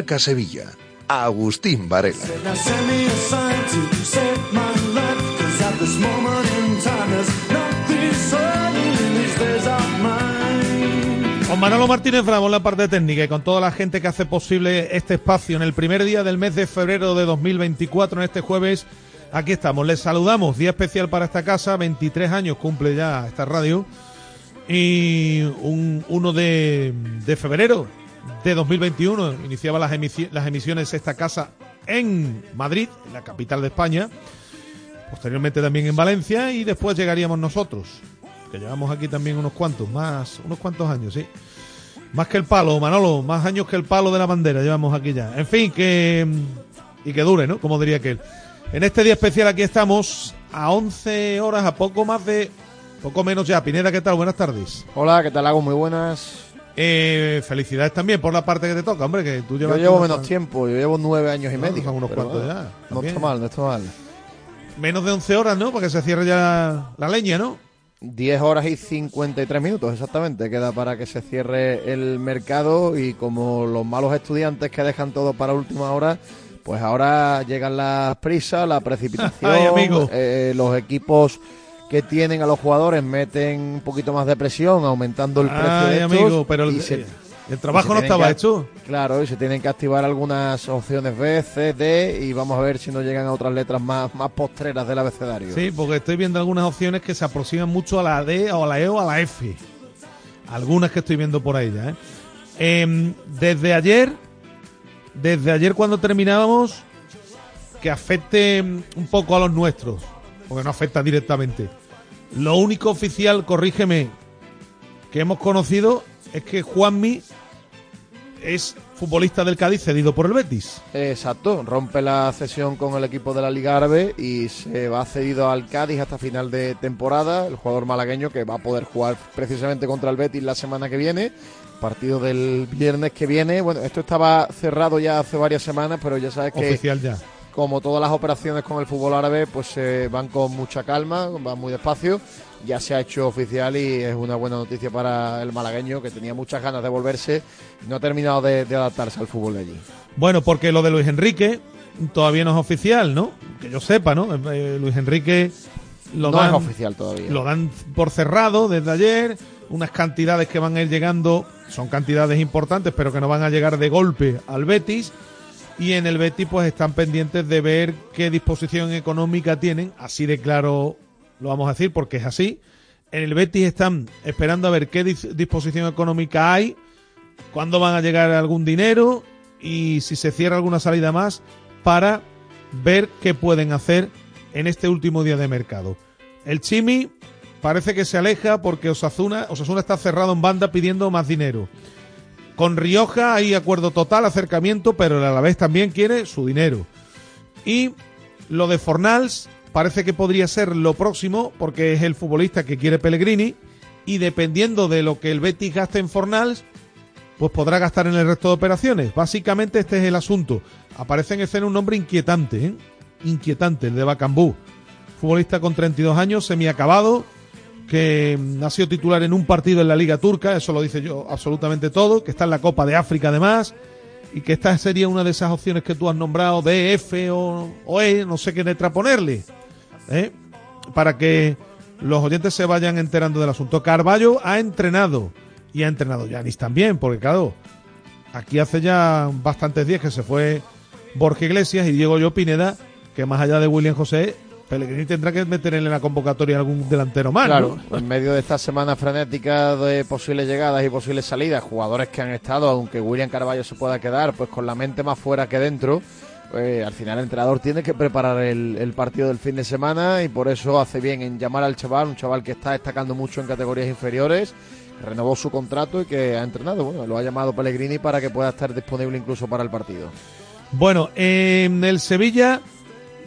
Marca Sevilla. Agustín Varela. Con Manolo Martínez Bravo en la parte técnica y con toda la gente que hace posible este espacio en el primer día del mes de febrero de 2024, en este jueves, aquí estamos. Les saludamos, día especial para esta casa, 23 años cumple ya esta radio. Y un 1 de, de febrero de 2021 iniciaba las, las emisiones esta casa en Madrid, la capital de España, posteriormente también en Valencia y después llegaríamos nosotros, que llevamos aquí también unos cuantos, más, unos cuantos años, sí. Más que el palo, Manolo, más años que el palo de la bandera llevamos aquí ya. En fin, que... y que dure, ¿no? Como diría aquel. En este día especial aquí estamos a 11 horas, a poco más de... Poco menos ya. Pineda, ¿qué tal? Buenas tardes. Hola, ¿qué tal? Hago muy buenas. Eh, felicidades también por la parte que te toca, hombre, que tú llevas... Yo llevo menos tiempo, yo llevo nueve años y No, medio. son unos cuantos bueno, ya, No también. está mal, no está mal. Menos de 11 horas, ¿no? Para que se cierre ya la leña, ¿no? 10 horas y 53 minutos exactamente queda para que se cierre el mercado y como los malos estudiantes que dejan todo para última hora, pues ahora llegan las prisas, la precipitación, Ay, eh, los equipos que tienen a los jugadores meten un poquito más de presión aumentando el precio Ay, de estos amigo, pero el, y se- el trabajo no estaba que- hecho. Claro, y se tienen que activar algunas opciones B, C, D y vamos a ver si nos llegan a otras letras más, más postreras del abecedario. Sí, porque estoy viendo algunas opciones que se aproximan mucho a la D o a la E o a la F. Algunas que estoy viendo por ahí ya, ¿eh? Em, desde ayer, desde ayer cuando terminábamos, que afecte un poco a los nuestros, porque no afecta directamente. Lo único oficial, corrígeme, que hemos conocido es que Juanmi es futbolista del Cádiz cedido por el Betis. Exacto, rompe la cesión con el equipo de la Liga Árabe y se va cedido al Cádiz hasta final de temporada. El jugador malagueño que va a poder jugar precisamente contra el Betis la semana que viene. Partido del viernes que viene. Bueno, esto estaba cerrado ya hace varias semanas, pero ya sabes que Oficial ya. Como todas las operaciones con el fútbol árabe, pues se van con mucha calma, van muy despacio. Ya se ha hecho oficial y es una buena noticia para el malagueño que tenía muchas ganas de volverse y no ha terminado de, de adaptarse al fútbol de allí. Bueno, porque lo de Luis Enrique todavía no es oficial, ¿no? Que yo sepa, ¿no? Eh, Luis Enrique lo no dan, es oficial todavía. lo dan por cerrado desde ayer. Unas cantidades que van a ir llegando son cantidades importantes, pero que no van a llegar de golpe al Betis. Y en el Betis, pues están pendientes de ver qué disposición económica tienen. Así de claro lo vamos a decir, porque es así. En el Betis están esperando a ver qué dis- disposición económica hay cuándo van a llegar algún dinero y si se cierra alguna salida más para ver qué pueden hacer en este último día de mercado. El Chimi parece que se aleja porque Osasuna, Osasuna está cerrado en banda pidiendo más dinero. Con Rioja hay acuerdo total, acercamiento, pero el Alavés también quiere su dinero. Y lo de Fornals parece que podría ser lo próximo porque es el futbolista que quiere Pellegrini y dependiendo de lo que el Betis gaste en Fornals, pues podrá gastar en el resto de operaciones. Básicamente este es el asunto. Aparece en escena un nombre inquietante, ¿eh? inquietante, el de Bacambú. Futbolista con 32 años, semiacabado, que ha sido titular en un partido en la Liga Turca, eso lo dice yo absolutamente todo, que está en la Copa de África además, y que esta sería una de esas opciones que tú has nombrado, D, F o, o E, no sé qué letra ponerle, ¿eh? para que los oyentes se vayan enterando del asunto. Carballo ha entrenado y ha entrenado Yanis también, porque claro, aquí hace ya bastantes días que se fue Borja Iglesias y Diego Yo Pineda, que más allá de William José, Pellegrini tendrá que meter en la convocatoria algún delantero más. Claro, ¿no? en medio de esta semana frenética de posibles llegadas y posibles salidas, jugadores que han estado, aunque William Carballo se pueda quedar, pues con la mente más fuera que dentro, eh, al final el entrenador tiene que preparar el, el partido del fin de semana y por eso hace bien en llamar al chaval, un chaval que está destacando mucho en categorías inferiores, que renovó su contrato y que ha entrenado. Bueno, lo ha llamado Pellegrini para que pueda estar disponible incluso para el partido. Bueno, en el Sevilla,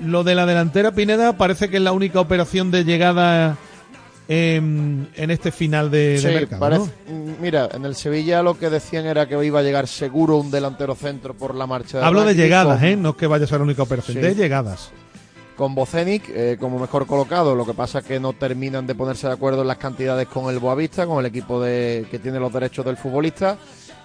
lo de la delantera Pineda parece que es la única operación de llegada en, en este final de, mercado. parece- ¿no? mm, Mira, en el Sevilla lo que decían era que iba a llegar seguro un delantero centro por la marcha de Hablo de llegadas, ¿eh? No es que vaya a ser la única operación, Sí. de llegadas. con Bocenic eh, como mejor colocado. Lo que pasa es que no terminan de ponerse de acuerdo en las cantidades con el Boavista, con el equipo de, que tiene los derechos del futbolista.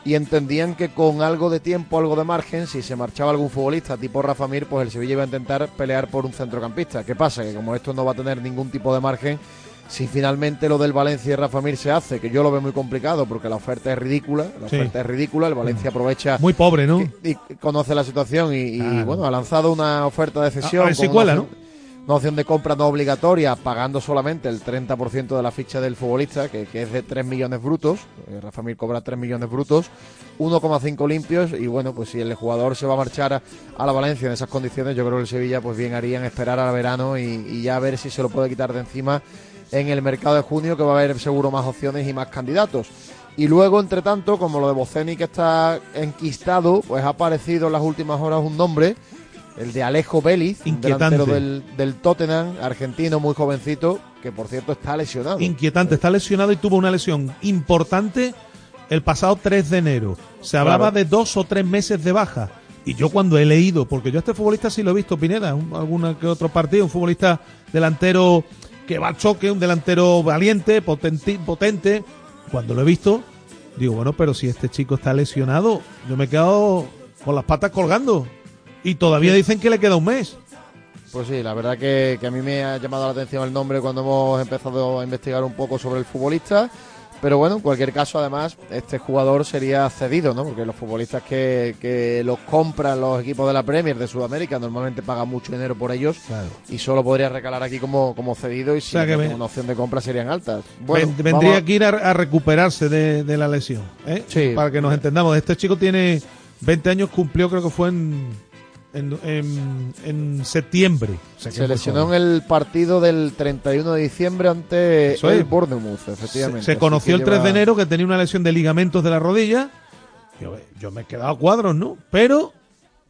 Y entendían que con algo de tiempo, algo de margen, si se marchaba algún futbolista tipo Rafa Mir, pues el Sevilla iba a intentar pelear por un centrocampista. ¿Qué pasa? Que como esto no va a tener ningún tipo de margen, si finalmente lo del Valencia y Rafa Mir se hace, que yo lo veo muy complicado porque la oferta es ridícula, la Sí. oferta es ridícula, el Valencia aprovecha Muy pobre, ¿no? y, y conoce la situación y, bueno, ha lanzado una oferta de cesión. A- a ver si con cuela, una, opción- una opción de compra no obligatoria, pagando solamente el 30% de la ficha del futbolista, que, es de 3 millones brutos. Eh, Rafa Mir cobra 3 millones brutos, 1,5 limpios. Y bueno, pues si el jugador se va a marchar a, la Valencia en esas condiciones, yo creo que el Sevilla, pues bien haría en esperar al verano y, y ya ver si se lo puede quitar de encima en el mercado de junio, que va a haber seguro más opciones y más candidatos. Y luego, entre tanto, como lo de Boceni que está enquistado, pues ha aparecido en las últimas horas un nombre, el de Alejo Vélez, delantero del, del Tottenham, argentino, muy jovencito, que por cierto está lesionado. Inquietante, está lesionado y tuvo una lesión importante el pasado 3 de enero. Se hablaba Claro. de dos o tres meses de baja. Y yo cuando he leído, porque yo a este futbolista sí lo he visto, Pineda, un, alguna que otro partido, un futbolista delantero que va al choque, un delantero valiente, potente, potente. Cuando lo he visto, digo, bueno, pero si este chico está lesionado, yo me he quedado con las patas colgando. Y todavía dicen que le queda un mes. Pues sí, la verdad que, que a mí me ha llamado la atención el nombre cuando hemos empezado a investigar un poco sobre el futbolista. Pero bueno, en cualquier caso, además, este jugador sería cedido, ¿no? Porque los futbolistas que, que los compran los equipos de la Premier de Sudamérica normalmente pagan mucho dinero por ellos y solo podría recalar aquí como, como cedido y si sea ve- una opción de compra serían altas. Bueno, Ven- vendría a- que ir a, a recuperarse de, de la lesión. ¿eh? Sí. Para que nos entendamos. Este chico tiene 20 años, cumplió, creo que fue en, en, en- en septiembre. O sea que Se lesionó en el partido del 31 de diciembre ante Eso el es. Bournemouth, efectivamente. se conoció que el 3 de enero que tenía una lesión de ligamentos de la rodilla. Yo, yo me he quedado a cuadros, ¿no? Pero,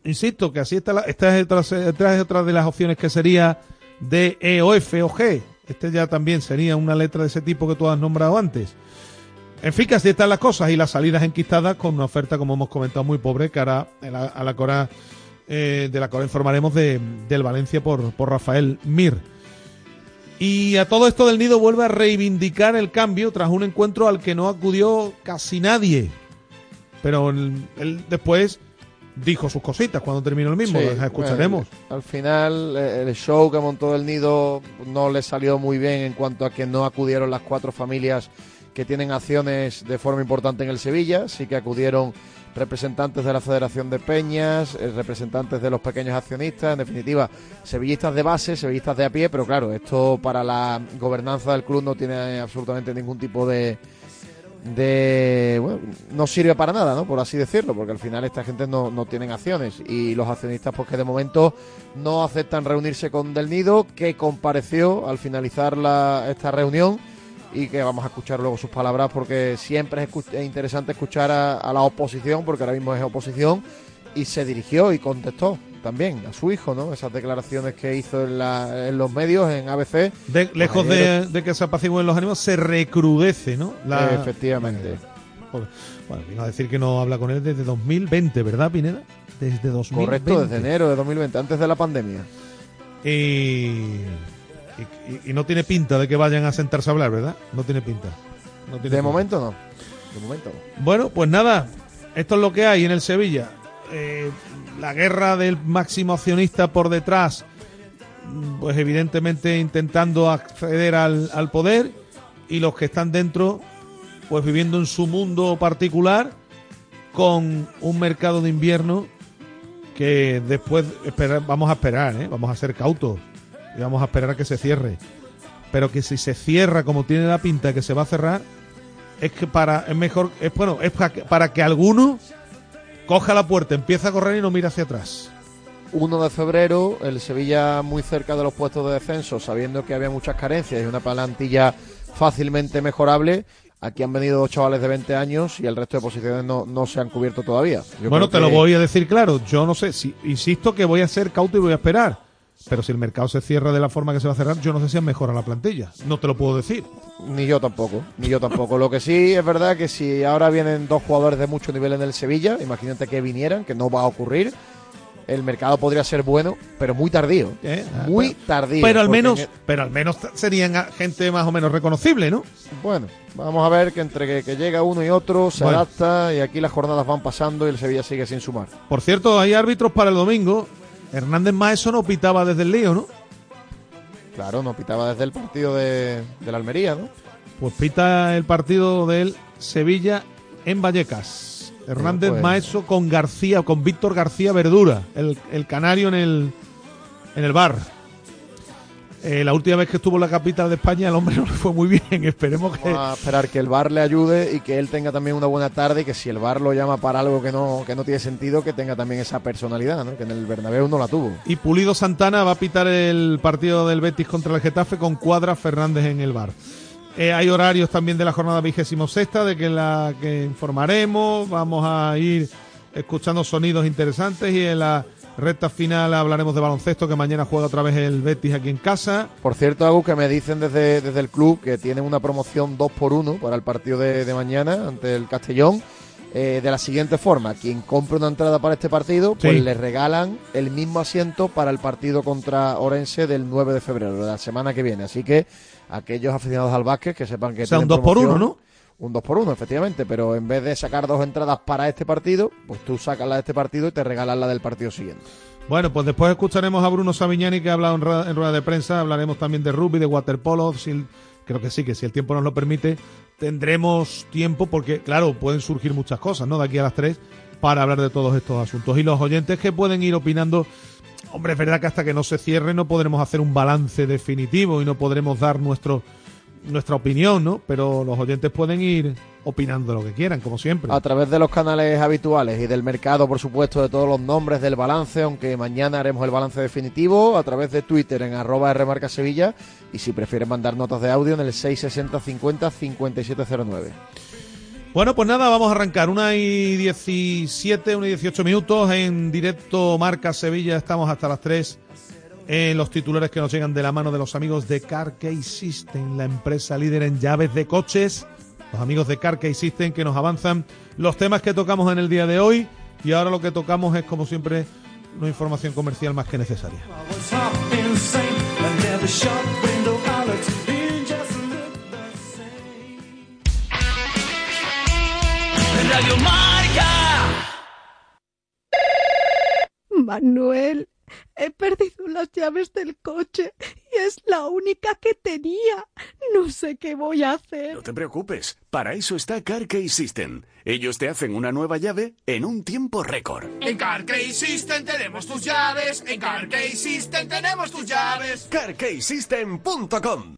insisto, que así está la- esta, es otra, esta es otra de las opciones que sería D, E o F o G. Este ya también sería una letra de ese tipo que tú has nombrado antes. En fin, que así están las cosas y las salidas enquistadas con una oferta, como hemos comentado, muy pobre, que ahora a la, a la Cora, eh, de la Cora informaremos de, del Valencia por, por Rafael Mir. Y a todo esto del Nido vuelve a reivindicar el cambio tras un encuentro al que no acudió casi nadie. Pero él, después dijo sus cositas cuando terminó el mismo, Sí, las escucharemos. bueno, al final, eh, el show que montó el nido no le salió muy bien en cuanto a que no acudieron las cuatro familias que tienen acciones de forma importante en el Sevilla. Sí que acudieron representantes de la Federación de Peñas, eh, representantes de los pequeños accionistas, en definitiva, sevillistas de base, sevillistas de a pie, pero claro, esto para la gobernanza del club no tiene absolutamente ningún tipo de, de bueno, no sirve para nada, ¿no? Por así decirlo, porque al final esta gente no, no tienen acciones y los accionistas pues que de momento no aceptan reunirse con Del Nido, que compareció al finalizar la, esta reunión y que vamos a escuchar luego sus palabras porque siempre es, escu- es interesante escuchar a, a la oposición, porque ahora mismo es oposición, y se dirigió y contestó también a su hijo, ¿no? Esas declaraciones que hizo en, la- en los medios, en ABC. De- lejos de, de que se apacigüen los ánimos, se recrudece, ¿no? La- Efectivamente. Bueno, vino a decir que no habla con él desde 2020, ¿verdad, Pineda? Desde 2020. Correcto, desde enero de 2020, antes de la pandemia. Y Y, y- y no tiene pinta de que vayan a sentarse a hablar, ¿verdad? No tiene pinta. No tiene De pinta. momento no. De momento no. Bueno, pues nada, esto es lo que hay en el Sevilla. Eh, la guerra del máximo accionista por detrás, pues evidentemente intentando acceder al, al poder y los que están dentro, pues viviendo en su mundo particular con un mercado de invierno que después vamos a esperar, ¿eh? vamos a ser cautos y vamos a esperar a que se cierre. Pero que si se cierra como tiene la pinta que se va a cerrar, es que para es mejor es bueno es para que, para que alguno coja la puerta empiece a correr y no mire hacia atrás 1 de febrero, el Sevilla muy cerca de los puestos de descenso, sabiendo que había muchas carencias y una plantilla fácilmente mejorable. Aquí han venido dos chavales de 20 años y el resto de posiciones no, no se han cubierto todavía. Yo bueno te lo voy a decir claro yo no sé si insisto que voy a ser cauto y voy a esperar pero si el mercado se cierra de la forma que se va a cerrar yo no sé si mejora la plantilla no te lo puedo decir Ni yo tampoco, ni yo tampoco. Lo que sí es verdad que si ahora vienen dos jugadores de mucho nivel en el Sevilla, imagínate que vinieran, que no va a ocurrir, el mercado podría ser bueno, pero muy tardío. ¿eh? Muy pero, tardío. pero al menos en- pero al menos serían gente más o menos reconocible no Bueno, vamos a ver que entre que, que llega uno y otro se Bueno. adapta y aquí las jornadas van pasando y el Sevilla sigue sin sumar. por cierto hay árbitros para el domingo Hernández Maeso no pitaba desde el lío no Claro, no pitaba desde el partido de, de la Almería, ¿no? Pues pita el partido del Sevilla en Vallecas. Hernández pues. Maeso con García, con Víctor García Verdura, el, el canario en el, en el bar. Eh, la última vez que estuvo en la capital de España, el hombre no le fue muy bien. Esperemos que. Vamos a esperar que el bar le ayude y que él tenga también una buena tarde y que si el bar lo llama para algo que no, que no tiene sentido, que tenga también esa personalidad, ¿no? Que en el Bernabéu no la tuvo. Y Pulido Santana va a pitar el partido del Betis contra el Getafe con Cuadra Fernández en el bar. Eh, hay horarios también de la jornada vigésimo sexta de que la que informaremos. Vamos a ir escuchando sonidos interesantes y en la recta final hablaremos de baloncesto que mañana juega otra vez el Betis aquí en casa. Por cierto, algo que me dicen desde, desde el club que tienen una promoción 2 por 1 para el partido de, de mañana ante el Castellón. eh, de la siguiente forma, quien compre una entrada para este partido, pues le regalan el mismo asiento para el partido contra Orense del 9 de febrero, de la semana que viene. Así que aquellos aficionados al básquet que sepan que O sea, un tienen 2 por 1 promoción, ¿no? Un 2 por 1 efectivamente, pero en vez de sacar dos entradas para este partido, pues tú sacas la de este partido y te regalan la del partido siguiente. Bueno, pues después escucharemos a Bruno Savignani que ha hablado en rueda, de prensa. Hablaremos también de rugby, de waterpolo. Si creo que sí, que si el tiempo nos lo permite, tendremos tiempo porque, claro, pueden surgir muchas cosas, ¿no? De aquí a las 3 para hablar de todos estos asuntos. Y los oyentes que pueden ir opinando. Hombre, es verdad que hasta que no se cierre no podremos hacer un balance definitivo y no podremos dar nuestro nuestra opinión, ¿no? Pero los oyentes pueden ir opinando lo que quieran, como siempre. A través de los canales habituales y del mercado, por supuesto, de todos los nombres del balance, aunque mañana haremos el balance definitivo, a través de Twitter en arroba Rmarca Sevilla y si prefieren mandar notas de audio en el 660 50 5709. Bueno, pues nada, vamos a arrancar. Una y 17, una y 18 minutos en directo Marca Sevilla. Estamos hasta las 3 en los titulares que nos llegan de la mano de los amigos de Carkey System, la empresa líder en llaves de coches. Los amigos de Carkey System que nos avanzan los temas que tocamos en el día de hoy. Y ahora lo que tocamos es, como siempre, una información comercial más que necesaria. Radio. Manuel, he perdido las llaves del coche y es la única que tenía. No sé qué voy a hacer. No te preocupes, para eso está CarKey System. Ellos te hacen una nueva llave en un tiempo récord. En CarKey System tenemos tus llaves. En CarKey System tenemos tus llaves. CarKeySystem.com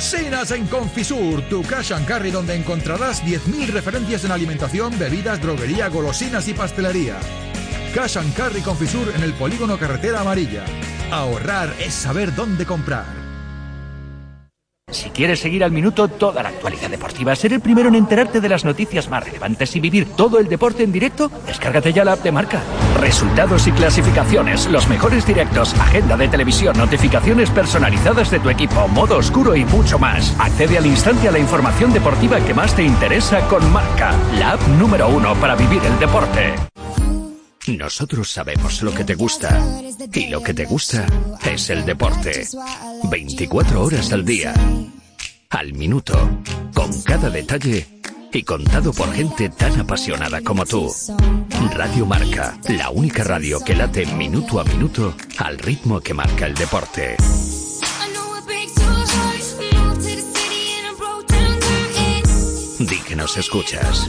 Golosinas en Confisur, tu cash and carry donde encontrarás 10.000 referencias en alimentación, bebidas, droguería, golosinas y pastelería. Cash and Carry Confisur en el polígono Carretera Amarilla. Ahorrar es saber dónde comprar. Si quieres seguir al minuto toda la actualidad deportiva, ser el primero en enterarte de las noticias más relevantes y vivir todo el deporte en directo, descárgate ya la app de marca. Resultados y clasificaciones, los mejores directos, agenda de televisión, notificaciones personalizadas de tu equipo, modo oscuro y mucho más. Accede al instante a la información deportiva que más te interesa con marca, la app número uno para vivir el deporte. Nosotros sabemos lo que te gusta. Y lo que te gusta es el deporte. 24 horas al día. Al minuto. Con cada detalle. Y contado por gente tan apasionada como tú. Radio Marca. La única radio que late minuto a minuto al ritmo que marca el deporte. Di que nos escuchas.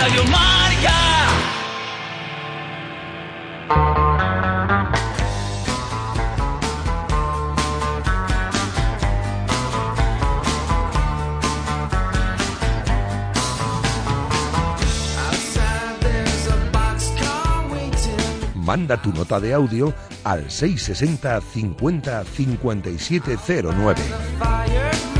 Radio Marca. Manda tu nota de audio al 660 50 5709.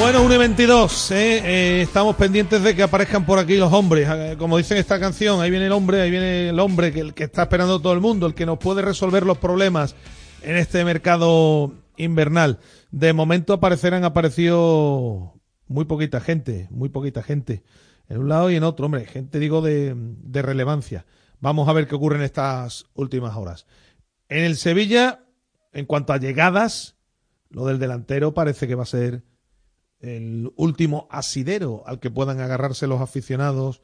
Bueno, 1 y 22. ¿eh? Eh, estamos pendientes de que aparezcan por aquí los hombres. Eh, Como dicen esta canción, ahí viene el hombre, ahí viene el hombre, que está esperando todo el mundo, el que nos puede resolver los problemas en este mercado invernal. De momento aparecerán, aparecido muy poquita gente, muy poquita gente. En un lado y en otro, hombre, gente digo de, de relevancia. Vamos a ver qué ocurre en estas últimas horas. En el Sevilla, en cuanto a llegadas, lo del delantero parece que va a ser el último asidero al que puedan agarrarse los aficionados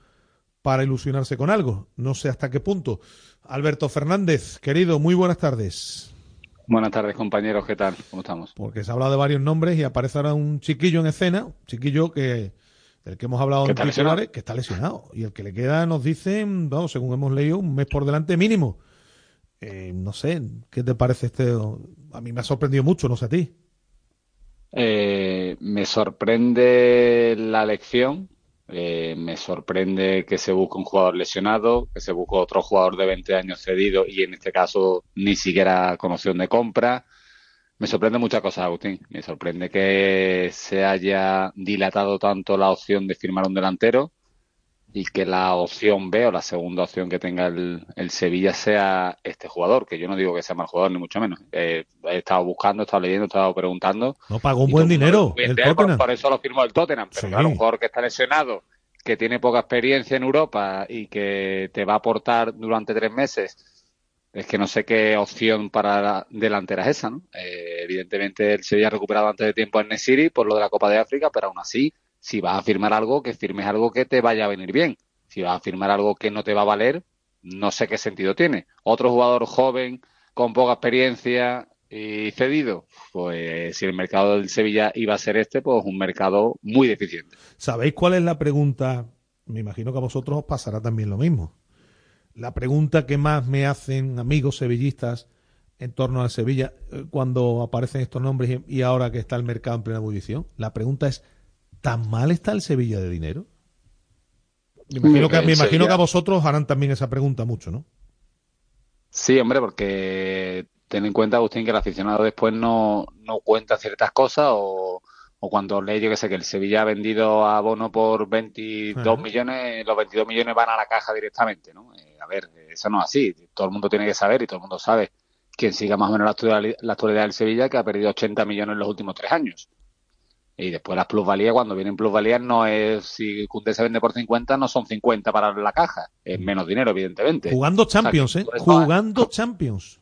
para ilusionarse con algo. No sé hasta qué punto. Alberto Fernández, querido, muy buenas tardes. Buenas tardes, compañeros. ¿Qué tal? ¿Cómo estamos? Porque se ha hablado de varios nombres y aparece ahora un chiquillo en escena, un chiquillo que del que hemos hablado ¿Que en titulares, que está lesionado. Y el que le queda, nos dicen, vamos, según hemos leído, un mes por delante mínimo. Eh, no sé, ¿qué te parece este? A mí me ha sorprendido mucho, no sé a ti. Eh, me sorprende la elección. eh, me sorprende que se busque un jugador lesionado, que se busque otro jugador de 20 años cedido y en este caso ni siquiera con opción de compra. Me sorprende muchas cosas, Agustín. Me sorprende que se haya dilatado tanto la opción de firmar un delantero y que la opción B o la segunda opción que tenga el, el Sevilla sea este jugador, que yo no digo que sea mal jugador, ni mucho menos. Eh, he estado buscando, he estado leyendo, he estado preguntando. No pagó un buen dinero el entender, por, Tottenham. por eso lo firmó el Tottenham. Pero Sí. claro, un jugador que está lesionado, que tiene poca experiencia en Europa y que te va a aportar durante tres meses, es que no sé qué opción para la delantera es esa, ¿no? Eh, evidentemente el Sevilla ha recuperado antes de tiempo a Nesiri por lo de la Copa de África, pero aún así, si vas a firmar algo, que firmes algo que te vaya a venir bien. Si vas a firmar algo que no te va a valer, no sé qué sentido tiene. Otro jugador joven, con poca experiencia y cedido, pues si el mercado del Sevilla iba a ser este, pues un mercado muy deficiente. ¿Sabéis cuál es la pregunta? Me imagino que a vosotros os pasará también lo mismo. La pregunta que más me hacen amigos sevillistas en torno al Sevilla eh, cuando aparecen estos nombres y ahora que está el mercado en plena ebullición. La pregunta es, ¿tan mal está el Sevilla de dinero? Me imagino, que, El me imagino Sevilla- que a vosotros harán también esa pregunta mucho, ¿no? Sí, hombre, porque ten en cuenta, Agustín, que el aficionado después no, no cuenta ciertas cosas o, o cuando leí yo que sé que el Sevilla ha vendido a Bono por 22 Ajá. millones, los 22 millones van a la caja directamente, ¿no? Eh, a ver, eso no es así. Todo el mundo tiene que saber y todo el mundo sabe, quien siga más o menos la actualidad, la actualidad del Sevilla, que ha perdido 80 millones en los últimos tres años. Y después las plusvalías, cuando vienen plusvalías, no es, si Cundé se vende por 50, no son 50 para la caja. Es menos dinero, evidentemente. Jugando O sea, que Champions, ¿eh? Jugando Champions.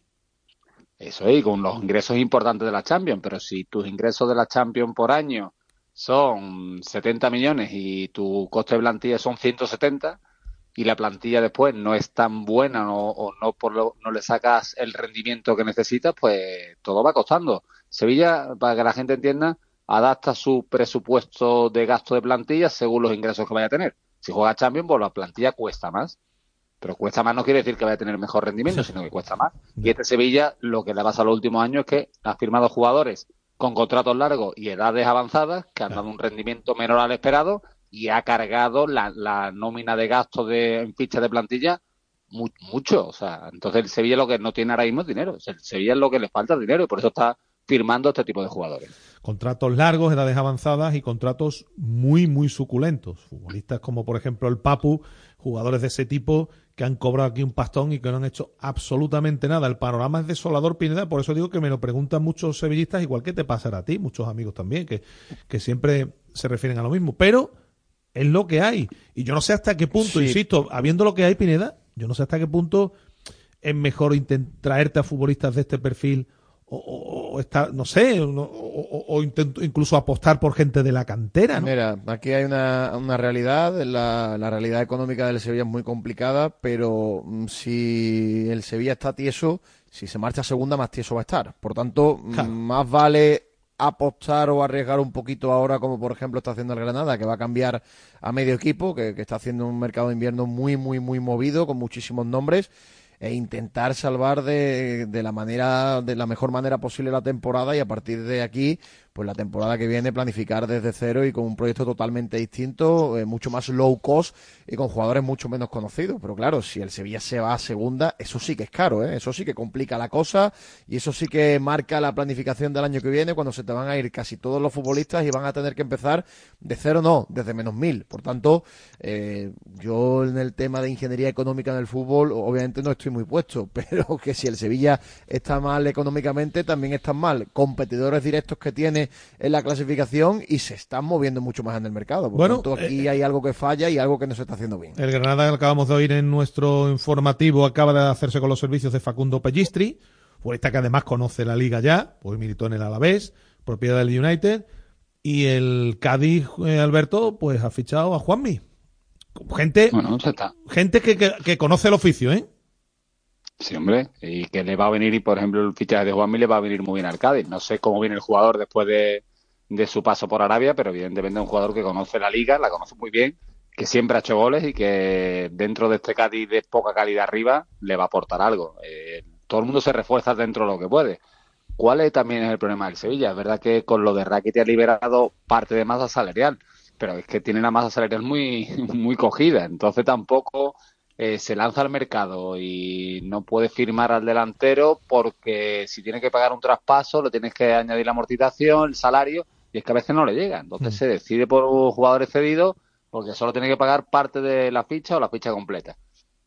Eso y con los ingresos importantes de la Champions, pero si tus ingresos de la Champions por año son 70 millones y tu coste de plantilla son 170 y la plantilla después no es tan buena o, o no por lo- no le sacas el rendimiento que necesitas, pues todo va costando. Sevilla, para que la gente entienda, adapta su presupuesto de gasto de plantilla según los ingresos que vaya a tener. Si juega Champions, pues la plantilla cuesta más. Pero cuesta más no quiere decir que vaya a tener mejor rendimiento, sino que cuesta más. Y este Sevilla, lo que le pasa los últimos años es que ha firmado jugadores con contratos largos y edades avanzadas que han dado un rendimiento menor al esperado y ha cargado la, la nómina de gasto de, en ficha de plantilla mu- mucho. O sea, entonces el Sevilla lo que no tiene ahora mismo es dinero. O sea, el Sevilla es lo que le falta dinero y por eso está firmando este tipo de jugadores. Contratos largos, edades avanzadas y contratos muy, muy suculentos. Futbolistas como, por ejemplo, el Papu, jugadores de ese tipo que han cobrado aquí un pastón y que no han hecho absolutamente nada. El panorama es desolador, Pineda, por eso digo que me lo preguntan muchos sevillistas, igual que te pasará a ti, muchos amigos también, que, que siempre se refieren a lo mismo. Pero es lo que hay. Y yo no sé hasta qué punto, Sí. insisto, habiendo lo que hay, Pineda, yo no sé hasta qué punto es mejor traerte a futbolistas de este perfil o, o- o estar, no sé, o, intento incluso apostar por gente de la cantera, ¿no? Mira, aquí hay una, una realidad, la, la realidad económica del Sevilla es muy complicada, pero mm, si el Sevilla está tieso, si se marcha a segunda, más tieso va a estar. Por tanto, mm, Claro. más vale apostar o arriesgar un poquito ahora, como por ejemplo está haciendo el Granada, que va a cambiar a medio equipo, que, que está haciendo un mercado de invierno muy, muy, muy movido, con muchísimos nombres, e intentar salvar de, de la manera, de la mejor manera posible la temporada y a partir de aquí, pues la temporada que viene planificar desde cero y con un proyecto totalmente distinto, eh, mucho más low cost y con jugadores mucho menos conocidos. Pero claro, si el Sevilla se va a segunda, eso sí que es caro, ¿eh? eso sí que complica la cosa y eso sí que marca la planificación del año que viene cuando se te van a ir casi todos los futbolistas y van a tener que empezar de cero, no, desde menos mil. Por tanto, eh, yo en el tema de ingeniería económica en el fútbol, obviamente no estoy muy puesto, pero que si el Sevilla está mal económicamente, también están mal competidores directos que tiene en la clasificación y se están moviendo mucho más en el mercado. Por Bueno, tanto, aquí hay algo que falla y algo que no se está haciendo bien. El Granada que acabamos de oír en nuestro informativo acaba de hacerse con los servicios de Facundo Pellistri, futbolista que además conoce la liga ya, pues militó en el Alavés, propiedad del United, y el Cádiz, eh, Alberto, pues ha fichado a Juanmi. Gente, Bueno, ya está. gente que, que, que conoce el oficio, ¿eh? Sí, hombre, y que le va a venir, y por ejemplo, el fichaje de Juanmi le va a venir muy bien al Cádiz. No sé cómo viene el jugador después de, de su paso por Arabia, pero evidentemente es un jugador que conoce la liga, la conoce muy bien, que siempre ha hecho goles y que dentro de este Cádiz de poca calidad arriba le va a aportar algo. Eh, todo el mundo se refuerza dentro de lo que puede. ¿Cuál es también es el problema del Sevilla? Es verdad que con lo de Rakitic ha liberado parte de masa salarial, pero es que tiene la masa salarial muy, muy cogida, entonces tampoco eh, se lanza al mercado y no puede firmar al delantero porque si tiene que pagar un traspaso, le tienes que añadir la amortización, el salario, y es que a veces no le llega. Entonces se decide por jugadores cedidos porque solo tiene que pagar parte de la ficha o la ficha completa.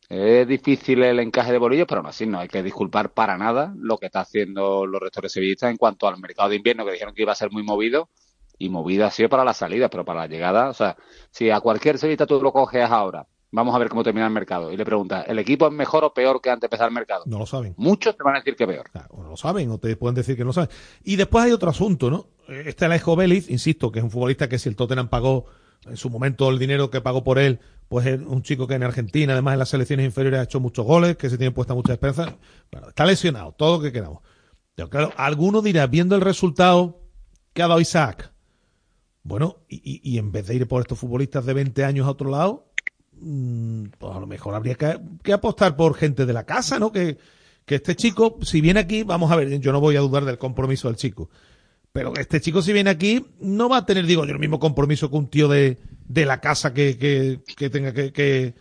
Es difícil el encaje de bolillos, pero aún así no hay que disculpar para nada lo que está haciendo los rectores sevillistas en cuanto al mercado de invierno, que dijeron que iba a ser muy movido, y movido ha sido para la salida, pero para la llegada, o sea, si a cualquier sevillista tú lo coges ahora, vamos a ver cómo termina el mercado, y le preguntas, ¿el equipo es mejor o peor que antes de empezar el mercado? No lo saben. Muchos te van a decir que peor. o no lo saben, o te pueden decir que no lo saben. Y después hay otro asunto, ¿no? Este Alejo Vélez, insisto, que es un futbolista que si el Tottenham pagó en su momento el dinero que pagó por él, pues es un chico que en Argentina, además en las selecciones inferiores, ha hecho muchos goles, que se tiene puesta mucha esperanza. Bueno, está lesionado, todo lo que queramos. Pero claro, alguno dirá, viendo el resultado que ha dado Isaac, bueno, y, y- en vez de ir por estos futbolistas de 20 años a otro lado, pues a lo mejor habría que, que apostar por gente de la casa, ¿no? Que, que este chico, si viene aquí, vamos a ver, yo no voy a dudar del compromiso del chico, pero este chico si viene aquí no va a tener, digo yo, el mismo compromiso que un tío de, de la casa que, que, que tenga que, que,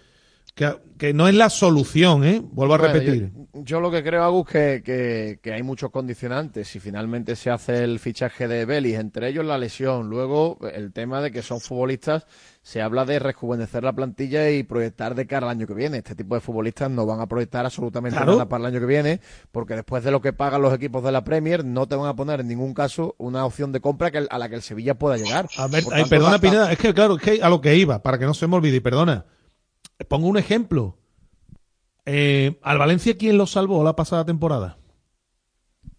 que, no es la solución, ¿eh? Vuelvo a repetir. Yo, yo lo que creo, Agus, que, que, que hay muchos condicionantes. Si finalmente se hace el fichaje de Belis, entre ellos la lesión, luego el tema de que son futbolistas, se habla de rejuvenecer la plantilla y proyectar de cara al año que viene. Este tipo de futbolistas no van a proyectar absolutamente Claro. nada para el año que viene, porque después de lo que pagan los equipos de la Premier, no te van a poner en ningún caso una opción de compra que, a la que el Sevilla pueda llegar. A ver, ay, perdona, Pineda, es que claro, es que a lo que iba, para que no se me olvide, y perdona. Pongo un ejemplo. Eh, ¿Al Valencia quién lo salvó la pasada temporada?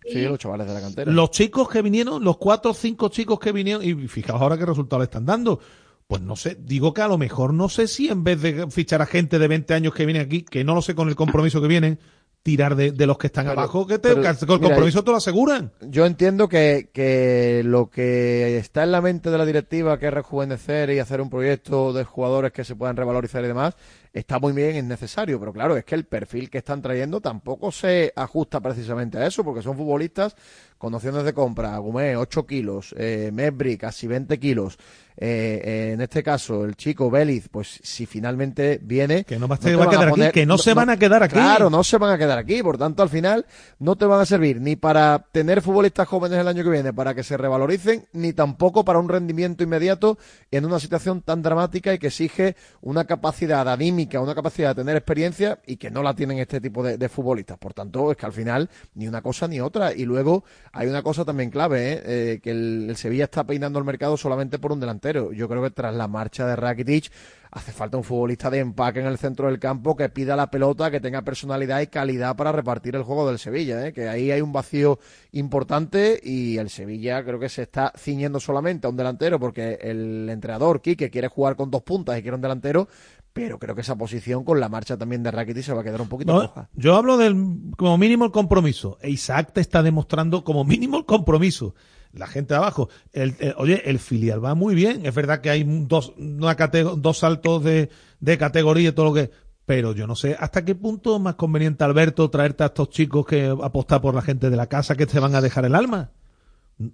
Sí, los chavales de la cantera. Los chicos que vinieron, los cuatro o cinco chicos que vinieron, y fijaos ahora qué resultado le están dando. Pues no sé, digo que a lo mejor no sé si en vez de fichar a gente de 20 años que viene aquí, que no lo sé con el compromiso que vienen, tirar de, de los que están Pero- abajo, que, te, pero, que el mira, compromiso te lo aseguran. Yo entiendo que, que lo que está en la mente de la directiva, que es rejuvenecer y hacer un proyecto de jugadores que se puedan revalorizar y demás, está muy bien, es necesario, pero claro, es que el perfil que están trayendo tampoco se ajusta precisamente a eso, porque son futbolistas con opciones de compra, Gumé 8 kilos, eh, casi 20 kilos, eh, eh, en este caso el chico Vélez, pues si finalmente viene... Que no a, te va a van quedar aquí, no, se van a quedar aquí. Claro, no se van a quedar aquí. Por tanto, al final no te van a servir ni para tener futbolistas jóvenes el año que viene para que se revaloricen, ni tampoco para un rendimiento inmediato en una situación tan dramática y que exige una capacidad anímica, una capacidad de tener experiencia y que no la tienen este tipo de, de futbolistas. Por tanto, es que al final ni una cosa ni otra. Y luego hay una cosa también clave, ¿eh? Eh, que el, el Sevilla está peinando el mercado solamente por un delantero. Yo creo que tras la marcha de Rakitic hace falta un futbolista de empaque en el centro del campo que pida la pelota, que tenga personalidad y calidad para repartir el juego del Sevilla, ¿eh? que ahí hay un vacío importante y el Sevilla creo que se está ciñendo solamente a un delantero porque el entrenador Quique quiere jugar con dos puntas y quiere un delantero, pero creo que esa posición con la marcha también de Rakitic se va a quedar un poquito No, coja. yo hablo del como mínimo el compromiso. Isaac te está demostrando como mínimo el compromiso. La gente de abajo. El, el- oye, el filial va muy bien. Es verdad que hay dos, dos saltos de, de categoría y todo lo que. Pero yo no sé hasta qué punto es más conveniente, Alberto, traerte a estos chicos que apostar por la gente de la casa que te van a dejar el alma.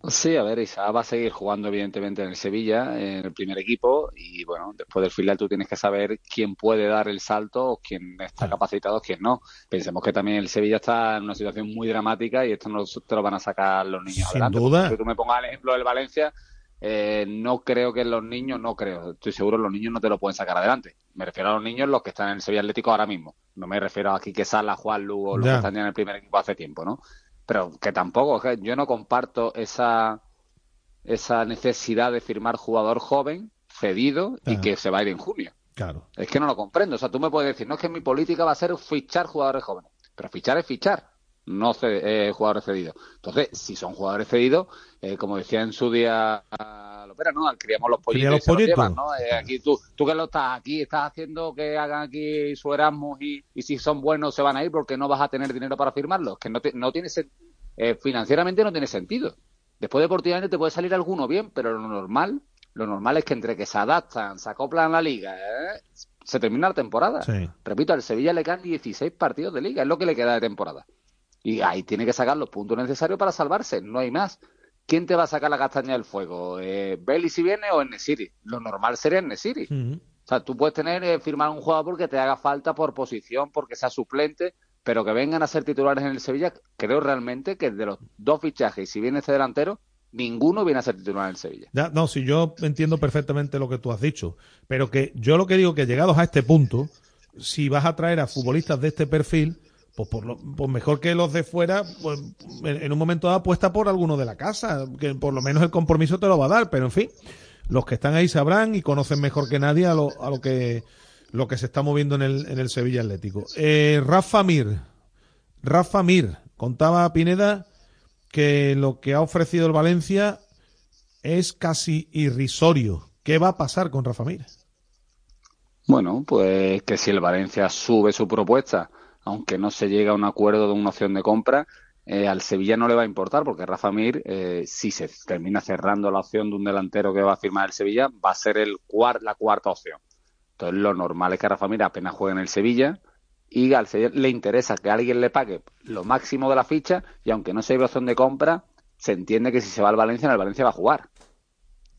Sí, a ver, Isaac va a seguir jugando evidentemente en el Sevilla, en el primer equipo, y bueno, después del filial tú tienes que saber quién puede dar el salto, o quién está capacitado, quién no. Pensemos que también el Sevilla está en una situación muy dramática y esto no te lo van a sacar los niños Sin adelante. duda. Si tú me pongas el ejemplo del Valencia, eh, no creo que los niños, no creo, estoy seguro los niños no te lo pueden sacar adelante. Me refiero a los niños los que están en el Sevilla Atlético ahora mismo. No me refiero a Quique Sala, Juan Lugo, los Ya. que están ya en el primer equipo hace tiempo, ¿no? Pero que tampoco, que yo no comparto esa esa necesidad de firmar jugador joven, cedido y que se va a ir en junio. Claro. Es que no lo comprendo. O sea, tú me puedes decir, no es que mi política va a ser fichar jugadores jóvenes. Pero fichar es fichar, no ce- eh, jugadores cedidos. Entonces, si son jugadores cedidos, eh, como decía en su día a Lopera, ¿no? Criamos los pollitos los y los llevan, ¿no? Eh, aquí tú, tú que lo estás aquí, estás haciendo que hagan aquí su Erasmus y, y si son buenos se van a ir porque no vas a tener dinero para firmarlos. Que no, te- no tiene eh, financieramente no tiene sentido. Después deportivamente te puede salir alguno bien, pero lo normal, lo normal es que entre que se adaptan, se acoplan a la liga, se termina la temporada. Sí. Repito, al Sevilla le quedan 16 partidos de liga, es lo que le queda de temporada. Y ahí tiene que sacar los puntos necesarios para salvarse, no hay más. ¿Quién te va a sacar la castaña del fuego? Eh, ¿Belly si viene o Nesiri? Lo normal sería Nesiri. O sea, tú puedes tener, eh, firmar un jugador que te haga falta por posición, porque sea suplente, pero que vengan a ser titulares en el Sevilla, creo realmente que de los dos fichajes, si viene este delantero, ninguno viene a ser titular en el Sevilla. Ya, no, si yo entiendo perfectamente lo que tú has dicho, pero que yo lo que digo que llegados a este punto, si vas a traer a futbolistas de este perfil, pues, por lo, pues mejor que los de fuera, pues, en, un momento dado apuesta por alguno de la casa, que por lo menos el compromiso te lo va a dar, pero en fin, los que están ahí sabrán y conocen mejor que nadie a lo, a lo que lo que se está moviendo en el, en el Sevilla Atlético. Eh, Rafa Mir, Rafa Mir, contaba Pineda que lo que ha ofrecido el Valencia es casi irrisorio. ¿Qué va a pasar con Rafa Mir? Bueno, pues que si el Valencia sube su propuesta, aunque no se llega a un acuerdo de una opción de compra, eh, al Sevilla no le va a importar, porque Rafa Mir, eh, si se termina cerrando la opción de un delantero que va a firmar el Sevilla, va a ser el cuar- la cuarta opción. Entonces, lo normal es que Rafa Mir apenas juegue en el Sevilla y al Sevilla le interesa que alguien le pague lo máximo de la ficha y aunque no se vea opción de compra, se entiende que si se va al Valencia, en el Valencia va a jugar.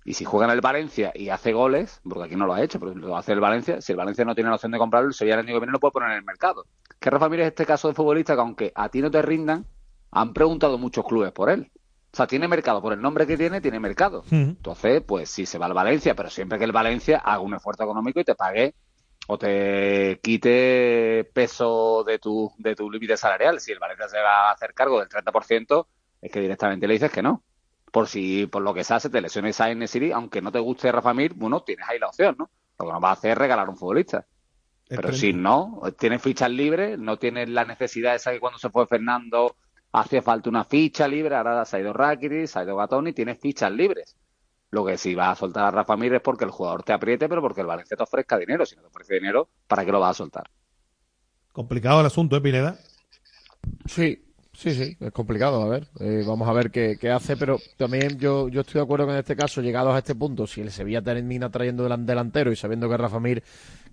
Y si juega en el Valencia y hace goles, porque aquí no lo ha hecho, pero lo hace el Valencia, si el Valencia no tiene la opción de comprarlo, el Sevilla el año que viene lo puede poner en el mercado. Que Rafa Mir es este caso de futbolista que aunque a ti no te rindan, han preguntado muchos clubes por él. O sea, tiene mercado, por el nombre que tiene, tiene mercado. Entonces, pues sí, se va al Valencia, pero siempre que el Valencia haga un esfuerzo económico y te pague o te quite peso de tu, de tu límite salarial. Si el Valencia se va a hacer cargo del 30%, es que directamente le dices que no. Por si, por lo que sea, se te lesiona esa City, aunque no te guste Rafa Mir, bueno, tienes ahí la opción, ¿no? Lo que no va a hacer es regalar un futbolista. Pero si no, tienes fichas libres, no tienes la necesidad esa que cuando se fue Fernando hacía falta una ficha libre, ahora se ha ido Rakiri, se ha ido Gatoni, tienes fichas libres. Lo que si vas a soltar a Rafa Mir es porque el jugador te apriete, pero porque el Valencia te ofrezca dinero. Si no te ofrece dinero, ¿para qué lo vas a soltar? Complicado el asunto, ¿eh, Pineda? Sí, sí, sí, es complicado. A ver, eh, vamos a ver qué, qué hace, pero también yo, yo estoy de acuerdo que en este caso, llegados a este punto, si el Sevilla termina trayendo delan- delantero y sabiendo que Rafa Mir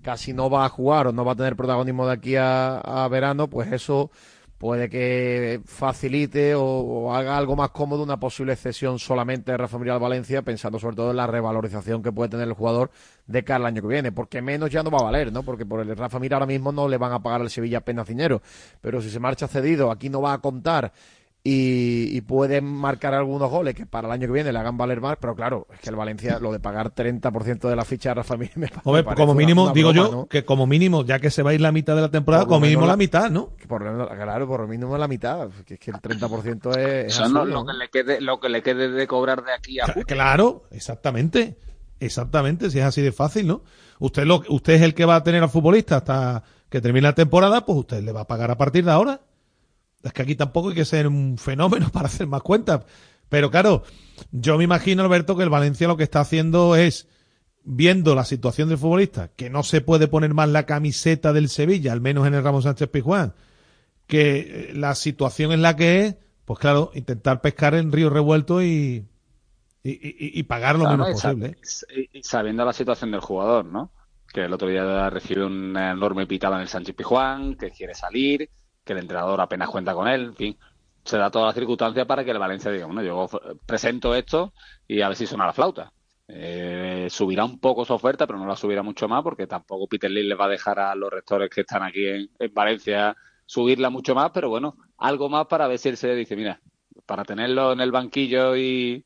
casi no va a jugar o no va a tener protagonismo de aquí a, a verano, pues eso puede que facilite o, haga algo más cómodo una posible cesión solamente de Rafa Mir al Valencia, pensando sobre todo en la revalorización que puede tener el jugador de cara al año que viene, porque menos ya no va a valer, ¿no? Porque por el Rafa Mir ahora mismo no le van a pagar al Sevilla apenas dinero, pero si se marcha cedido, aquí no va a contar y, y puede marcar algunos goles que para el año que viene le hagan valer más, pero claro, es que el Valencia lo de pagar 30% de la ficha de Rafa Mir me, Hombre, me parece como mínimo, una digo broma, yo, ¿no? que como mínimo, ya que se va a ir la mitad de la temporada, como mínimo la la- mitad, ¿no? Que por lo menos, claro, por lo mínimo la mitad, que es que el 30% es, es Eso no, absurdo, lo ¿no? que le quede, lo que le quede de cobrar de aquí a junio. Claro, exactamente. Exactamente, si es así de fácil, ¿no? Usted lo, usted es el que va a tener al futbolista hasta que termine la temporada, pues usted le va a pagar a partir de ahora. Es que aquí tampoco hay que ser un fenómeno para hacer más cuentas. Pero claro, yo me imagino, Alberto, que el Valencia lo que está haciendo es, viendo la situación del futbolista, que no se puede poner más la camiseta del Sevilla, al menos en el Ramos Sánchez Pizjuán, que eh, la situación en la que es, pues claro, intentar pescar en río revuelto y, y, y- y pagar lo Claro, menos posible. ¿eh? sabiendo la situación del jugador, ¿no? Que el otro día recibe una enorme pitada en el Sánchez Pijuán, que quiere salir, que el entrenador apenas cuenta con él, en fin. Se da toda la circunstancia para que el Valencia diga, bueno, yo presento esto y a ver si suena la flauta. Eh, subirá un poco su oferta, pero no la subirá mucho más porque tampoco Peter Lee le va a dejar a los rectores que están aquí en, en Valencia subirla mucho más, pero bueno, algo más para ver si él se dice, mira, para tenerlo en el banquillo y,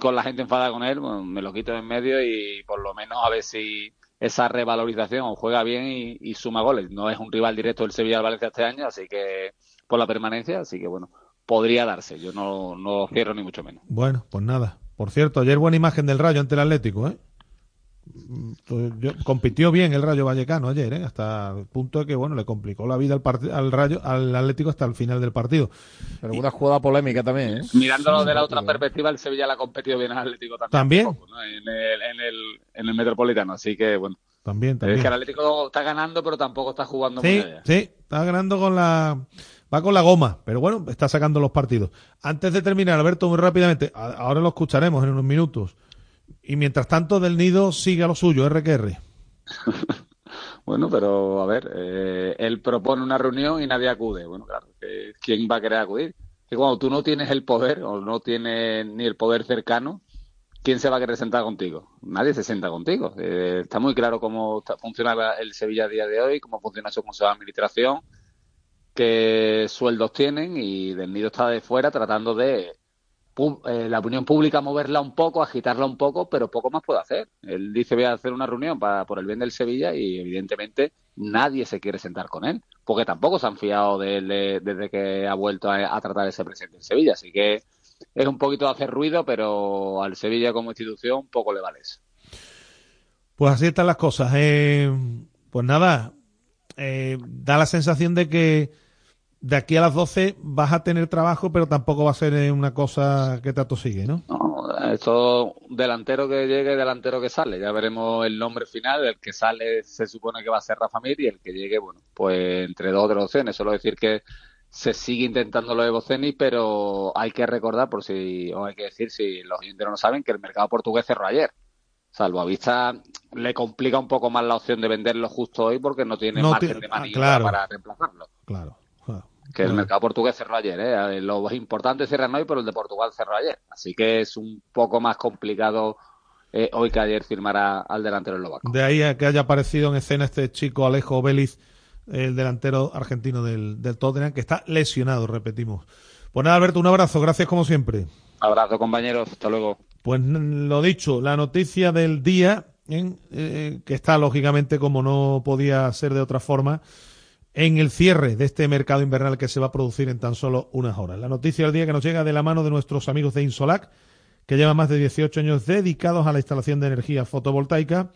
con la gente enfadada con él, bueno, me lo quito en medio y por lo menos a ver si esa revalorización juega bien y, suma goles. No es un rival directo del Sevilla al Valencia este año, así que por la permanencia, así que bueno, podría darse. Yo no, no cierro ni mucho menos. Bueno, pues nada. Por cierto, ayer buena imagen del Rayo ante el Atlético, ¿eh? Yo- compitió bien el Rayo Vallecano ayer, ¿eh? Hasta el punto de que, bueno, le complicó la vida al, al Rayo, al Atlético hasta el final del partido. Pero una jugada polémica también, ¿eh? Mirándolo de la otra perspectiva, el Sevilla le ha competido bien al Atlético también. También. un poco, ¿no? en, el, en, el, en el Metropolitano, así que bueno. También, Es también. que el Atlético está ganando, pero tampoco está jugando muy Sí, allá. sí, está ganando con la. Va con la goma, pero bueno, está sacando los partidos. Antes de terminar, Alberto, muy rápidamente, ahora lo escucharemos en unos minutos. Y mientras tanto, Del Nido sigue a lo suyo, RQR. Bueno, pero a ver, eh, él propone una reunión y nadie acude. Bueno, claro, ¿quién va a querer acudir? Que cuando tú no tienes el poder o no tienes ni el poder cercano, ¿quién se va a querer sentar contigo? Nadie se sienta contigo. Eh, está muy claro cómo está- funciona el Sevilla a día de hoy, cómo funciona su consejo de administración, qué sueldos tienen y Del Nido está de fuera tratando de eh, la opinión pública moverla un poco, agitarla un poco, pero poco más puede hacer. Él dice voy a hacer una reunión para, por el bien del Sevilla y evidentemente nadie se quiere sentar con él, porque tampoco se han fiado de él de- desde que ha vuelto a, a tratar ese presidente del Sevilla. Así que es un poquito hacer ruido, pero al Sevilla como institución poco le vale eso. Pues así están las cosas. Eh, pues nada, eh, da la sensación de que de aquí a las 12 vas a tener trabajo, pero tampoco va a ser eh, una cosa que te atosigue, ¿no? No, esto delantero que llegue, delantero que sale. Ya veremos el nombre final. El que sale se supone que va a ser Rafa Mir y el que llegue, bueno, pues entre dos de las opciones. Solo decir que se sigue intentando lo de Boceni, pero hay que recordar, por si, o hay que decir, si los oyentes no lo saben, que el mercado portugués cerró ayer. Salvo a vista le complica un poco más la opción de venderlo justo hoy porque no tiene No margen de ah, maniobra claro. para reemplazarlo. Claro. Que el mercado portugués cerró ayer, ¿eh? Los importantes cierran hoy, pero el de Portugal cerró ayer. Así que es un poco más complicado eh, hoy que ayer firmará al delantero eslovaco. De ahí a que haya aparecido en escena este chico Alejo Vélez, el delantero argentino del, del Tottenham, que está lesionado, repetimos. Pues nada, Alberto, un abrazo, gracias como siempre. Abrazo compañeros, hasta luego. Pues lo dicho, la noticia del día, eh, que está lógicamente como no podía ser de otra forma, en el cierre de este mercado invernal que se va a producir en tan solo unas horas. La noticia del día que nos llega de la mano de nuestros amigos de Insolac, que llevan más de 18 años dedicados a la instalación de energía fotovoltaica.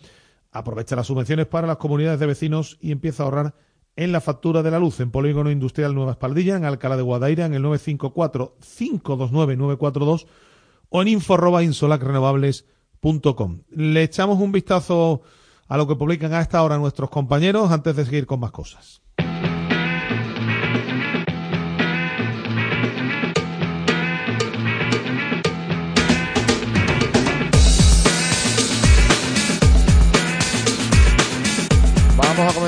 Aprovecha las subvenciones para las comunidades de vecinos y empieza a ahorrar en la factura de la luz en Polígono Industrial Nueva Espaldilla, en Alcalá de Guadaira, en el 954-529-942 o en info.insolacrenovables.com. Le echamos un vistazo a lo que publican a esta hora nuestros compañeros antes de seguir con más cosas.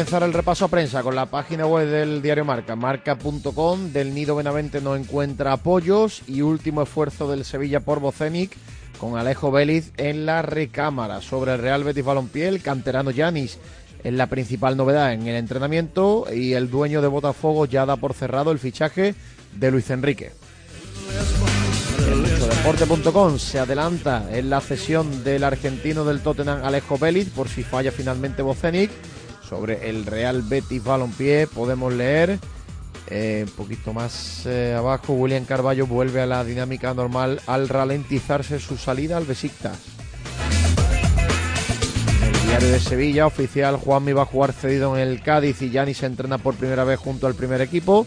Comenzar el repaso a prensa con la página web del diario Marca, marca.com. Del Nido Benavente no encuentra apoyos y último esfuerzo del Sevilla por Bocenic con Alejo Vélez en la recámara. Sobre el Real Betis Balompié, el canterano Yanis es la principal novedad en el entrenamiento y el dueño de Botafogo ya da por cerrado el fichaje de Luis Enrique. En Deporte.com se adelanta en la cesión del argentino del Tottenham Alejo Vélez por si falla finalmente Bocenic. Sobre el Real Betis Balompié podemos leer eh, un poquito más eh, abajo William Carballo vuelve a la dinámica normal al ralentizarse su salida al Besiktas. El diario de Sevilla oficial Juanmi va a jugar cedido en el Cádiz y Yanis se entrena por primera vez junto al primer equipo.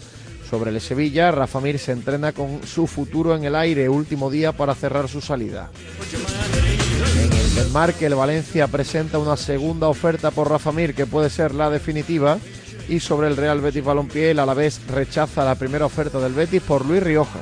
Sobre el Sevilla, Rafa Mir se entrena con su futuro en el aire, último día para cerrar su salida. El desmarque, el Valencia presenta una segunda oferta por Rafa Mir que puede ser la definitiva. Y sobre el Real Betis Balompié, el Alavés rechaza la primera oferta del Betis por Luis Rioja.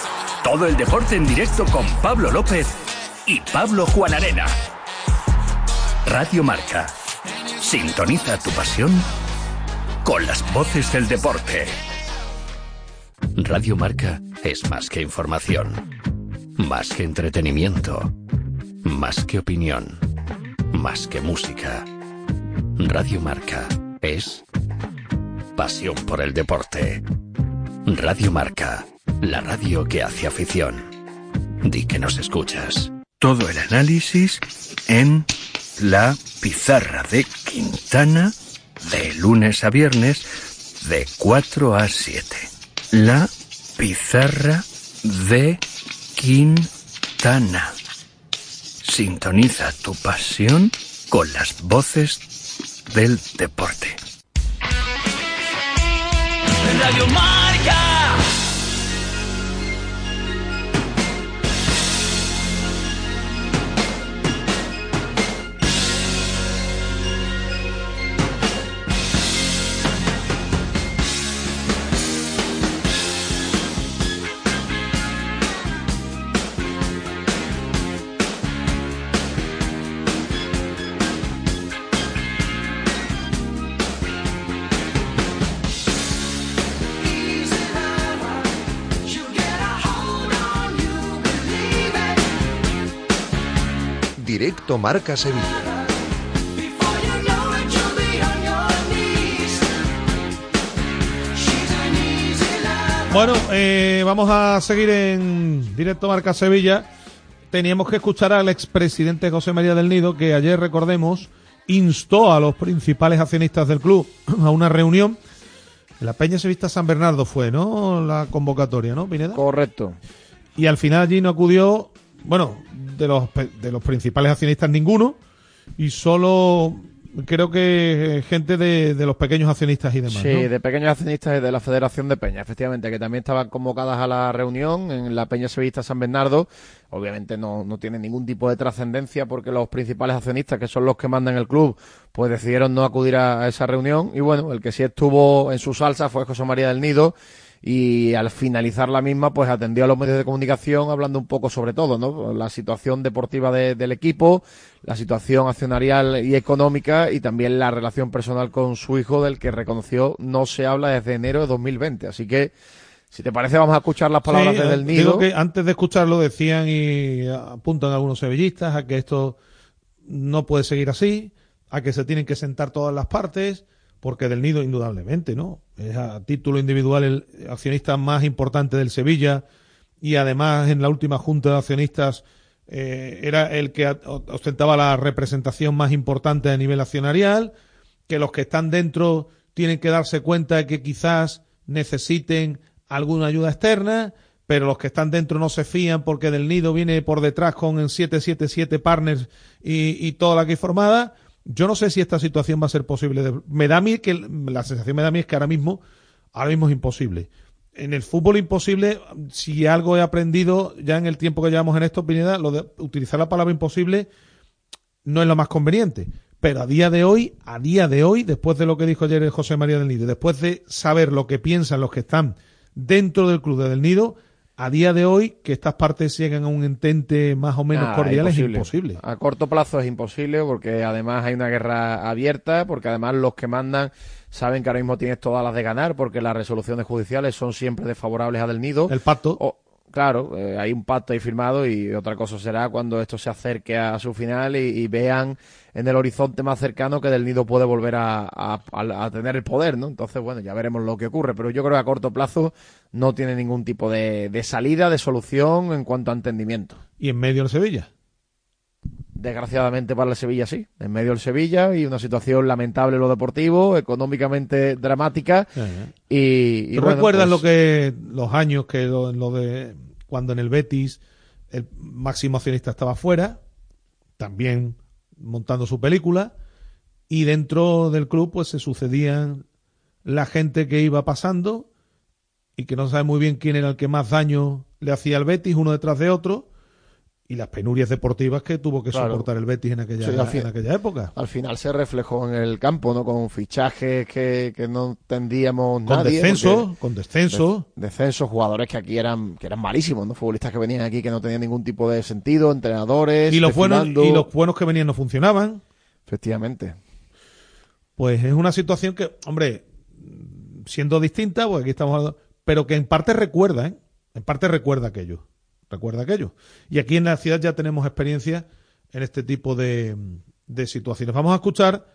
Todo el deporte en directo con Pablo López y Pablo Juan Arena. Radio Marca. Sintoniza tu pasión con las voces del deporte. Radio Marca es más que información, más que entretenimiento, más que opinión, más que música. Radio Marca es pasión por el deporte. Radio Marca, la radio que hace afición. Di que nos escuchas. Todo el análisis en la pizarra de Quintana de lunes a viernes de 4 a 7. La pizarra de Quintana. Sintoniza tu pasión con las voces del deporte. Radio Marca. Directo Marca Sevilla. Bueno, eh, vamos a seguir en directo Marca Sevilla. Teníamos que escuchar al expresidente José María del Nido, que ayer, recordemos, instó a los principales accionistas del club a una reunión. En la Peña Sevista San Bernardo fue, ¿no? La convocatoria, ¿no, Pineda? Correcto. Y al final allí no acudió, bueno, de los, de los principales accionistas ninguno, y solo creo que eh, gente de, de los pequeños accionistas y demás. Sí, ¿no? de pequeños accionistas y de la Federación de Peña, efectivamente, que también estaban convocadas a la reunión en la Peña Sevista San Bernardo. Obviamente no, no tiene ningún tipo de trascendencia porque los principales accionistas, que son los que mandan el club, pues decidieron no acudir a, a esa reunión. Y bueno, el que sí estuvo en su salsa fue José María del Nido y al finalizar la misma pues atendió a los medios de comunicación hablando un poco sobre todo, ¿no? La situación deportiva de- del equipo, la situación accionarial y económica y también la relación personal con su hijo del que reconoció no se habla desde enero de 2020. Así que, si te parece, vamos a escuchar las palabras Sí, de eh, Digo Nido. que antes de escucharlo decían y apuntan algunos sevillistas a que esto no puede seguir así, a que se tienen que sentar todas las partes, porque Del Nido indudablemente, ¿no? Es a título individual el accionista más importante del Sevilla y además en la última junta de accionistas eh, era el que ostentaba la representación más importante a nivel accionarial, que los que están dentro tienen que darse cuenta de que quizás necesiten alguna ayuda externa, pero los que están dentro no se fían porque del nido viene por detrás con el 777 partners y, y toda la que formada. Yo no sé si esta situación va a ser posible. Me da a que la sensación me da a mí es que ahora mismo, ahora mismo es imposible. En el fútbol imposible, si algo he aprendido ya en el tiempo que llevamos en esto, Pineda, lo de utilizar la palabra imposible no es lo más conveniente. Pero a día de hoy, a día de hoy, después de lo que dijo ayer José María del Nido, después de saber lo que piensan los que están dentro del club de del Nido, a día de hoy que estas partes lleguen a un entente más o menos Nah, cordial es imposible. A corto plazo es imposible porque además hay una guerra abierta, porque además los que mandan saben que ahora mismo tienes todas las de ganar porque las resoluciones judiciales son siempre desfavorables a Del Nido. El pacto. O- claro, eh, hay un pacto ahí firmado y otra cosa será cuando esto se acerque a su final y, vean en el horizonte más cercano que Del Nido puede volver a, tener el poder, ¿no? Entonces, bueno, ya veremos lo que ocurre, pero yo creo que a corto plazo no tiene ningún tipo de, de salida, de solución en cuanto a entendimiento. Y en medio el Sevilla. Desgraciadamente para el Sevilla sí, en medio del Sevilla y una situación lamentable en lo deportivo, económicamente dramática. Y, y ¿Tú bueno, recuerdas pues, lo que los años que lo, lo de cuando en el Betis el máximo accionista estaba fuera, también montando su película y dentro del club pues se sucedían la gente que iba pasando y que no sabe muy bien quién era el que más daño le hacía al Betis uno detrás de otro y las penurias deportivas que tuvo que Claro. soportar el Betis en aquella, Sí, al fin- en aquella época. Al final se reflejó en el campo, ¿no? Con fichajes que, que no entendíamos Con nadie. descenso, con descenso. de- descenso, jugadores que aquí eran, que eran malísimos, ¿no? Futbolistas que venían aquí que no tenían ningún tipo de sentido, entrenadores. Y los, buenos, y los buenos que venían no funcionaban. Efectivamente. Pues es una situación que, hombre, siendo distinta, pues aquí estamos hablando, pero que en parte recuerda, ¿eh? En parte recuerda aquello. Recuerda aquello. Y aquí en la ciudad ya tenemos experiencia en este tipo de, de situaciones. Vamos a escuchar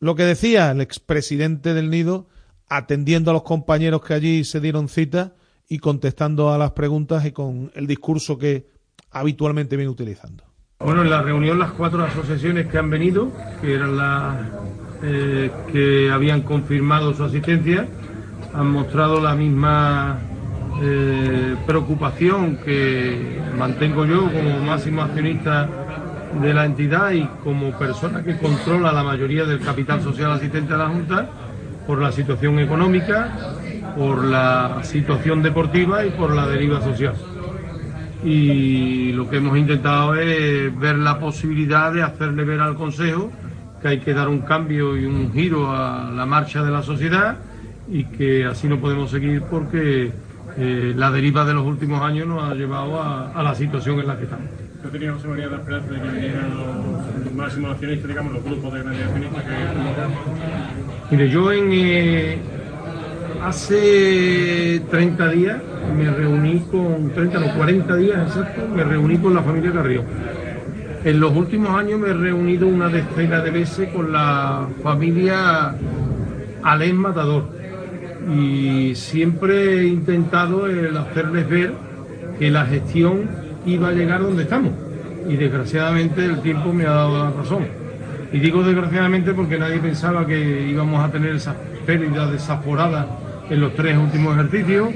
lo que decía el expresidente del Nido, atendiendo a los compañeros que allí se dieron cita y contestando a las preguntas y con el discurso que habitualmente viene utilizando. Bueno, en la reunión las cuatro asociaciones que han venido, que eran las eh, que habían confirmado su asistencia, han mostrado la misma eh, preocupación que mantengo yo como máximo accionista de la entidad y como persona que controla la mayoría del capital social asistente a la Junta por la situación económica, por la situación deportiva y por la deriva social. Y lo que hemos intentado es ver la posibilidad de hacerle ver al Consejo que hay que dar un cambio y un giro a la marcha de la sociedad y que así no podemos seguir porque eh, la deriva de los últimos años nos ha llevado a, a la situación en la que estamos. ¿No tenía José María la esperanza de que vinieran los máximos accionistas, digamos, los grupos de grandes accionistas que Mire, yo en eh, hace 30 días me reuní con 30, no 40 días exacto, me reuní con la familia Carrión. En los últimos años me he reunido una decena de veces con la familia Alén Matador. Y siempre he intentado el hacerles ver que la gestión iba a llegar donde estamos y desgraciadamente el tiempo me ha dado la razón. Y digo desgraciadamente porque nadie pensaba que íbamos a tener esas pérdidas desaforadas en los tres últimos ejercicios,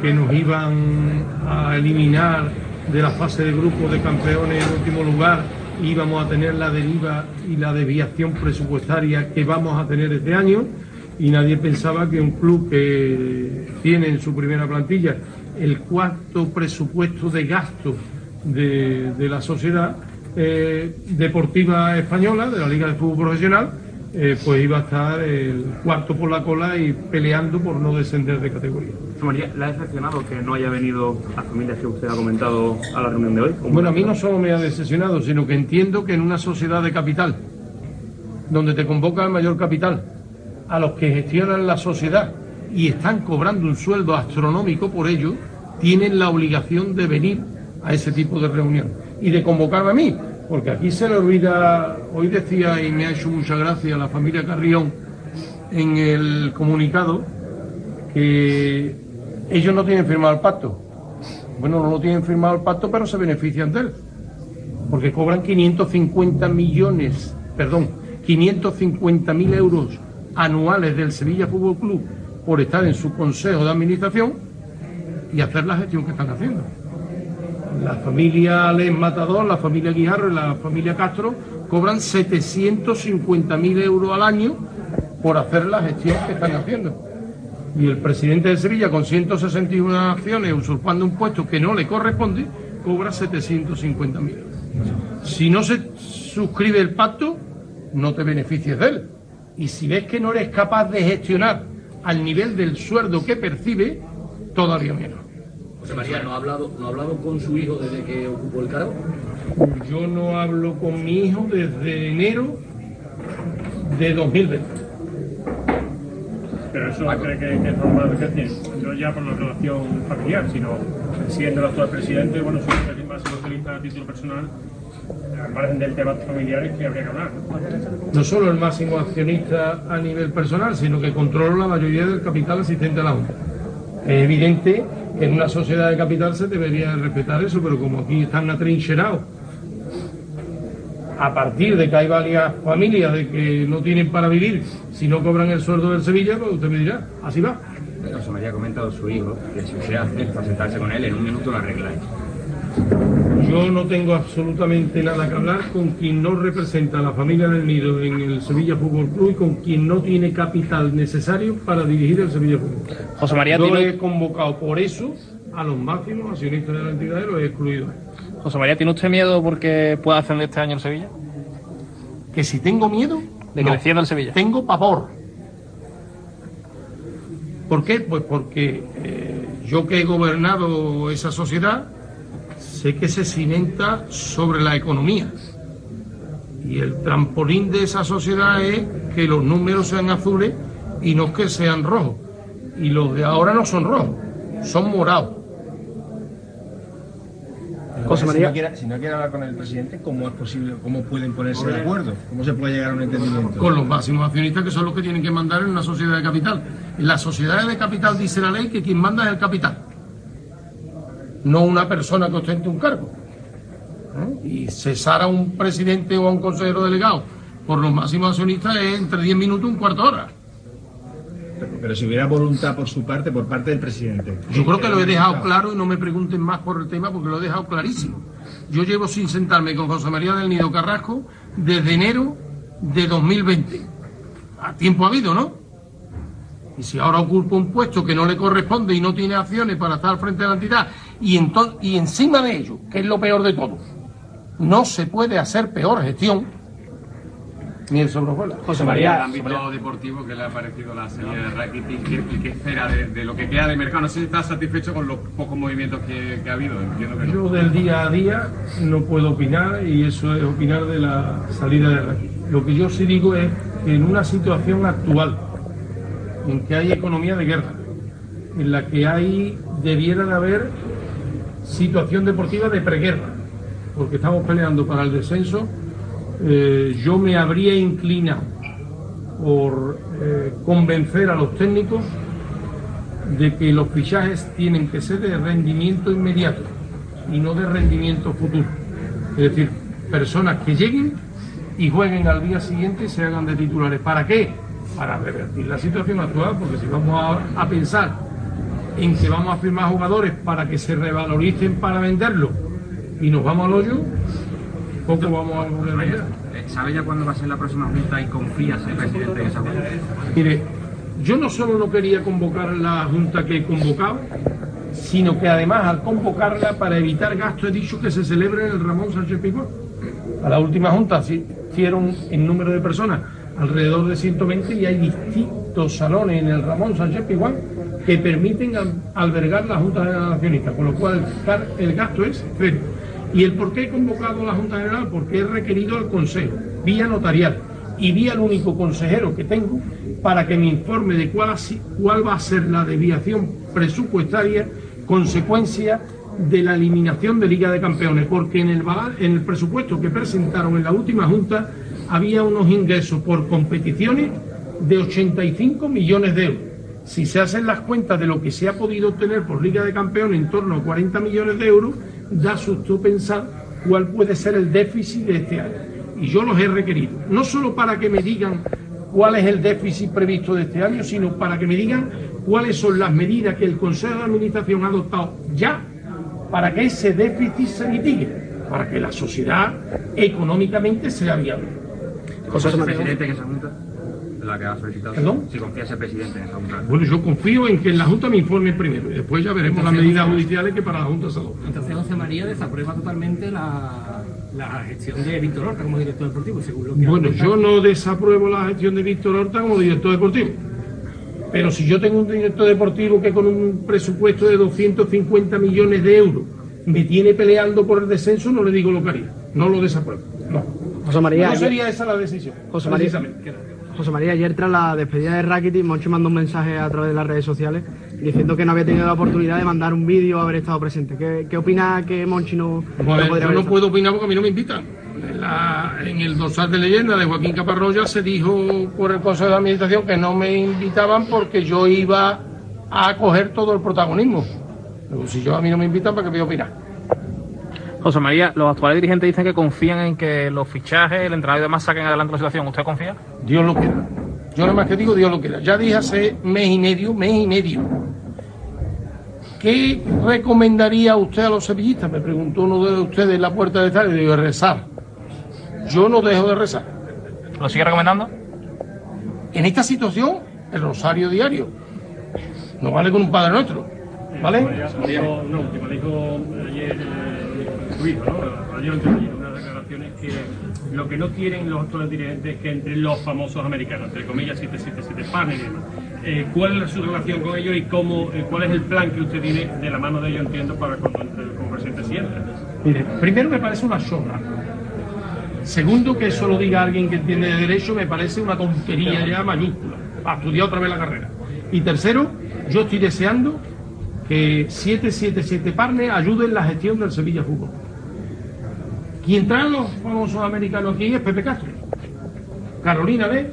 que nos iban a eliminar de la fase de grupo de campeones en último lugar, íbamos a tener la deriva y la desviación presupuestaria que vamos a tener este año y nadie pensaba que un club que tiene en su primera plantilla el cuarto presupuesto de gasto de, de la sociedad eh, deportiva española, de la Liga de Fútbol Profesional, eh, pues iba a estar el cuarto por la cola y peleando por no descender de categoría. María, ¿le ha decepcionado que no haya venido la familia que usted ha comentado a la reunión de hoy? Bueno, a mí no solo me ha decepcionado, sino que entiendo que en una sociedad de capital, donde te convoca el mayor capital, a los que gestionan la sociedad y están cobrando un sueldo astronómico por ello, tienen la obligación de venir a ese tipo de reunión y de convocarme a mí, porque aquí se le olvida, hoy decía y me ha hecho mucha gracia la familia Carrión en el comunicado que ellos no tienen firmado el pacto. Bueno, no lo tienen firmado el pacto, pero se benefician de él, porque cobran 550 millones, perdón, 550 mil euros anuales del Sevilla Fútbol Club por estar en su consejo de administración y hacer la gestión que están haciendo. La familia Les Matador, la familia Guijarro y la familia Castro cobran 750.000 euros al año por hacer la gestión que están haciendo. Y el presidente de Sevilla, con 161 acciones, usurpando un puesto que no le corresponde, cobra 750.000 euros. Si no se suscribe el pacto, no te beneficies de él. Y si ves que no eres capaz de gestionar al nivel del sueldo que percibe, todavía menos. José María, ¿no ha, hablado, ¿no ha hablado con su hijo desde que ocupó el cargo? Yo no hablo con mi hijo desde enero de 2020. Pero eso cree que, que es normal que tiene, no ya por la relación familiar, sino siendo el actual presidente, bueno, su es máximo accionista a título personal, al margen del tema familiares que habría que hablar. ¿no? No solo el máximo accionista a nivel personal, sino que controla la mayoría del capital asistente a la Junta. Es evidente que en una sociedad de capital se debería respetar eso, pero como aquí están atrincherados, a partir de que hay varias familias de que no tienen para vivir si no cobran el sueldo del Sevilla, pues usted me dirá, así va. José María ha comentado su hijo que si usted acepta sentarse con él, en un minuto lo arregláis. Yo no tengo absolutamente nada que hablar con quien no representa a la familia del Nido en el Sevilla Fútbol Club y con quien no tiene capital necesario para dirigir el Sevilla Fútbol Club. José María, Yo tiene- he convocado por eso a los máximos accionistas de la entidad y los he excluido. José María, ¿tiene usted miedo porque pueda ascender este año el Sevilla? Que si tengo miedo, De que no. el Sevilla. Tengo pavor. ¿Por qué? Pues porque eh, yo que he gobernado esa sociedad, sé que se cimenta sobre la economía. Y el trampolín de esa sociedad es que los números sean azules y no que sean rojos. Y los de ahora no son rojos, son morados. José María. Si no, quiere, si no quiere hablar con el presidente, ¿cómo es posible, cómo pueden ponerse de acuerdo? ¿Cómo se puede llegar a un entendimiento? Con los máximos accionistas que son los que tienen que mandar en una sociedad de capital. En las sociedades de capital dice la ley que quien manda es el capital, no una persona que ostente un cargo. ¿Eh? Y cesar a un presidente o a un consejero delegado por los máximos accionistas es entre 10 minutos y un cuarto de hora. Pero, pero si hubiera voluntad por su parte, por parte del presidente. Yo creo que lo he dejado claro y no me pregunten más por el tema porque lo he dejado clarísimo. Yo llevo sin sentarme con José María del Nido Carrasco desde enero de 2020. A tiempo ha habido, ¿no? Y si ahora ocupa un puesto que no le corresponde y no tiene acciones para estar frente a la entidad y, y encima de ello, que es lo peor de todo, no se puede hacer peor gestión ni el sobrevuela. José María, el ámbito deportivo, ¿qué le ha parecido la serie de Rakitic ¿Qué- y qué espera de, de lo que queda de mercado? No sé si está satisfecho con los pocos movimientos que, que ha habido, entiendo que no. Yo del día a día no puedo opinar y eso es opinar de la salida de Rakitic. Lo que yo sí digo es que en una situación actual, en que hay economía de guerra, en la que hay, debiera de haber situación deportiva de preguerra, porque estamos peleando para el descenso, eh, yo me habría inclinado por eh, convencer a los técnicos de que los fichajes tienen que ser de rendimiento inmediato y no de rendimiento futuro. Es decir, personas que lleguen y jueguen al día siguiente y se hagan de titulares. ¿Para qué? Para revertir la situación actual, porque si vamos a, a pensar en que vamos a firmar jugadores para que se revaloricen para venderlos y nos vamos al hoyo, poco vamos a volver a. ¿Sabe ya cuándo va a ser la próxima junta y confías en el presidente en esa junta? Mire, yo no solo no quería convocar la junta que he convocado, sino que además al convocarla para evitar gasto he dicho que se celebre en el Ramón Sánchez Pizjuán. A la última junta hicieron en número de personas alrededor de 120 y hay distintos salones en el Ramón Sánchez Pizjuán que permiten al- albergar la Junta General Accionista, con lo cual el gasto es cero. ¿Y el por qué he convocado la Junta General? Porque he requerido al Consejo, vía notarial, y vía el único consejero que tengo para que me informe de cuál, va a ser la desviación presupuestaria consecuencia de la eliminación de Liga de Campeones, porque en el presupuesto que presentaron en la última Junta había unos ingresos por competiciones de 85 millones de euros. Si se hacen las cuentas de lo que se ha podido obtener por Liga de Campeones en torno a 40 millones de euros, da susto pensar cuál puede ser el déficit de este año. Y yo los he requerido, no solo para que me digan cuál es el déficit previsto de este año, sino para que me digan cuáles son las medidas que el Consejo de Administración ha adoptado ya para que ese déficit se mitigue, para que la sociedad económicamente sea viable. ¿Confías el presidente en esa junta? De la que ha solicitado. ¿Perdón? Si confías el presidente en esa junta. Bueno, yo confío en que en la Junta me informe primero y después ya veremos las medidas judiciales que para la Junta se adoptan. Entonces José María desaprueba totalmente la, la gestión de Víctor Horta como director deportivo, según lo que Bueno, yo no desapruebo la gestión de Víctor Horta como director deportivo. Pero si yo tengo un director deportivo que con un presupuesto de 250 millones de euros me tiene peleando por el descenso, no le digo lo que haría. No lo desapruebo. No. José María, no ayer- sería esa la decisión. José María. José María, ayer tras la despedida de Rakitic, Monchi mandó un mensaje a través de las redes sociales diciendo que no había tenido la oportunidad de mandar un vídeo o haber estado presente. ¿Qué, qué opina que Monchi no, ver, no podría yo no puedo opinar porque a mí no me invitan. En, la- en el dorsal de leyenda de Joaquín Caparroya se dijo por el Consejo de Administración que no me invitaban porque yo iba a coger todo el protagonismo. Pero si yo a mí no me invitan, ¿para qué voy a opinar? José María, los actuales dirigentes dicen que confían en que los fichajes, el entrenador y demás saquen adelante la situación. ¿Usted confía? Dios lo quiera. Yo nada más que digo Dios lo quiera. Ya dije hace mes y medio, mes y medio. ¿Qué recomendaría usted a los sevillistas? Me preguntó uno de ustedes en la puerta de estadio y digo, rezar. Yo no dejo de rezar. ¿Lo sigue recomendando? En esta situación, el rosario diario. No vale con un Padre Nuestro. ¿Vale? No, último, dijo ayer hijo, ¿no? Ayer antes unas declaraciones que lo que no quieren los actuales dirigentes es que entre los famosos americanos, entre comillas 777 partners. Eh, ¿Cuál es su relación con ellos y cómo, eh, cuál es el plan que usted tiene de la mano de ellos, entiendo, para cuando entre como presidente si entra? Mire, primero me parece una chorra. Segundo, que eso lo diga alguien que entiende de derecho, me parece una tontería ya mayúscula. A estudiar otra vez la carrera. Y tercero, yo estoy deseando que 777 Partners ayude en la gestión del Sevilla Fútbol. Quien trae los famosos americanos aquí es Pepe Castro, Carolina B,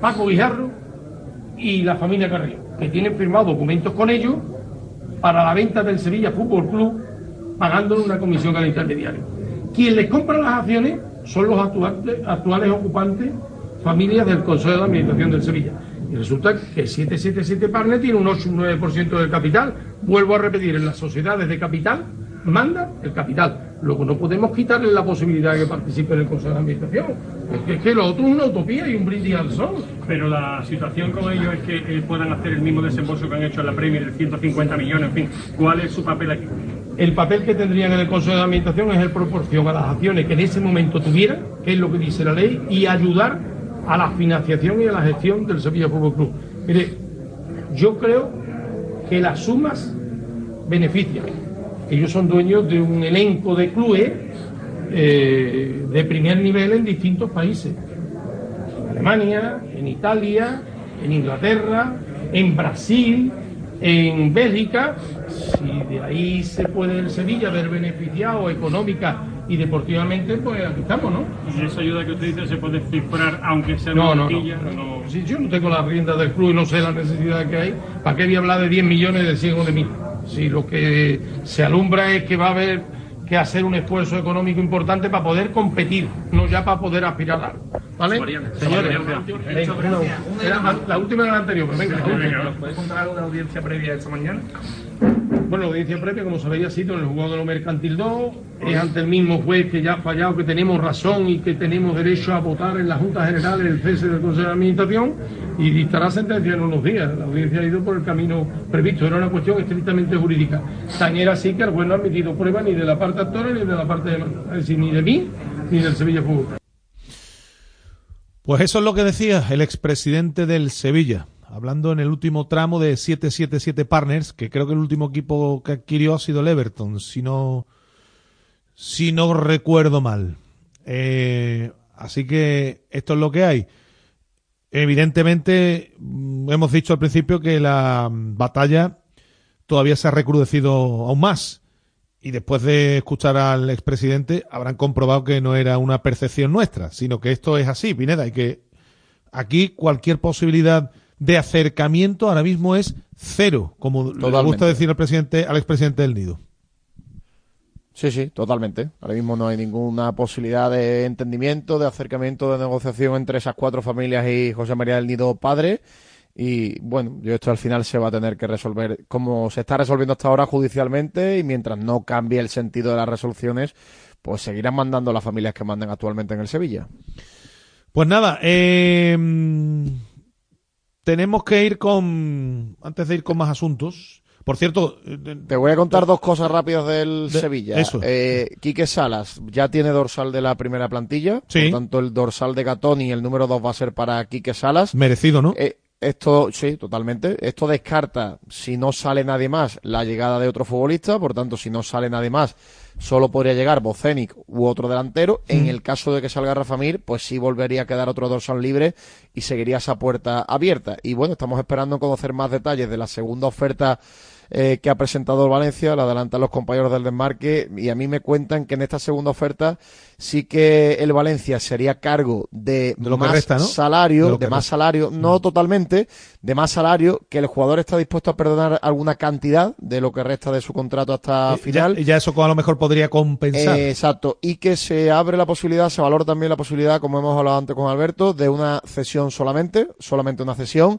Paco Guijarro y la familia Carrillo, que tienen firmado documentos con ellos para la venta del Sevilla Fútbol Club, pagándole una comisión al intermediario. Quien les compra las acciones son los actuales, actuales ocupantes, familias del Consejo de Administración del Sevilla. Y resulta que 777 Partners tiene un 8 un 9% del capital. Vuelvo a repetir, en las sociedades de capital manda el capital. Luego no podemos quitarle la posibilidad de que participe en el Consejo de Administración. Es que, es que lo otro es una utopía y un brindis al sol. Pero la situación con ellos es que eh, puedan hacer el mismo desembolso que han hecho en la Premier de 150 millones, en fin. ¿Cuál es su papel aquí? El papel que tendrían en el Consejo de Administración es el proporción a las acciones que en ese momento tuvieran, que es lo que dice la ley, y ayudar a la financiación y a la gestión del Sevilla Fútbol Club. Mire, yo creo que las sumas benefician. Ellos son dueños de un elenco de clubes eh, de primer nivel en distintos países. En Alemania, en Italia, en Inglaterra, en Brasil, en Bélgica. Si de ahí se puede el Sevilla ver beneficiado económica y deportivamente pues aquí estamos, ¿no? Y esa ayuda que usted dice se puede cifrar aunque sea No, una no, no. no. Si yo no tengo las riendas del club y no sé la necesidad que hay, ¿para qué voy a hablar de 10 millones de 100 o de 1000? Si lo que se alumbra es que va a haber que hacer un esfuerzo económico importante para poder competir, no ya para poder aspirar a algo. ¿Vale? Mariana, Señores, venga, una- la- última de la anterior, pero venga. ¿Nos puede contar algo de la audiencia previa de esta mañana? Bueno, la audiencia previa, como sabéis, ha sido en el juzgado de lo mercantil 2, es ante el mismo juez que ya ha fallado, que tenemos razón y que tenemos derecho a votar en la Junta General el cese del Consejo de Administración y dictará sentencia en unos días. La audiencia ha ido por el camino previsto, era una cuestión estrictamente jurídica. Tan era así que el juez no ha admitido pruebas ni de la parte actora ni de la parte es decir, ni de mí ni del Sevilla Fútbol. Pues eso es lo que decía el expresidente del Sevilla, hablando en el último tramo de 777 Partners, que creo que el último equipo que adquirió ha sido el Everton, si no, si no recuerdo mal. Eh, así que esto es lo que hay. Evidentemente, mm, hemos dicho al principio que la mm, batalla todavía se ha recrudecido aún más. Y después de escuchar al expresidente, habrán comprobado que no era una percepción nuestra, sino que esto es así, Pineda, y que aquí cualquier posibilidad de acercamiento ahora mismo es cero, como le gusta decir al presidente, al expresidente del Nido. Sí, sí, totalmente. Ahora mismo no hay ninguna posibilidad de entendimiento, de acercamiento, de negociación entre esas cuatro familias y José María del Nido padre. Y bueno, yo esto al final se va a tener que resolver como se está resolviendo hasta ahora judicialmente y mientras no cambie el sentido de las resoluciones, pues seguirán mandando las familias que mandan actualmente en el Sevilla. Pues nada, eh, tenemos que ir con, antes de ir con más asuntos, por cierto, Te voy a contar dos cosas rápidas del De- Sevilla. eso. Eh, Quique Salas ya tiene dorsal de la primera plantilla, Sí. por tanto el dorsal de Gatoni, el número dos va a ser para Quique Salas. merecido, ¿no? Eh, esto, sí, totalmente. Esto descarta, si no sale nadie más, la llegada de otro futbolista. Por tanto, si no sale nadie más, solo podría llegar Bocenic u otro delantero. En Mm. el caso de que salga Rafa Mir, pues sí volvería a quedar otro dorsal libre y seguiría esa puerta abierta. Y bueno, estamos esperando conocer más detalles de la segunda oferta eh, que ha presentado el Valencia, la adelantan los compañeros del desmarque, y a mí me cuentan que en esta segunda oferta sí que el Valencia sería cargo de, De lo más resta, ¿no? salario, De más resta. salario, no totalmente, de más salario, que el jugador está dispuesto a perdonar alguna cantidad de lo que resta de su contrato hasta Eh, final. Ya, ya eso a lo mejor podría compensar. Eh, exacto, y que se abre la posibilidad, se valora también la posibilidad, como hemos hablado antes con Alberto, de una cesión solamente, solamente una cesión.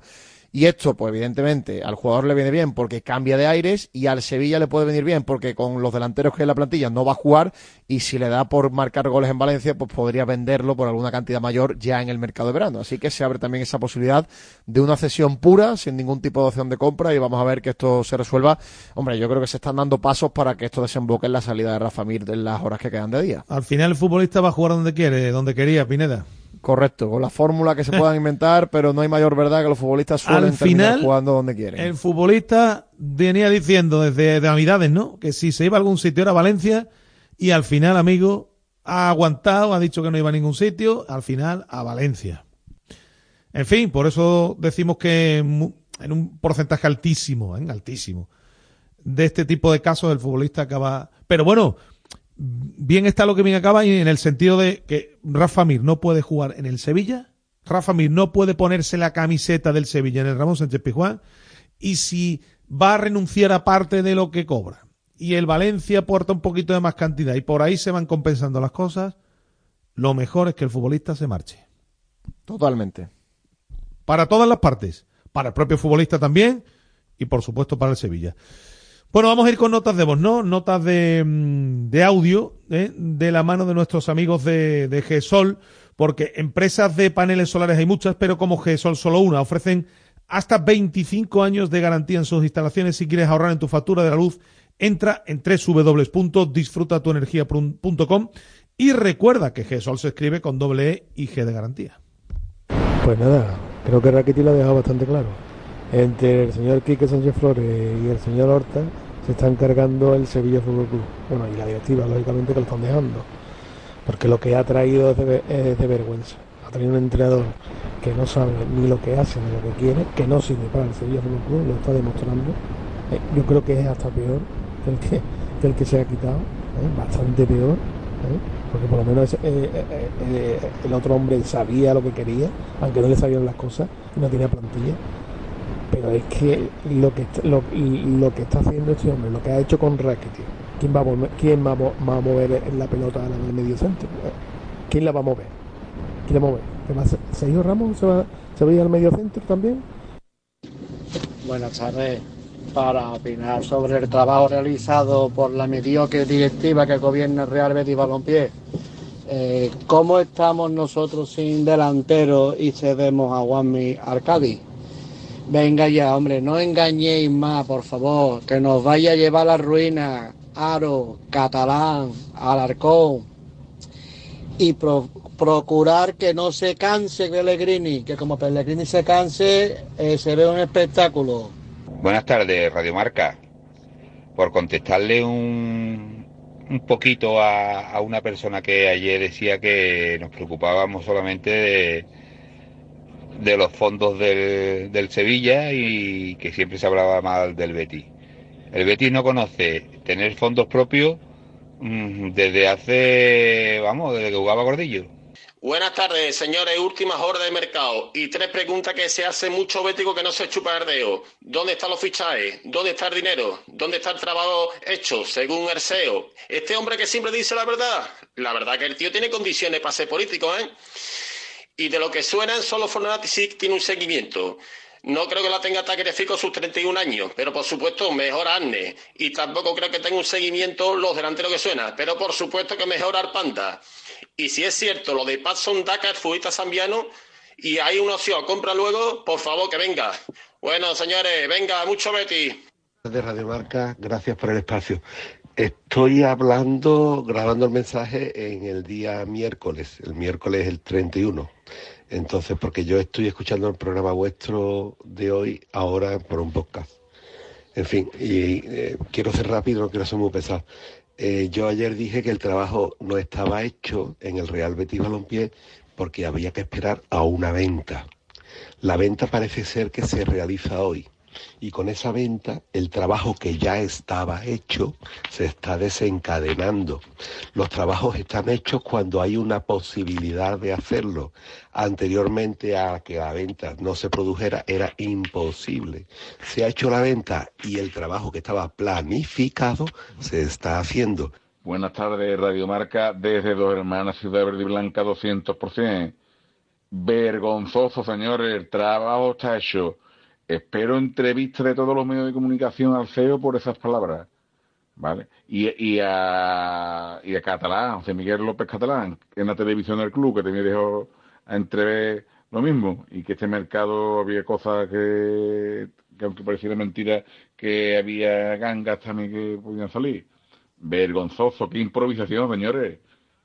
Y esto, pues evidentemente, al jugador le viene bien porque cambia de aires y al Sevilla le puede venir bien porque con los delanteros que hay en la plantilla no va a jugar y si le da por marcar goles en Valencia, pues podría venderlo por alguna cantidad mayor ya en el mercado de verano. Así que se abre también esa posibilidad de una cesión pura, sin ningún tipo de opción de compra y vamos a ver que esto se resuelva. Hombre, yo creo que se están dando pasos para que esto desemboque en la salida de Rafa Mir en las horas que quedan de día. Al final el futbolista va a jugar donde quiere, donde quería, Pineda. Correcto, con la fórmula que se puedan inventar, pero no hay mayor verdad que los futbolistas suelen Al terminar final, jugando donde quieren. El futbolista venía diciendo desde Navidades, ¿no? Que si se iba a algún sitio era Valencia y al final, amigo, ha aguantado, ha dicho que no iba a ningún sitio, al final a Valencia. En fin, por eso decimos que en un porcentaje altísimo, ¿eh? altísimo, de este tipo de casos el futbolista acaba... Pero bueno, bien está lo que bien acaba y en el sentido de que Rafa Mir no puede jugar en el Sevilla, Rafa Mir no puede ponerse la camiseta del Sevilla en el Ramón Sánchez Pizjuán y si va a renunciar a parte de lo que cobra y el Valencia aporta un poquito de más cantidad y por ahí se van compensando las cosas, lo mejor es que el futbolista se marche. Totalmente. Para todas las partes, para el propio futbolista también y por supuesto para el Sevilla. Bueno, vamos a ir con notas de voz, ¿no? Notas de, mm, de audio, ¿eh? de la mano de nuestros amigos de, de GESOL, porque empresas de paneles solares hay muchas, pero como GESOL solo una, ofrecen hasta 25 años de garantía en sus instalaciones. Si quieres ahorrar en tu factura de la luz, entra en www.disfrutatuenergia.com y recuerda que GESOL se escribe con doble E y G de garantía. Pues nada, creo que Rakitic lo ha dejado bastante claro. Entre el señor Quique Sánchez Flores y el señor Horta se están cargando el Sevilla Fútbol Club. Bueno, y la directiva, lógicamente, que lo están dejando. Porque lo que ha traído es de, vergüenza. Ha traído un entrenador que no sabe ni lo que hace ni lo que quiere, que no sirve para el Sevilla Fútbol Club, lo está demostrando. Eh, yo creo que es hasta peor que el que, que el que se ha quitado, ¿eh? bastante peor. ¿eh? Porque por lo menos el otro hombre sabía lo que quería, aunque no le sabían las cosas, y no tenía plantilla. Pero es que lo que, lo, lo que está haciendo este hombre, lo que ha hecho con Rakitic, ¿quién va a, volver- quién va a, mover la pelota a la del medio centro? ¿Quién la va a mover? ¿Quién la va a mover? ¿Se va a hacer- ¿Sergio Ramos se va, se va a ir al medio centro también? Buenas tardes. Para opinar sobre el trabajo realizado por la mediocre directiva que gobierna Real Betis Balompié, eh, ¿cómo estamos nosotros sin delantero y cedemos a Juanmi Arcadi? Venga ya, hombre, no engañéis más, por favor, que nos vaya a llevar a la ruina Aro, Catalán, Alarcón y pro- procurar que no se canse Pellegrini, que como Pellegrini se canse, eh, se ve un espectáculo. Buenas tardes, Radio Marca. Por contestarle un, un poquito a, a una persona que ayer decía que nos preocupábamos solamente de, de los fondos del, del Sevilla y que siempre se hablaba mal del Betis. El Betis no conoce tener fondos propios mm, desde hace, vamos, desde que jugaba Gordillo. Buenas tardes, señores. Últimas horas de mercado. Y tres preguntas que se hace mucho bético que no se chupa el. ¿Dónde están los fichajes? ¿Dónde está el dinero? ¿Dónde está el trabajo hecho, según el SEO? Este hombre que siempre dice la verdad. La verdad que el tío tiene condiciones para ser político, ¿eh? Y de lo que suenan, solo Fornati sí tiene un seguimiento. No creo que la tenga Takerefi con sus 31 años, pero por supuesto mejor Arne. Y tampoco creo que tenga un seguimiento los delanteros que suenan, pero por supuesto que mejor Arpanda. Y si es cierto lo de Patson Dakar, futbolista zambiano, y hay una opción, compra luego, por favor que venga. Bueno, señores, venga, mucho Betty. de Radio Marca, gracias por el espacio. Estoy hablando, grabando el mensaje en el día miércoles, el miércoles el 31. Entonces, porque yo estoy escuchando el programa vuestro de hoy ahora por un podcast. En fin, y eh, quiero ser rápido, no quiero ser muy pesado. Eh, yo ayer dije que el trabajo no estaba hecho en el Real Betis Balompié porque había que esperar a una venta. La venta parece ser que se realiza hoy y con esa venta el trabajo que ya estaba hecho se está desencadenando. Los trabajos están hechos cuando hay una posibilidad de hacerlo. Anteriormente a que la venta no se produjera era imposible. Se ha hecho la venta y el trabajo que estaba planificado se está haciendo. Buenas tardes, Radio Marca, desde Dos Hermanas, Ciudad Verde y Blanca, 200%. Vergonzoso, señores, el trabajo está hecho. Espero entrevista de todos los medios de comunicación al CEO por esas palabras. ¿Vale? Y, y, a, y a Catalán, José Miguel López Catalán, en la televisión del club, que también dejó a entrever lo mismo, y que este mercado había cosas que, que aunque pareciera mentira, que había gangas también que podían salir. Vergonzoso, qué improvisación, señores.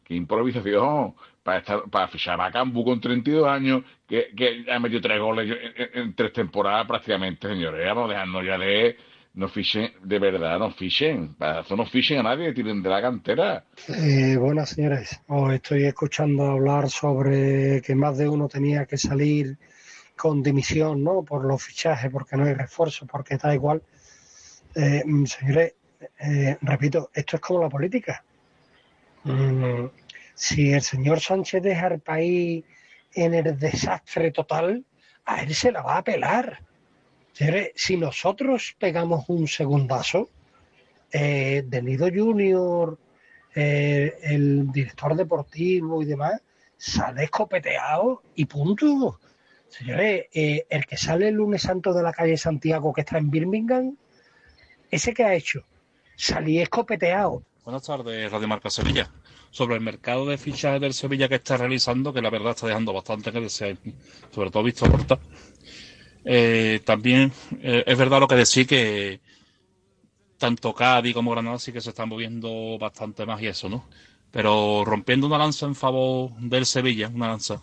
Qué improvisación. Para, estar, para fichar a Cambu con 32 años, que, que ha metido tres goles en, en- tres temporadas prácticamente, señores. Vamos a dejarnos ya de. No fichen, de verdad, no fichen. Para eso no fichen a nadie, tiren de la cantera. Eh, buenas señores, os estoy escuchando hablar sobre que más de uno tenía que salir con dimisión, ¿no? Por los fichajes, porque no hay refuerzo, porque da igual. Eh, mm, señores, eh, repito, esto es como la política. Mm, si el señor Sánchez deja el país en el desastre total, a él se la va a pelar. Si nosotros pegamos un segundazo, eh, Denido Junior, eh, el director deportivo y demás, sale escopeteado y punto. Señores, eh, el que sale el lunes santo de la calle Santiago que está en Birmingham, ese que ha hecho, salí escopeteado. Buenas tardes, Radio Marca Sevilla. Sobre el mercado de fichajes del Sevilla que está realizando, que la verdad está dejando bastante que desear, sobre todo visto Porta. Eh, también eh, es verdad lo que decís que tanto Cádiz como Granada sí que se están moviendo bastante más y eso, ¿no? Pero rompiendo una lanza en favor del Sevilla, una lanza.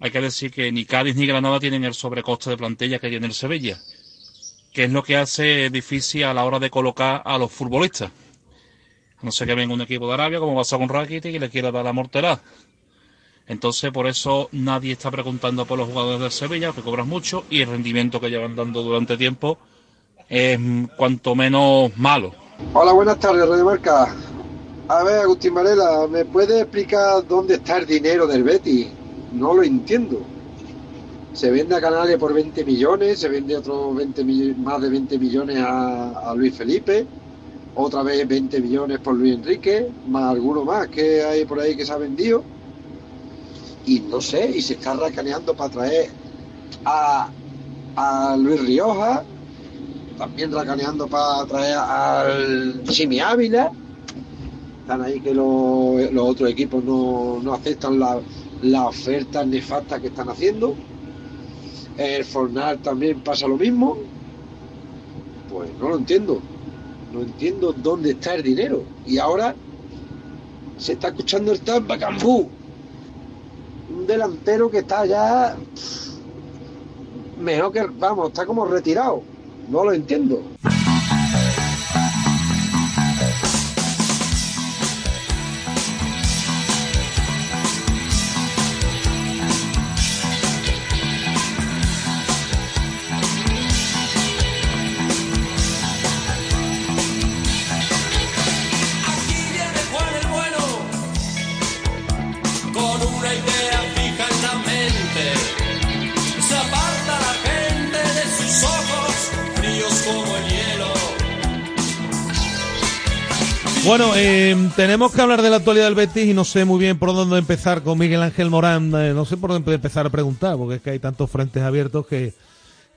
Hay que decir que ni Cádiz ni Granada tienen el sobrecoste de plantilla que tiene el Sevilla, que es lo que hace difícil a la hora de colocar a los futbolistas. No sé que venga un equipo de Arabia, como pasó con Rakitic, y le quiera dar la mortera. Entonces, por eso nadie está preguntando por los jugadores del Sevilla, que cobran mucho, y el rendimiento que llevan dando durante tiempo es cuanto menos malo. Hola, buenas tardes, Radio Marca. A ver, Agustín Varela, ¿me puede explicar dónde está el dinero del Betis? No lo entiendo. Se vende a Canales por 20 millones, se vende otros 20 mill- más de 20 millones a Luis Felipe, otra vez 20 millones por Luis Enrique, más alguno más que hay por ahí que se ha vendido. Y no sé, y se está racaneando para traer a, a Luis Rioja, también racaneando para traer al Chimi Ávila. Están ahí que los, los otros equipos no, no aceptan la- las ofertas nefastas que están haciendo. El Fornar también pasa lo mismo. Pues no lo entiendo. No entiendo dónde está el dinero. Y ahora se está escuchando el Tampa. Un delantero que está ya mejor que, vamos, está como retirado. No lo entiendo. Bueno, eh, tenemos que hablar de la actualidad del Betis y no sé muy bien por dónde empezar con Miguel Ángel Morán. eh, no sé por dónde empezar a preguntar, porque es que hay tantos frentes abiertos que,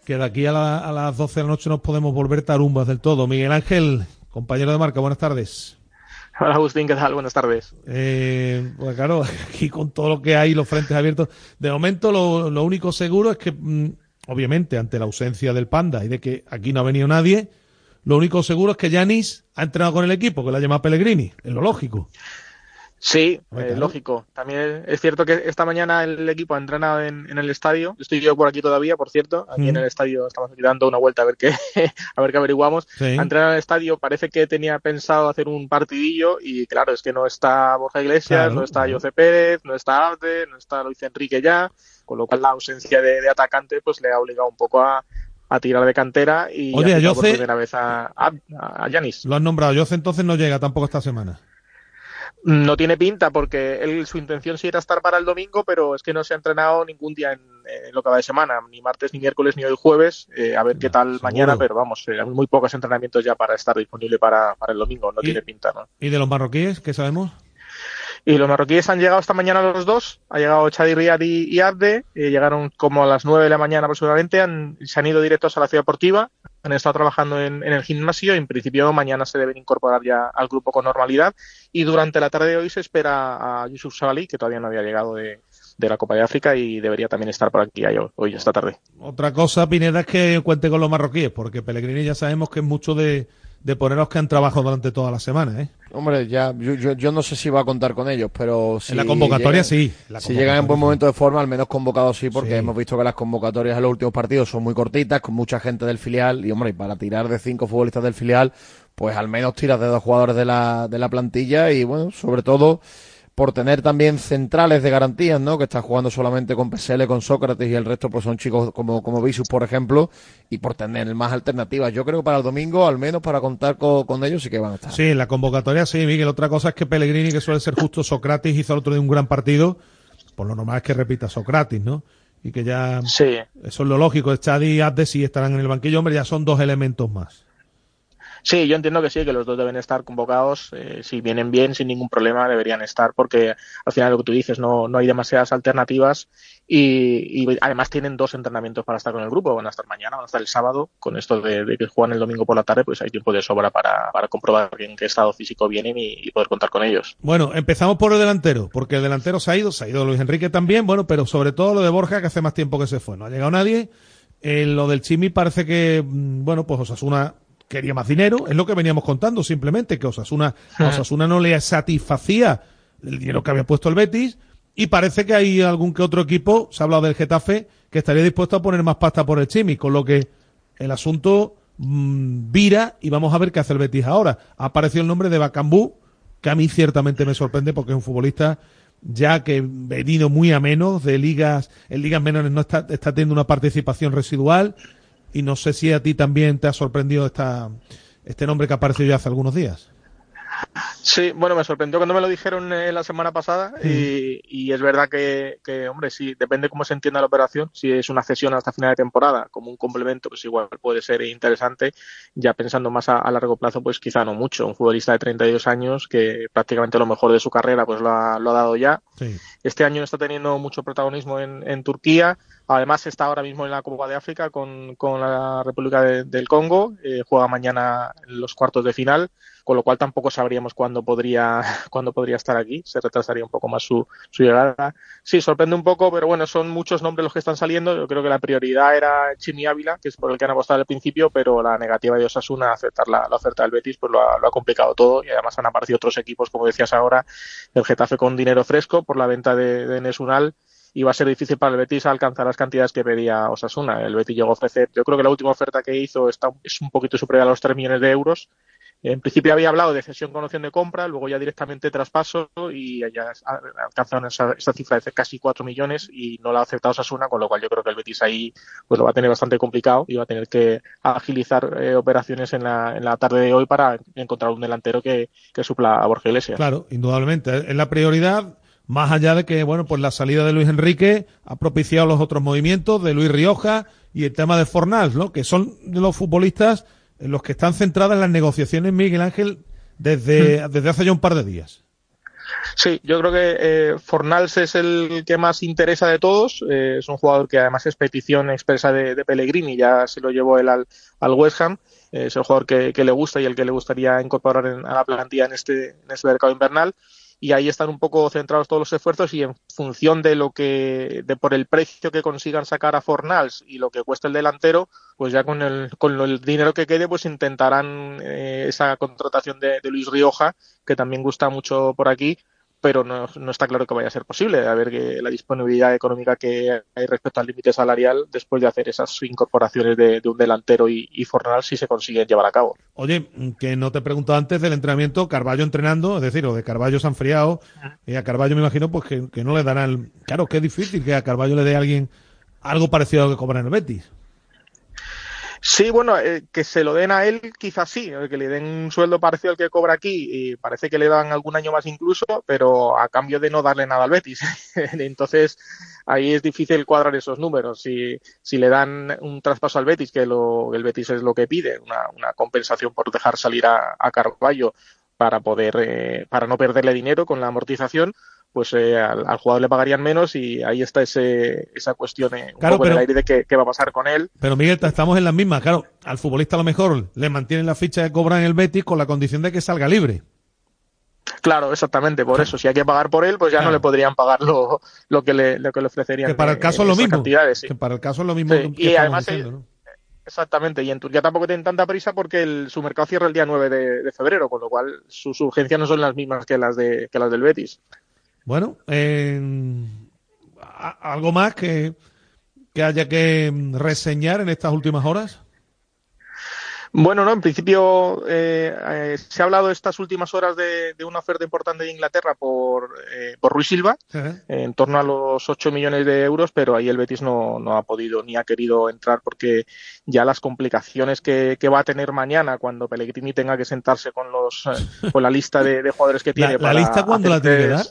que de aquí a, la- a las 12 de la noche nos podemos volver tarumbas del todo. Miguel Ángel, compañero de marca, buenas tardes. Hola Agustín, ¿qué tal? Buenas tardes. Eh, pues claro, aquí con todo lo que hay, los frentes abiertos, de momento lo, lo único seguro es que, mm, obviamente, ante la ausencia del Panda y de que aquí no ha venido nadie, lo único seguro es que Yanis ha entrenado con el equipo, que la llama Pellegrini, es lo lógico. Sí, eh, lógico. También es cierto que esta mañana el equipo ha entrenado en, en el estadio. Estoy yo por aquí todavía, por cierto. Aquí en Mm. el estadio estamos aquí dando una vuelta a ver qué, a ver qué averiguamos. Sí. Ha entrenado en el estadio. Parece que tenía pensado hacer un partidillo y claro, es que no está Borja Iglesias, Claro, no está. José Pérez, no está Abde, no está Luis Enrique ya, con lo cual la ausencia de, de atacante pues le ha obligado un poco a, a tirar de cantera y Oye, a por primera vez a, a, Yanis. Lo han nombrado, Jose entonces no llega tampoco esta semana. No tiene pinta porque él, su intención sí era estar para el domingo, pero es que no se ha entrenado ningún día en, en lo que va de semana, ni martes, ni miércoles, ni hoy jueves. Eh, a ver qué tal mañana, pero vamos, eh, hay muy pocos entrenamientos ya para estar disponible para, para el domingo, no tiene pinta, ¿no? ¿Y de los marroquíes, qué sabemos? Y los marroquíes han llegado esta mañana los dos, ha llegado Chadi Riyad y, y Abde, eh, llegaron como a las 9 de la mañana aproximadamente, han, se han ido directos a la ciudad deportiva, han estado trabajando en, el gimnasio. Y en principio mañana se deben incorporar ya al grupo con normalidad. Y durante la tarde de hoy se espera a Yusuf Sabali, que todavía no había llegado de, la Copa de África y debería también estar por aquí hoy, esta tarde. Otra cosa, Pineda, es que cuente con los marroquíes, porque Pellegrini ya sabemos que es mucho de, de poner a los que han trabajado durante toda la semana, ¿eh? Hombre, ya, yo, yo, yo no sé si va a contar con ellos, pero si En la convocatoria llegan- sí, la si llegan en buen momento de forma, al menos convocados sí, porque Sí. hemos visto que las convocatorias en los últimos partidos son muy cortitas, con mucha gente del filial, y hombre, y para tirar de cinco futbolistas del filial, pues al menos tiras de dos jugadores de la, de la plantilla, y bueno, sobre todo por tener también centrales de garantías, ¿no? Que está jugando solamente con PSL, con Sócrates y el resto pues son chicos como, como Visus, por ejemplo, y por tener más alternativas. Yo creo que para el domingo, al menos para contar con, con ellos, sí que van a estar. Sí, en la convocatoria sí, Miguel. Otra cosa es que Pellegrini, que suele ser justo Socrates, hizo el otro día un gran partido. Por lo normal es que repita Socrates, ¿no? Y que ya. Sí. Eso es lo lógico. Chadi y Abde sí estarán en el banquillo. Hombre, ya son dos elementos más. Sí, yo entiendo que sí, que los dos deben estar convocados. eh, si vienen bien, sin ningún problema, deberían estar, porque al final lo que tú dices, no, no hay demasiadas alternativas y, y además tienen dos entrenamientos para estar con el grupo. Van a estar mañana, van a estar el sábado. Con esto de, que juegan el domingo por la tarde, pues hay tiempo de sobra para, para comprobar en qué estado físico vienen y, y poder contar con ellos. Bueno, empezamos por el delantero, porque el delantero se ha ido, se ha ido Luis Enrique también, bueno, pero sobre todo lo de Borja, que hace más tiempo que se fue. No ha llegado nadie. Eh, lo del Chimi parece que, mm, bueno, pues Osasuna quería más dinero, es lo que veníamos contando simplemente, que Osasuna, Osasuna no le satisfacía el dinero que había puesto el Betis, y parece que hay algún que otro equipo, se ha hablado del Getafe, que estaría dispuesto a poner más pasta por el Chimi, con lo que el asunto mm, vira y vamos a ver qué hace el Betis ahora. Ha aparecido el nombre de Bacambú, que a mí ciertamente me sorprende porque es un futbolista ya que venido muy a menos de ligas, en ligas menores no está, está teniendo una participación residual y no sé si a ti también te ha sorprendido esta, este nombre que apareció ya hace algunos días. Sí, bueno, me sorprendió cuando me lo dijeron eh, la semana pasada y, y es verdad que, que, hombre, sí, depende cómo se entienda la operación. Si es una cesión hasta final de temporada, como un complemento, pues igual puede ser interesante. Ya pensando más a, a largo plazo, pues quizá no mucho. Un futbolista de 32 años que prácticamente lo mejor de su carrera pues lo ha, lo ha dado ya. Sí. Este año está teniendo mucho protagonismo en, en Turquía. Además está ahora mismo en la Copa de África con, con la República de- del Congo. Eh, juega mañana los cuartos de final, con lo cual tampoco sabríamos cuándo podría, cuándo podría estar aquí. Se retrasaría un poco más su, su llegada. Sí, sorprende un poco, pero bueno, son muchos nombres los que están saliendo. Yo creo que la prioridad era Chimi Ávila, que es por el que han apostado al principio, pero la negativa de Osasuna a aceptar la, la oferta del Betis pues lo ha, lo ha complicado todo y además han aparecido otros equipos, como decías ahora, el Getafe con dinero fresco por la venta de, de Enes Unal y va a ser difícil para el Betis alcanzar las cantidades que pedía Osasuna. El Betis llegó a ofrecer, yo creo que la última oferta que hizo está, es un poquito superior a los 3 millones de euros. En principio había hablado de cesión con opción de compra, luego ya directamente traspaso y ya alcanzaron esa, esa cifra de casi 4 millones y no la ha aceptado Osasuna, con lo cual yo creo que el Betis ahí pues lo va a tener bastante complicado y va a tener que agilizar eh, operaciones en la, en la tarde de hoy para encontrar un delantero que, que supla a Borja Iglesias. Claro, indudablemente. Es la prioridad, más allá de que, bueno, pues la salida de Luis Enrique ha propiciado los otros movimientos de Luis Rioja y el tema de Fornals, ¿no? Que son de los futbolistas en los que están centradas las negociaciones Miguel Ángel desde, desde hace ya un par de días. Sí, yo creo que eh, Fornals es el que más interesa de todos. Eh, es un jugador que además es petición expresa de, de Pellegrini, ya se lo llevó él al, al West Ham. Eh, es el jugador que, que le gusta y el que le gustaría incorporar en- a la plantilla en este, en este mercado invernal. Y ahí están un poco centrados todos los esfuerzos y en función de lo que, de por el precio que consigan sacar a Fornals y lo que cuesta el delantero, pues ya con el, con el dinero que quede, pues intentarán eh, esa contratación de, de Luis Rioja, que también gusta mucho por aquí, pero no, no está claro que vaya a ser posible. A ver que la disponibilidad económica que hay respecto al límite salarial después de hacer esas incorporaciones de, de un delantero y, y Fornal si se consiguen llevar a cabo. Oye, que no te he preguntado antes del entrenamiento, Carballo entrenando, es decir, o de Carballo se han friado, y a Carballo me imagino pues que, que no le darán, claro, que es difícil que a Carballo le dé a alguien algo parecido a lo que cobra en el Betis. Sí, bueno, eh, que se lo den a él, quizás sí, eh, que le den un sueldo parecido al que cobra aquí, y parece que le dan algún año más incluso, pero a cambio de no darle nada al Betis. Entonces, ahí es difícil cuadrar esos números. Si, si le dan un traspaso al Betis, que lo, el Betis es lo que pide, una, una compensación por dejar salir a, a Carballo para poder, eh, para no perderle dinero con la amortización, pues eh, al, al jugador le pagarían menos y ahí está ese, esa cuestión eh, un Claro, poco en el aire de qué, qué va a pasar con él. Pero Miguel, estamos en las mismas, claro, al futbolista a lo mejor le mantienen la ficha que cobra en el Betis con la condición de que salga libre. Claro, exactamente, por eso. Si hay que pagar por él, pues ya no le podrían pagar lo, lo, que, le, lo que le ofrecerían. Que para el eh, caso es lo mismo. cantidades, sí. Que para el caso es lo mismo Sí, que y además diciendo, ¿no? Exactamente, y en Turquía tampoco tienen tanta prisa porque el, su mercado cierra el día 9 de, de febrero, con lo cual sus urgencias no son las mismas que las de que las del Betis. Bueno, eh, ¿algo más que, que haya que reseñar en estas últimas horas? Bueno, no, en principio eh, eh, se ha hablado estas últimas horas de, de una oferta importante de Inglaterra por, eh, por Ruiz Silva, en torno a los 8 millones de euros, pero ahí el Betis no, no ha podido ni ha querido entrar porque ya las complicaciones que, que va a tener mañana cuando Pellegrini tenga que sentarse con los eh, con la lista de, de jugadores que ¿La, tiene. la para lista cuándo la tiene que dar?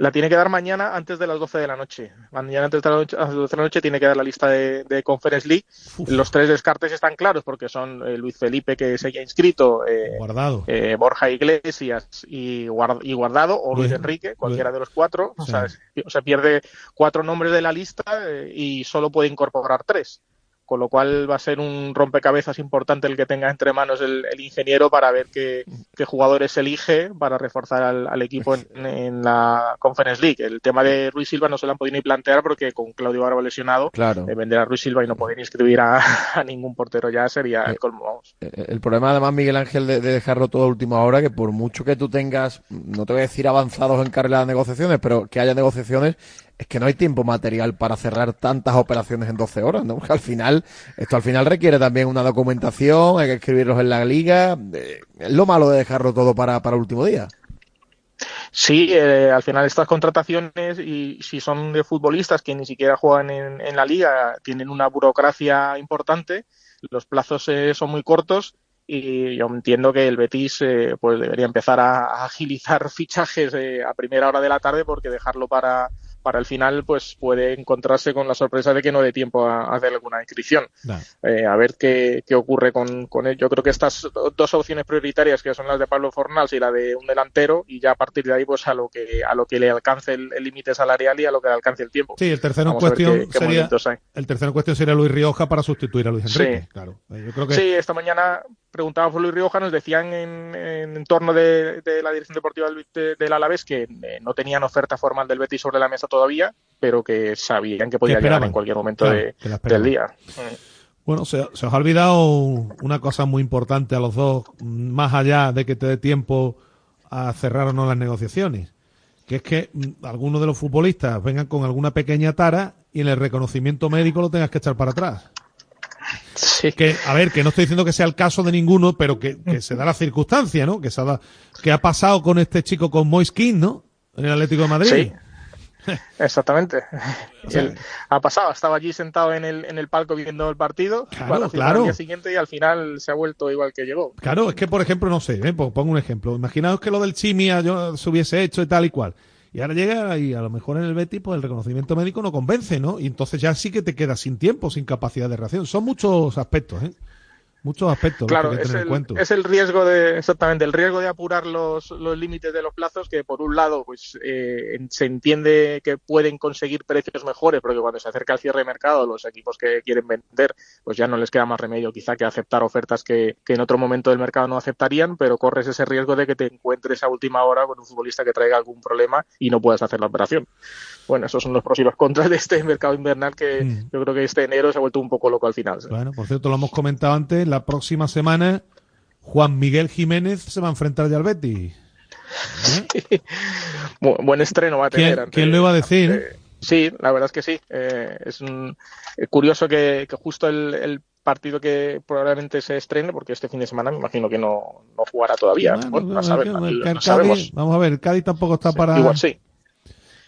La tiene que dar mañana antes de las 12 de la noche. Mañana antes de las 12 de la noche tiene que dar la lista de, de Conference League. Los tres descartes están claros porque son eh, Luis Felipe, que se haya inscrito, eh, Guardado. eh, Borja Iglesias y, Guard- y Guardado, o Luis Luis- Enrique, cualquiera Luis- de los cuatro. O, Sí. sea, o sea, pierde cuatro nombres de la lista y solo puede incorporar tres. Con lo cual va a ser un rompecabezas importante el que tenga entre manos el, el ingeniero para ver qué, qué jugadores elige para reforzar al, al equipo en, en la Conference League. El tema de Ruiz Silva no se lo han podido ni plantear porque con Claudio Barba lesionado, Claro. eh, vender a Ruiz Silva y no poder inscribir a, a ningún portero ya sería el colmo. vamos. Eh, El problema, además, Miguel Ángel, de, de dejarlo todo a última hora, que por mucho que tú tengas, no te voy a decir avanzados en carrera de negociaciones, pero que haya negociaciones, es que no hay tiempo material para cerrar tantas operaciones en 12 horas, ¿no? Porque al final, esto al final requiere también una documentación, hay que escribirlos en la liga. eh, es lo malo de dejarlo todo para, para el último día. Sí, eh, al final estas contrataciones, y si son de futbolistas que ni siquiera juegan en, en la liga, tienen una burocracia importante, los plazos eh, son muy cortos y yo entiendo que el Betis eh, pues debería empezar a, a agilizar fichajes eh, a primera hora de la tarde porque dejarlo para, para el final pues puede encontrarse con la sorpresa de que no dé tiempo a, a hacer alguna inscripción. Eh, a ver qué, qué ocurre con, con él. Yo creo que estas dos opciones prioritarias que son las de Pablo Fornals y la de un delantero y ya a partir de ahí pues a lo que a lo que le alcance el límite salarial y a lo que le alcance el tiempo. Sí, el tercero en cuestión qué- sería el tercero en cuestión sería Luis Rioja para sustituir a Luis Enrique. Sí. Claro. Eh, Yo creo que Sí, esta mañana preguntaba por Luis Rioja, nos decían en, en entorno de, de la dirección deportiva del, de- del Alavés que eh, no tenían oferta formal del Betis sobre la mesa todavía, pero que sabían que podía llegar en cualquier momento Claro, de- del día. Bueno, se, se os ha olvidado una cosa muy importante a los dos, más allá de que te dé tiempo a cerrar o no las negociaciones, que es que mm, algunos de los futbolistas vengan con alguna pequeña tara y en el reconocimiento médico lo tengas que echar para atrás. Que, a ver, que no estoy diciendo que sea el caso de ninguno, pero que, que se da la circunstancia, ¿no? Que, se ha, da- que ha pasado con este chico con Moise King, ¿no? En el Atlético de Madrid. Sí. Exactamente. O sea, Él ha pasado, estaba allí sentado en el, en el palco viendo el partido Claro, claro. al día siguiente y al final se ha vuelto igual que llegó. Claro, es que por ejemplo, no sé, ¿eh? Pues pongo un ejemplo. Imaginaos que lo del Chimia yo se hubiese hecho y tal y cual. Y ahora llega y a lo mejor en el Betis pues el reconocimiento médico no convence, ¿no? Y entonces ya sí que te quedas sin tiempo, sin capacidad de reacción. Son muchos aspectos, ¿eh? Muchos aspectos Claro, que es tener en el, cuenta. es el riesgo de, exactamente, el riesgo de apurar los, los límites de los plazos, que por un lado, pues eh, se entiende que pueden conseguir precios mejores, porque cuando se acerca el cierre de mercado, los equipos que quieren vender, pues ya no les queda más remedio quizá que aceptar ofertas que, que en otro momento del mercado no aceptarían, pero corres ese riesgo de que te encuentres a última hora con un futbolista que traiga algún problema y no puedas hacer la operación. Bueno, esos son los pros y los contras de este mercado invernal que Mm. yo creo que este enero se ha vuelto un poco loco al final. Bueno, por cierto, lo hemos comentado antes, la próxima semana Juan Miguel Jiménez se va a enfrentar ya al Betis. Bu- buen estreno va a ¿Quién- tener. ante- quién lo iba a decir, ante- Sí, la verdad es que sí. Eh, es un- eh, curioso que, que justo el, el partido que probablemente se estrene, porque este fin de semana me imagino que no, no jugará todavía. Bueno, Bueno, no, que- Cádiz- vamos a ver, Cádiz tampoco está para. Igual sí.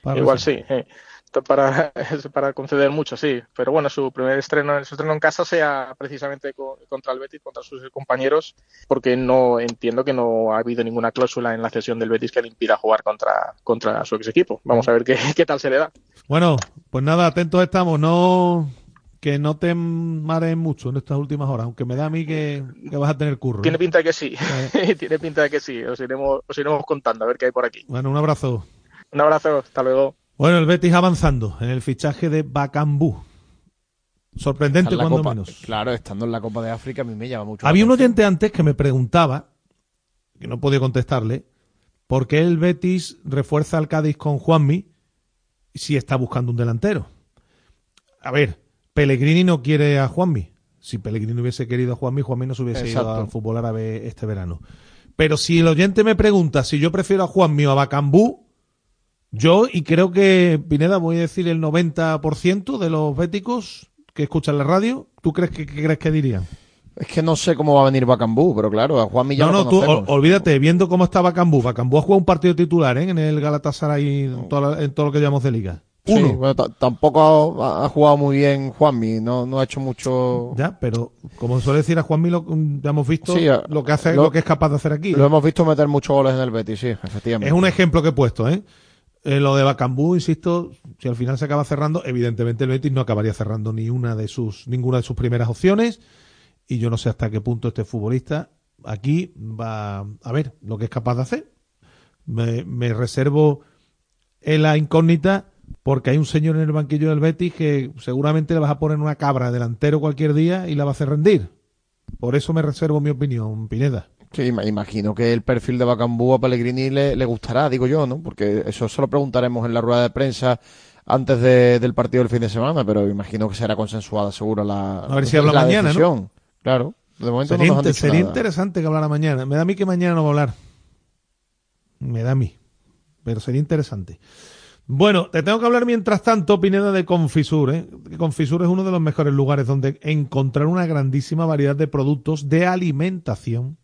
para Igual sí. Eh. Para, para conceder mucho, sí. Pero bueno, su primer estreno, su estreno en casa sea precisamente co- contra el Betis, contra sus compañeros, porque no entiendo que no ha habido ninguna cláusula en la cesión del Betis que le impida jugar contra, contra su ex equipo. Vamos a ver qué, qué tal se le da. Bueno, pues nada, atentos estamos. No que no te marees mucho en estas últimas horas, aunque me da a mí que, que vas a tener curro. Tiene ¿eh? pinta de que sí. Tiene pinta de que sí. Os iremos, os iremos contando a ver qué hay por aquí. Bueno, un abrazo. Un abrazo. Hasta luego. Bueno, el Betis avanzando en el fichaje de Bacambú. Sorprendente cuando Copa- menos. Claro, estando en la Copa de África a mí me llama mucho. Había un oyente antes que me preguntaba, que no podía contestarle, por qué el Betis refuerza al Cádiz con Juanmi si está buscando un delantero. A ver, Pellegrini no quiere a Juanmi. Si Pellegrini hubiese querido a Juanmi, Juanmi no se hubiese ido al fútbol árabe este verano. Pero si el oyente me pregunta si yo prefiero a Juanmi o a Bacambú, yo, y creo que, Pineda, voy a decir el 90% de los béticos que escuchan la radio, ¿tú crees que, qué crees que dirían? Es que no sé cómo va a venir Bacambú, pero claro, a Juan ya No, no, tú ol- olvídate, viendo cómo está Bacambú. Bacambú ha jugado un partido titular ¿eh? en el Galatasaray en, toda la- en todo lo que llamamos de liga. Sí, Uno. bueno, ta- tampoco ha, ha jugado muy bien Juanmi, no, no ha hecho mucho. Ya, pero como suele decir a Juanmi, lo, ya hemos visto Sí, lo que hace, lo- lo, que es capaz de hacer aquí. Lo hemos visto meter muchos goles en el Betis, sí, efectivamente. Es un ejemplo que he puesto, ¿eh? Eh, lo de Bacambú, insisto, si al final se acaba cerrando, evidentemente el Betis no acabaría cerrando ni una de sus, ninguna de sus primeras opciones. Y yo no sé hasta qué punto este futbolista aquí va a ver lo que es capaz de hacer. Me, me reservo en la incógnita porque hay un señor en el banquillo del Betis que seguramente le vas a poner una cabra delantero cualquier día y la va a hacer rendir. Por eso me reservo mi opinión, Pineda. Sí, me imagino que el perfil de Bacambú a Pellegrini le, le gustará, digo yo, ¿no? Porque eso se lo preguntaremos en la rueda de prensa antes de- del partido del fin de semana, pero imagino que será consensuada seguro la A ver si habla la mañana, ¿no? Claro, de momento Sería, no nos han dicho sería nada. interesante que hablara mañana. Me da a mí que mañana no va a hablar. Me da a mí. Pero sería interesante. Bueno, te tengo que hablar mientras tanto, Pineda, de Confisur. ¿eh? Confisur es uno de los mejores lugares donde encontrar una grandísima variedad de productos de alimentación,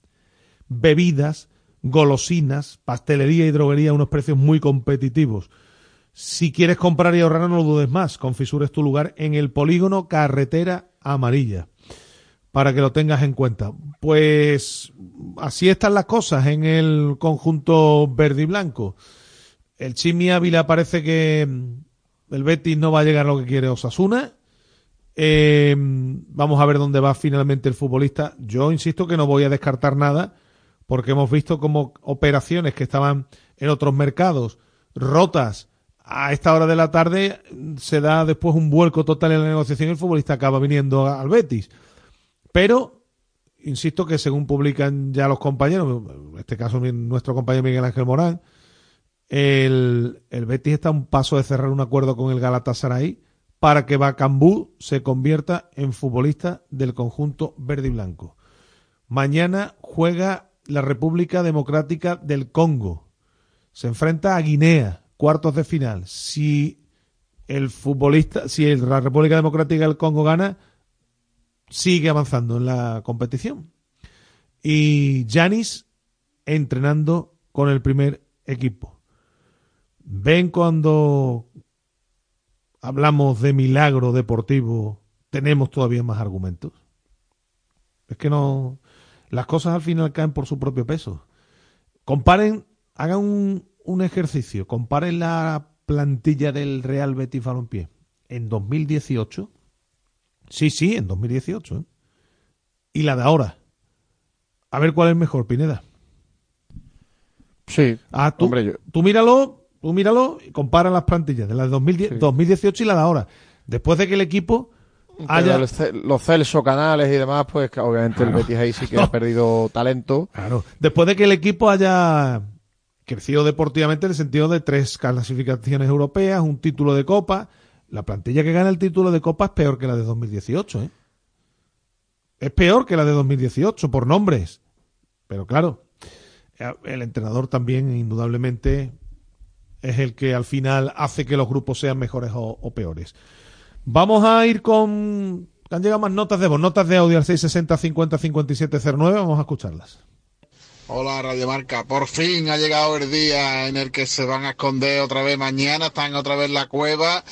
bebidas, golosinas, pastelería y droguería a unos precios muy competitivos. Si quieres comprar y ahorrar, no lo dudes más. Confisur es tu lugar en el polígono Carretera Amarilla. para que lo tengas en cuenta. Pues así están las cosas en el conjunto verde y blanco. El Chimi Ávila parece que mm, el Betis no va a llegar a lo que quiere Osasuna. Eh, vamos a ver dónde va finalmente el futbolista. Yo insisto que no voy a descartar nada porque hemos visto como operaciones que estaban en otros mercados rotas a esta hora de la tarde se da después un vuelco total en la negociación y el futbolista acaba viniendo al Betis. Pero, insisto que según publican ya los compañeros, en este caso nuestro compañero Miguel Ángel Morán, el, el Betis está a un paso de cerrar un acuerdo con el Galatasaray para que Bacambú se convierta en futbolista del conjunto verde y blanco. Mañana juega la República Democrática del Congo. Se enfrenta a Guinea, cuartos de final. Si el futbolista, si la República Democrática del Congo gana, sigue avanzando en la competición. Y Janis entrenando con el primer equipo. Ven cuando hablamos de milagro deportivo, tenemos todavía más argumentos. Es que no. Las cosas al final caen por su propio peso. Comparen, hagan un, un ejercicio, comparen la plantilla del Real Betis Balompié en 2018 Sí, sí, en 2018. ¿eh? Y la de ahora. A ver cuál es mejor, Pineda. Sí. Ah, tú, tú míralo, tú míralo y compara las plantillas de la de 2010, 2018 y la de ahora. Después de que el equipo haya... Los Celso, Canales y demás, pues obviamente el Betis ahí sí que ha perdido talento. Claro. Después de que el equipo haya crecido deportivamente en el sentido de tres clasificaciones europeas, un título de Copa, la plantilla que gana el título de Copa es peor que la de 2018, ¿eh? Es peor que la de 2018 por nombres. Pero claro, el entrenador también indudablemente es el que al final hace que los grupos sean mejores o, peores. Vamos a ir con... Han llegado más notas de voz, notas de audio al 660 50 57 09, vamos a escucharlas. Hola Radio Marca, por fin ha llegado el día en el que se van a esconder otra vez. Mañana, están otra vez en la cueva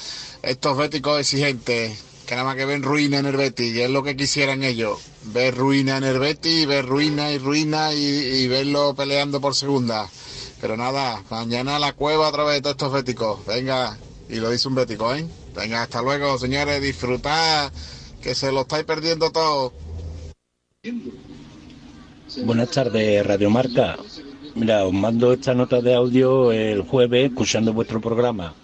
estos béticos exigentes, que nada más que ven ruina en el Betis, y es lo que quisieran ellos, ver ruina en el Betis, ver ruina y ruina y, verlo peleando por segunda. Pero nada, mañana la cueva otra vez de todos estos béticos, venga, y lo dice un bético, ¿eh? Venga, hasta luego, señores, disfrutad, que se lo estáis perdiendo todo. Buenas tardes, Radio Marca. Mira, os mando esta nota de audio el jueves escuchando vuestro programa.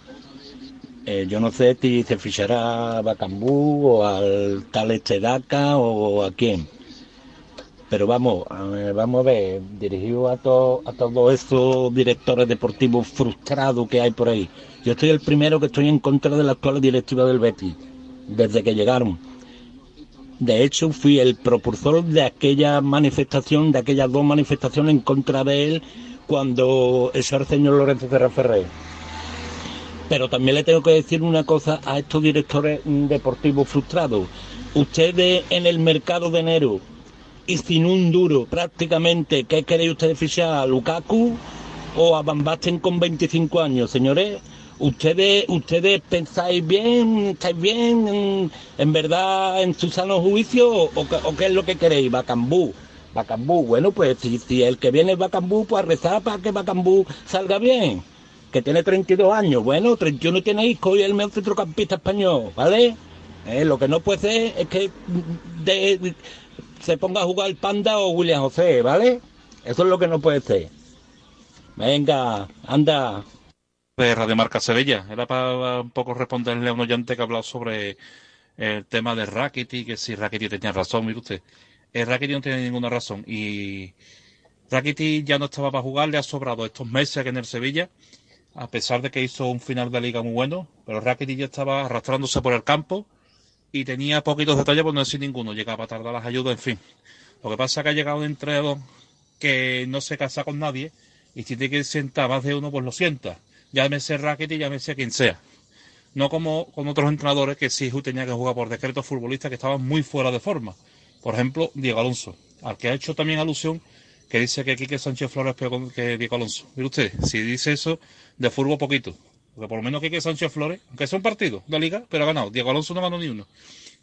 Eh, yo no sé si se fichará a Bacambú o al tal Estedaca o a quién. Pero vamos, vamos a ver, dirigido a, a todos esos directores deportivos frustrados que hay por ahí. Yo estoy el primero que estoy en contra de la actual directiva del Betis, desde que llegaron. De hecho, fui el propulsor de aquella manifestación, de aquellas dos manifestaciones en contra de él cuando ese el señor Lorenzo Ferrer pero también le tengo que decir una cosa a estos directores deportivos frustrados. Ustedes en el mercado de enero y sin un duro prácticamente, ¿qué queréis ustedes fichar? ¿A Lukaku o a Van Basten con 25 años, señores? ¿Ustedes, ustedes pensáis bien, estáis bien, en, verdad, en su sano juicio o, qué es lo que queréis? Bacambú. Bacambú, bueno, pues si, si el que viene es Bacambú, pues a rezar para que Bacambú salga bien que tiene 32 años. Bueno, 31 tiene Isco y el mejor centrocampista español, ¿vale? Eh, lo que no puede ser es que se ponga a jugar Panda o William José, ¿vale? Eso es lo que no puede ser. Venga, anda. De Marca Sevilla. Era para un poco responderle a un oyente que ha hablado sobre el tema de Rackety, que si Rackety tenía razón, mire usted. El Rackety no tiene ninguna razón. Y Rackety ya no estaba para jugar, le ha sobrado estos meses aquí en el Sevilla a pesar de que hizo un final de liga muy bueno, pero Rakitic ya estaba arrastrándose por el campo y tenía poquitos detalles, por no decir ninguno, llegaba a tardar las ayudas, en fin. Lo que pasa es que ha llegado un entrenador que no se casa con nadie y si tiene que sentar más de uno, pues lo sienta. Llámese Rakitic, llámese quien sea. No como con otros entrenadores que sí tenía que jugar por decreto futbolistas que estaban muy fuera de forma. Por ejemplo, Diego Alonso, al que ha hecho también alusión que dice que Quique Sánchez Flores es peor que Diego Alonso. Mire usted, si dice eso, de fútbol poquito. Porque por lo menos Quique Sánchez Flores, aunque sea un partido de liga, pero ha ganado. Diego Alonso no ganó ni uno.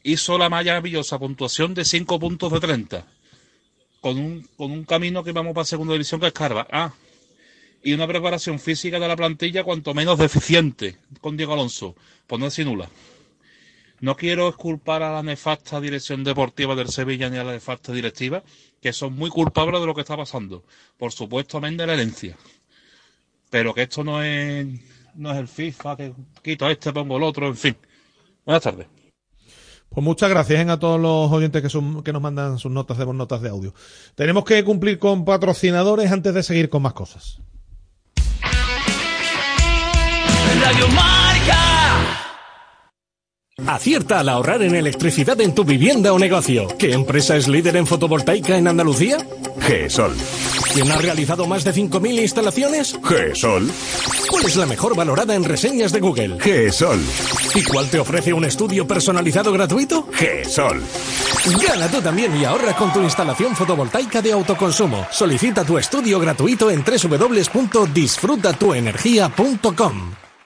hizo la maravillosa puntuación de 5 puntos de 30. Con un, con un camino que vamos para segunda división que es Carva. Ah, y una preparación física de la plantilla cuanto menos deficiente con Diego Alonso, pues no nula. No quiero exculpar a la nefasta dirección deportiva del Sevilla ni a la nefasta directiva, que son muy culpables de lo que está pasando. Por supuesto, amén de la herencia. Pero que esto no es, no es el FIFA, que quito a este, pongo el otro, en fin. Buenas tardes. Pues muchas gracias ¿eh? a todos los oyentes que, son, que nos mandan sus notas de notas de audio. Tenemos que cumplir con patrocinadores antes de seguir con más cosas. Radio Marca. Acierta al ahorrar en electricidad en tu vivienda o negocio. ¿Qué empresa es líder en fotovoltaica en Andalucía? GESOL. ¿Quién ha realizado más de 5.000 instalaciones? GESOL. ¿Cuál es la mejor valorada en reseñas de Google? GESOL. ¿Y cuál te ofrece un estudio personalizado gratuito? GESOL. Gana tú también y ahorra con tu instalación fotovoltaica de autoconsumo. Solicita tu estudio gratuito en www.disfrutatuenergia.com.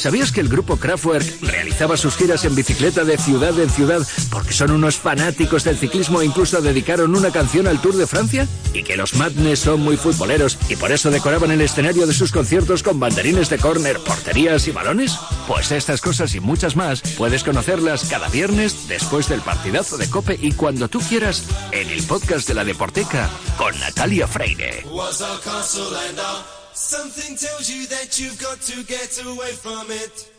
¿Sabías que el grupo Kraftwerk realizaba sus giras en bicicleta de ciudad en ciudad porque son unos fanáticos del ciclismo e incluso dedicaron una canción al Tour de Francia? ¿Y que los Madness son muy futboleros y por eso decoraban el escenario de sus conciertos con banderines de córner, porterías y balones? Pues estas cosas y muchas más puedes conocerlas cada viernes después del partidazo de Cope y cuando tú quieras en el podcast de la Deporteca con Natalia Freire. Something tells you that you've got to get away from it.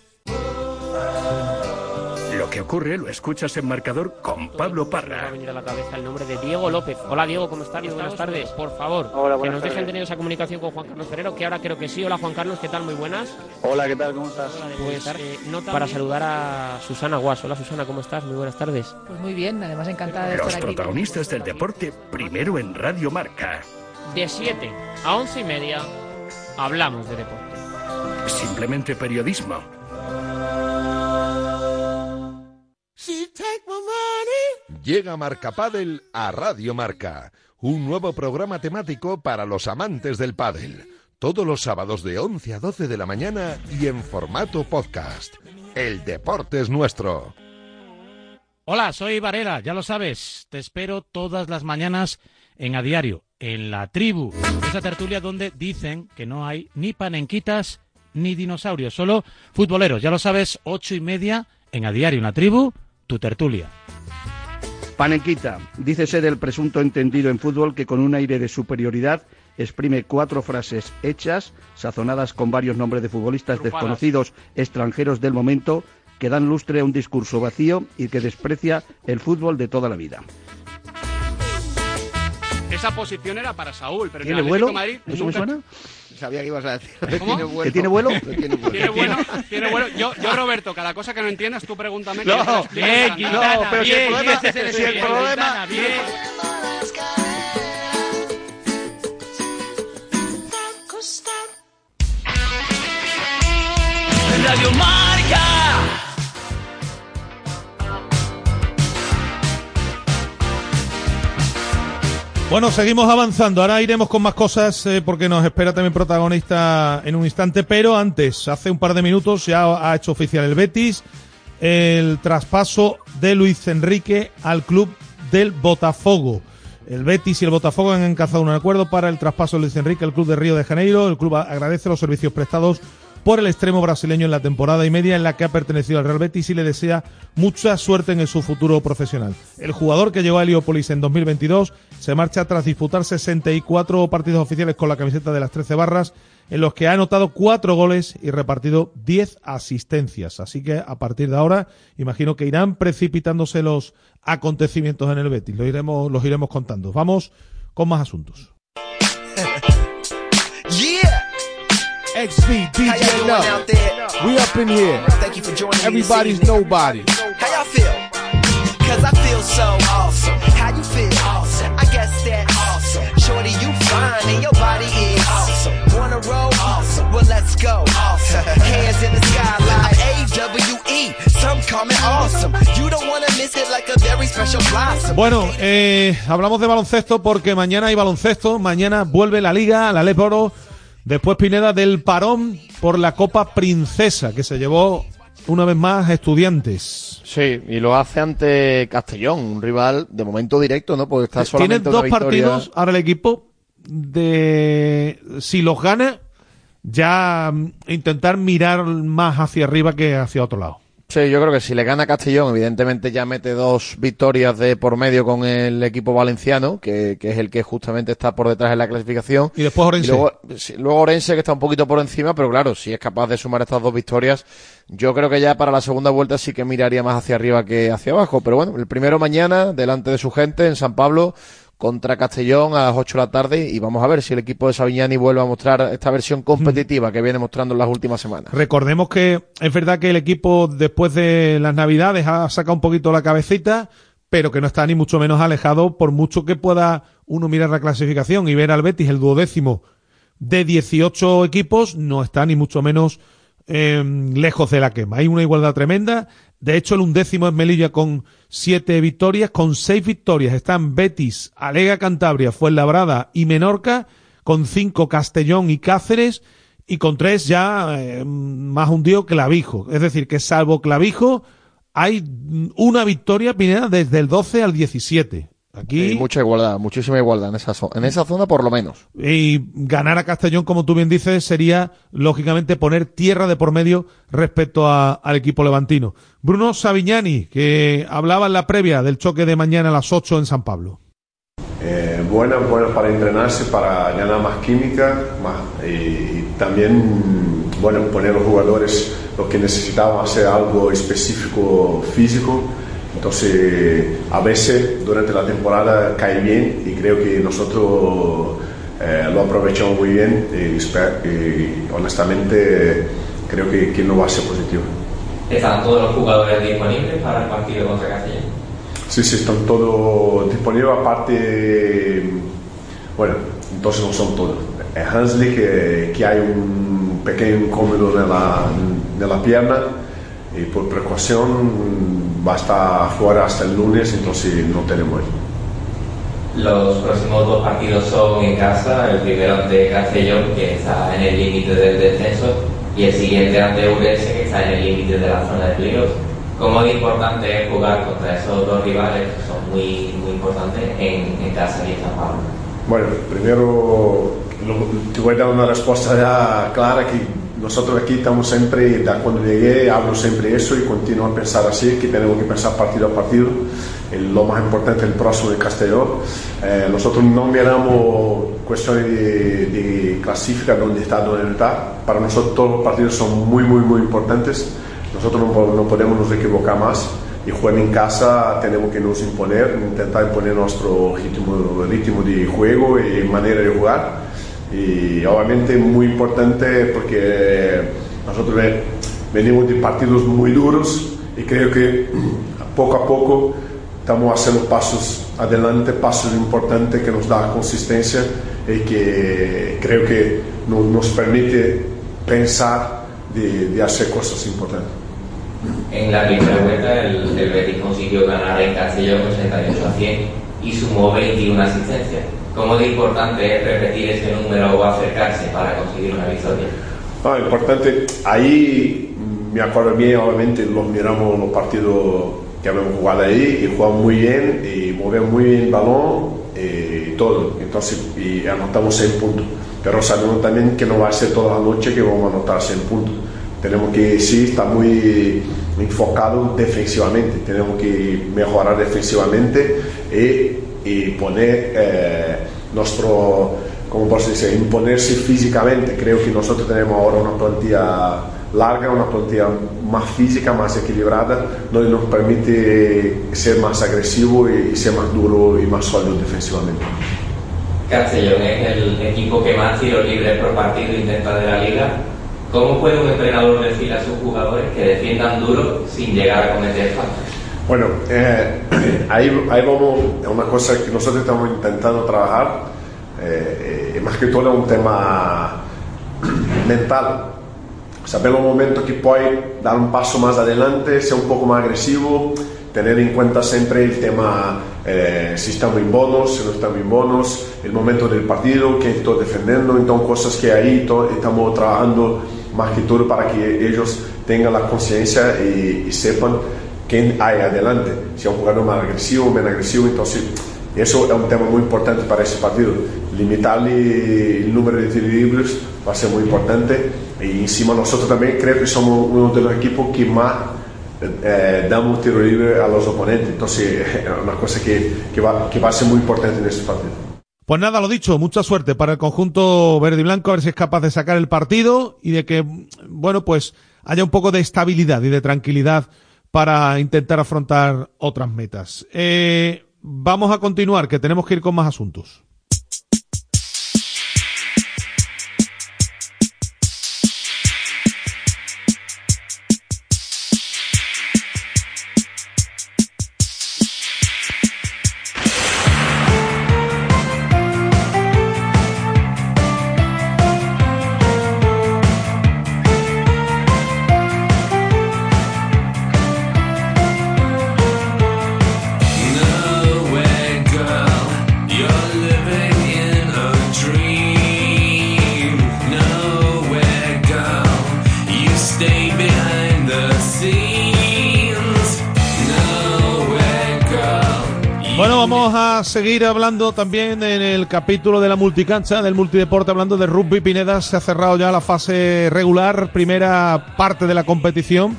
Lo que ocurre lo escuchas en marcador con Pablo Me ha Parra. venido a la cabeza el nombre de Diego López. Hola Diego, ¿cómo estás? Muy buenas tardes. Por favor, Hola, que nos dejen tener esa comunicación con Juan Carlos Ferrero, que ahora creo que sí. Hola Juan Carlos, ¿qué tal? Muy buenas. Hola, ¿qué tal? ¿Cómo estás? Pues, eh, para saludar a Susana Guas. Hola Susana, ¿cómo estás? Muy buenas tardes. Pues muy bien, además encantada de Los estar aquí. protagonistas del deporte primero en Radio Marca. De 7 a 11 y media hablamos de deporte. Simplemente periodismo. Llega Marca Padel a Radio Marca, un nuevo programa temático para los amantes del pádel. Todos los sábados de 11 a 12 de la mañana y en formato podcast. El deporte es nuestro. Hola, soy Varela, ya lo sabes. Te espero todas las mañanas en A Diario, en La Tribu. Esa tertulia donde dicen que no hay ni panenquitas ni dinosaurios, solo futboleros. Ya lo sabes, ocho y media en A Diario, en La Tribu, tu tertulia. Panenquita, dícese del presunto entendido en fútbol que con un aire de superioridad exprime cuatro frases hechas, sazonadas con varios nombres de futbolistas desconocidos extranjeros del momento, que dan lustre a un discurso vacío y que desprecia el fútbol de toda la vida. Esa posición era para Saúl, pero en ¿Tiene el vuelo? De Madrid ¿Eso me nunca- suena? Sabía que ibas a decir. ¿Cómo? ¿Que tiene vuelo? Tiene vuelo, tiene vuelo. Yo, yo, Roberto, cada cosa que no entiendas, tú pregúntame. No, explico bien, en catalán. no, pero si el problema- el si el problema-. Radio Marca. Bueno, seguimos avanzando. Ahora iremos con más cosas eh, porque nos espera también protagonista en un instante. Pero antes, hace un par de minutos ya ha hecho oficial el Betis el traspaso de Luis Enrique al club del Botafogo. El Betis y el Botafogo han encazado un acuerdo para el traspaso de Luis Enrique al club de Río de Janeiro. El club agradece los servicios prestados por el extremo brasileño en la temporada y media en la que ha pertenecido al Real Betis y le desea mucha suerte en su futuro profesional. El jugador que llegó a Heliópolis en 2022 se marcha tras disputar 64 partidos oficiales con la camiseta de las 13 barras en los que ha anotado 4 goles y repartido 10 asistencias. Así que a partir de ahora imagino que irán precipitándose los acontecimientos en el Betis. Lo iremos, los iremos contando. Vamos con más asuntos. XV, DJ there? We up in here. Thank you for joining Everybody's nobody. How y'all feel? Cause I feel so awesome. How you feel? Awesome. I guess that's awesome. Shorty, you fine and your body is awesome. Wanna go. Hands in the sky like AWE. Some call me awesome. You don't wanna miss it like a very special blossom. Bueno, eh, hablamos de baloncesto porque mañana hay baloncesto. Mañana vuelve la liga, la Leporo. Después Pineda del parón por la Copa Princesa que se llevó una vez más a estudiantes. Sí, y lo hace ante Castellón, un rival de momento directo, ¿no? Porque está Tiene solamente dos una victoria. partidos ahora el equipo de si los gana ya mm, intentar mirar más hacia arriba que hacia otro lado. Sí, yo creo que si le gana Castellón, evidentemente ya mete dos victorias de por medio con el equipo valenciano, que, que es el que justamente está por detrás en la clasificación. Y después Orense. luego, sí, luego Orense, que está un poquito por encima, pero claro, si es capaz de sumar estas dos victorias, yo creo que ya para la segunda vuelta sí que miraría más hacia arriba que hacia abajo. Pero bueno, el primero mañana, delante de su gente, en San Pablo, contra Castellón a las 8 de la tarde, y vamos a ver si el equipo de Savignani vuelve a mostrar esta versión competitiva que viene mostrando en las últimas semanas. Recordemos que es verdad que el equipo después de las Navidades ha sacado un poquito la cabecita, pero que no está ni mucho menos alejado por mucho que pueda uno mirar la clasificación y ver al Betis el duodécimo de 18 equipos, no está ni mucho menos eh, lejos de la quema. Hay una igualdad tremenda. De hecho, el undécimo es Melilla con siete victorias. Con seis victorias están Betis, Alega Cantabria, Fuenlabrada y Menorca. Con cinco Castellón y Cáceres. Y con tres ya eh, más hundido Clavijo. Es decir, que salvo Clavijo, hay una victoria, Pineda, desde el 12 al 17. Aquí Sí, mucha igualdad, muchísima igualdad en esa, en esa zona por lo menos. y ganar a Castellón, como tú bien dices, sería lógicamente poner tierra de por medio respecto a- al equipo levantino. Bruno Savignani, que hablaba en la previa del choque de mañana a las 8 en San Pablo. Eh, buena, buena para entrenarse, para ganar más química más, y, y también bueno, poner a los jugadores lo que necesitaban hacer algo específico físico. Entonces, a veces durante la temporada cae bien y creo que nosotros eh, lo aprovechamos muy bien y, y honestamente creo que, que no va a ser positivo. ¿Están todos los jugadores disponibles para el partido contra Castellón? Sí, sí, están todos disponibles, aparte, bueno, entonces no son todos. Es Hansley que, que hay un pequeño incómodo en la, en la pierna y por precaución va a estar fuera hasta el lunes, entonces no tenemos. Los próximos dos partidos son en casa, el primero ante Castellón, que está en el límite del descenso, y el siguiente ante Urense, que está en el límite de la zona de playoffs. ¿Cómo de importante es jugar contra esos dos rivales que son muy, muy importantes en, en casa y en San Pablo? Bueno, primero te voy a dar una respuesta ya clara que nosotros aquí estamos siempre, cuando llegué hablo siempre eso y continúo a pensar así, que tenemos que pensar partido a partido. Lo más importante es el próximo de Castellón. Eh, nosotros no miramos cuestiones de, de clasificar dónde está, dónde está. Para nosotros todos los partidos son muy, muy, muy importantes. Nosotros no, no podemos nos equivocar más y jugar en casa tenemos que nos imponer, intentar imponer nuestro ritmo, ritmo de juego y manera de jugar. Y obviamente muy importante porque nosotros ve- venimos de partidos muy duros y creo que poco a poco estamos haciendo pasos adelante, pasos importantes que nos da consistencia y que creo que no- nos permite pensar de, hacer cosas importantes. En la primera vuelta el, Betis consiguió ganar en Castellón 88 a 100 y sumó 21 asistencias. ¿Cómo de importante es repetir ese número o acercarse para conseguir una victoria? Ah, importante, ahí me acuerdo bien, obviamente los miramos los partidos que habíamos jugado ahí y jugamos muy bien y movemos muy bien el balón y todo, entonces y anotamos 100 puntos, pero sabemos también que no va a ser toda la noche que vamos a anotar 100 puntos, tenemos que sí estar muy enfocado defensivamente, tenemos que mejorar defensivamente y, y poner eh, nuestro, como posso decir, imponerse físicamente. Creo que nosotros tenemos ahora una plantilla larga, una plantilla más física, más equilibrada, donde nos permite ser más agresivo y, y ser más duro y más sólido defensivamente. Castellón es el equipo que más tiros libres por partido intenta de la liga. ¿Cómo puede un entrenador decir a sus jugadores que defiendan duro sin llegar a cometer faltas? Bueno, eh, ahí, ahí vamos, es una cosa que nosotros estamos intentando trabajar, eh, eh, más que todo es un tema mental, saber los momentos que puede dar un paso más adelante, ser un poco más agresivo, tener en cuenta siempre el tema eh, si estamos en bonos, si no estamos en bonos, el momento del partido, quién estoy defendiendo, entonces cosas que ahí estamos trabajando más que todo para que ellos tengan la conciencia y, y sepan quién hay adelante, si es un jugador más agresivo menos agresivo, entonces eso es un tema muy importante para ese partido. Limitarle el número de libres va a ser muy importante y encima nosotros también creo que somos uno de los equipos que más eh, damos tiro libre a los oponentes. Entonces, es una cosa que, que, va, que va a ser muy importante en este partido. Pues nada, lo dicho, mucha suerte para el conjunto verde y blanco, a ver si es capaz de sacar el partido y de que, bueno, pues haya un poco de estabilidad y de tranquilidad para intentar afrontar otras metas. Eh, vamos a continuar, que tenemos que ir con más asuntos. Seguir hablando también en el capítulo de la multicancha, del multideporte, hablando de rugby. Pineda se ha cerrado ya la fase regular, primera parte de la competición.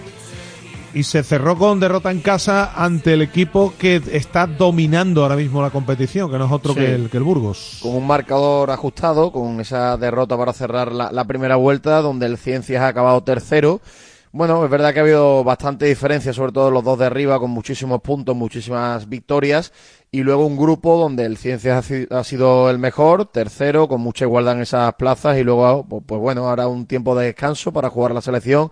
Y se cerró con derrota en casa ante el equipo que está dominando ahora mismo la competición, que no es otro Sí. que, el, que el Burgos. Con un marcador ajustado, con esa derrota para cerrar la, la primera vuelta, donde el Ciencias ha acabado tercero. Bueno, es verdad que ha habido bastante diferencia, sobre todo los dos de arriba, con muchísimos puntos, muchísimas victorias. Y luego un grupo donde el Ciencias ha, si- ha sido el mejor, tercero, con mucha igualdad en esas plazas. Y luego, pues, pues bueno, ahora un tiempo de descanso para jugar la selección.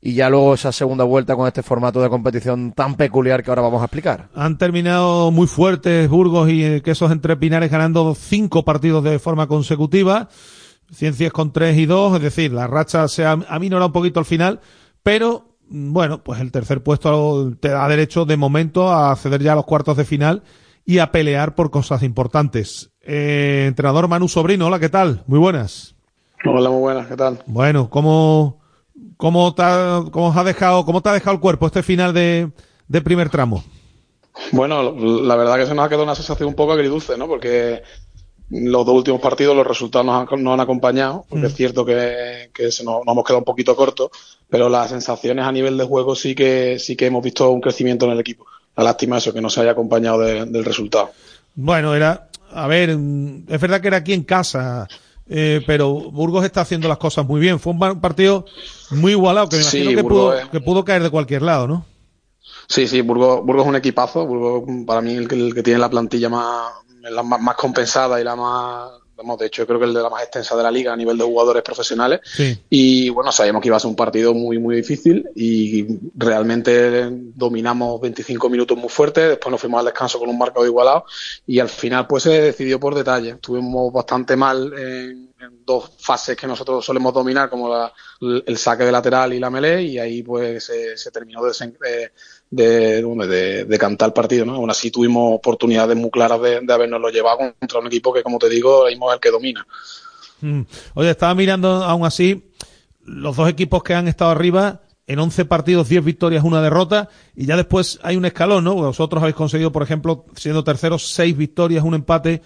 Y ya luego esa segunda vuelta con este formato de competición tan peculiar que ahora vamos a explicar. Han terminado muy fuertes Burgos y eh, Quesos entre Pinares ganando cinco partidos de forma consecutiva. Ciencias con tres y dos, es decir, la racha se ha aminorado un poquito al final, pero mm, bueno, pues el tercer puesto te da derecho de momento a acceder ya a los cuartos de final y a pelear por cosas importantes. Eh, entrenador Manu Sobrino, hola, ¿qué tal? Muy buenas. Hola, muy buenas, ¿qué tal? Bueno, ¿cómo, cómo, te, ha, cómo, os ha dejado, ¿cómo te ha dejado el cuerpo este final de, de primer tramo? Bueno, la verdad que se nos ha quedado una sensación un poco agridulce, ¿no? Porque los dos últimos partidos los resultados nos han, nos han acompañado, porque Mm. es cierto que, que se nos, nos hemos quedado un poquito cortos, pero las sensaciones a nivel de juego sí que sí que hemos visto un crecimiento en el equipo. La lástima eso, que no se haya acompañado de- del resultado. Bueno, era, a ver, mm, es verdad que era aquí en casa, eh, pero Burgos está haciendo las cosas muy bien. Fue un partido muy igualado, que me Sí, imagino que, pudo, es- que pudo caer de cualquier lado, ¿no? Sí, sí, Burgos, Burgos es un equipazo. Burgos, para mí, el que, el que tiene la plantilla más, la más, más compensada y la más, vamos, de hecho, creo que el de la más extensa de la liga a nivel de jugadores profesionales. Sí. Y bueno, sabíamos que iba a ser un partido muy, muy difícil y realmente dominamos 25 minutos muy fuertes. Después nos fuimos al descanso con un marcador igualado y al final, pues se decidió por detalle. Estuvimos bastante mal en, en dos fases que nosotros solemos dominar, como la- el saque de lateral y la melee, y ahí pues se, terminó de, desen- de, de, cantar el partido. ¿no? Aún así tuvimos oportunidades muy claras de, de habernoslo llevado contra un equipo que, como te digo, es el que domina. Mm. Oye, estaba mirando aún así los dos equipos que han estado arriba en 11 partidos, 10 victorias, una derrota, y ya después hay un escalón, ¿no? Vosotros habéis conseguido, por ejemplo, siendo terceros, 6 victorias, un empate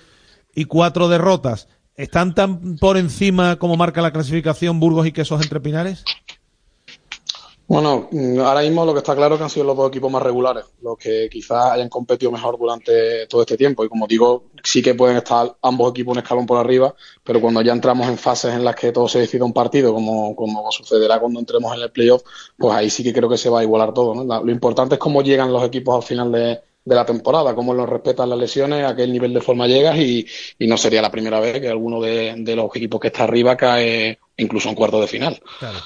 y 4 derrotas. ¿Están tan por encima como marca la clasificación Burgos y Quesos entre Pinares? Bueno, mm, ahora mismo lo que está claro es que han sido los dos equipos más regulares, los que quizás hayan competido mejor durante todo este tiempo. Y como digo, sí que pueden estar ambos equipos un escalón por arriba, pero cuando ya entramos en fases en las que todo se decide un partido, como, como sucederá cuando entremos en el playoff, pues ahí sí que creo que se va a igualar todo. lo importante es cómo llegan los equipos al final de, de la temporada, cómo los respetan las lesiones, a qué nivel de forma llegas y, y no sería la primera vez que alguno de, de los equipos que está arriba cae incluso en cuarto de final. Claro.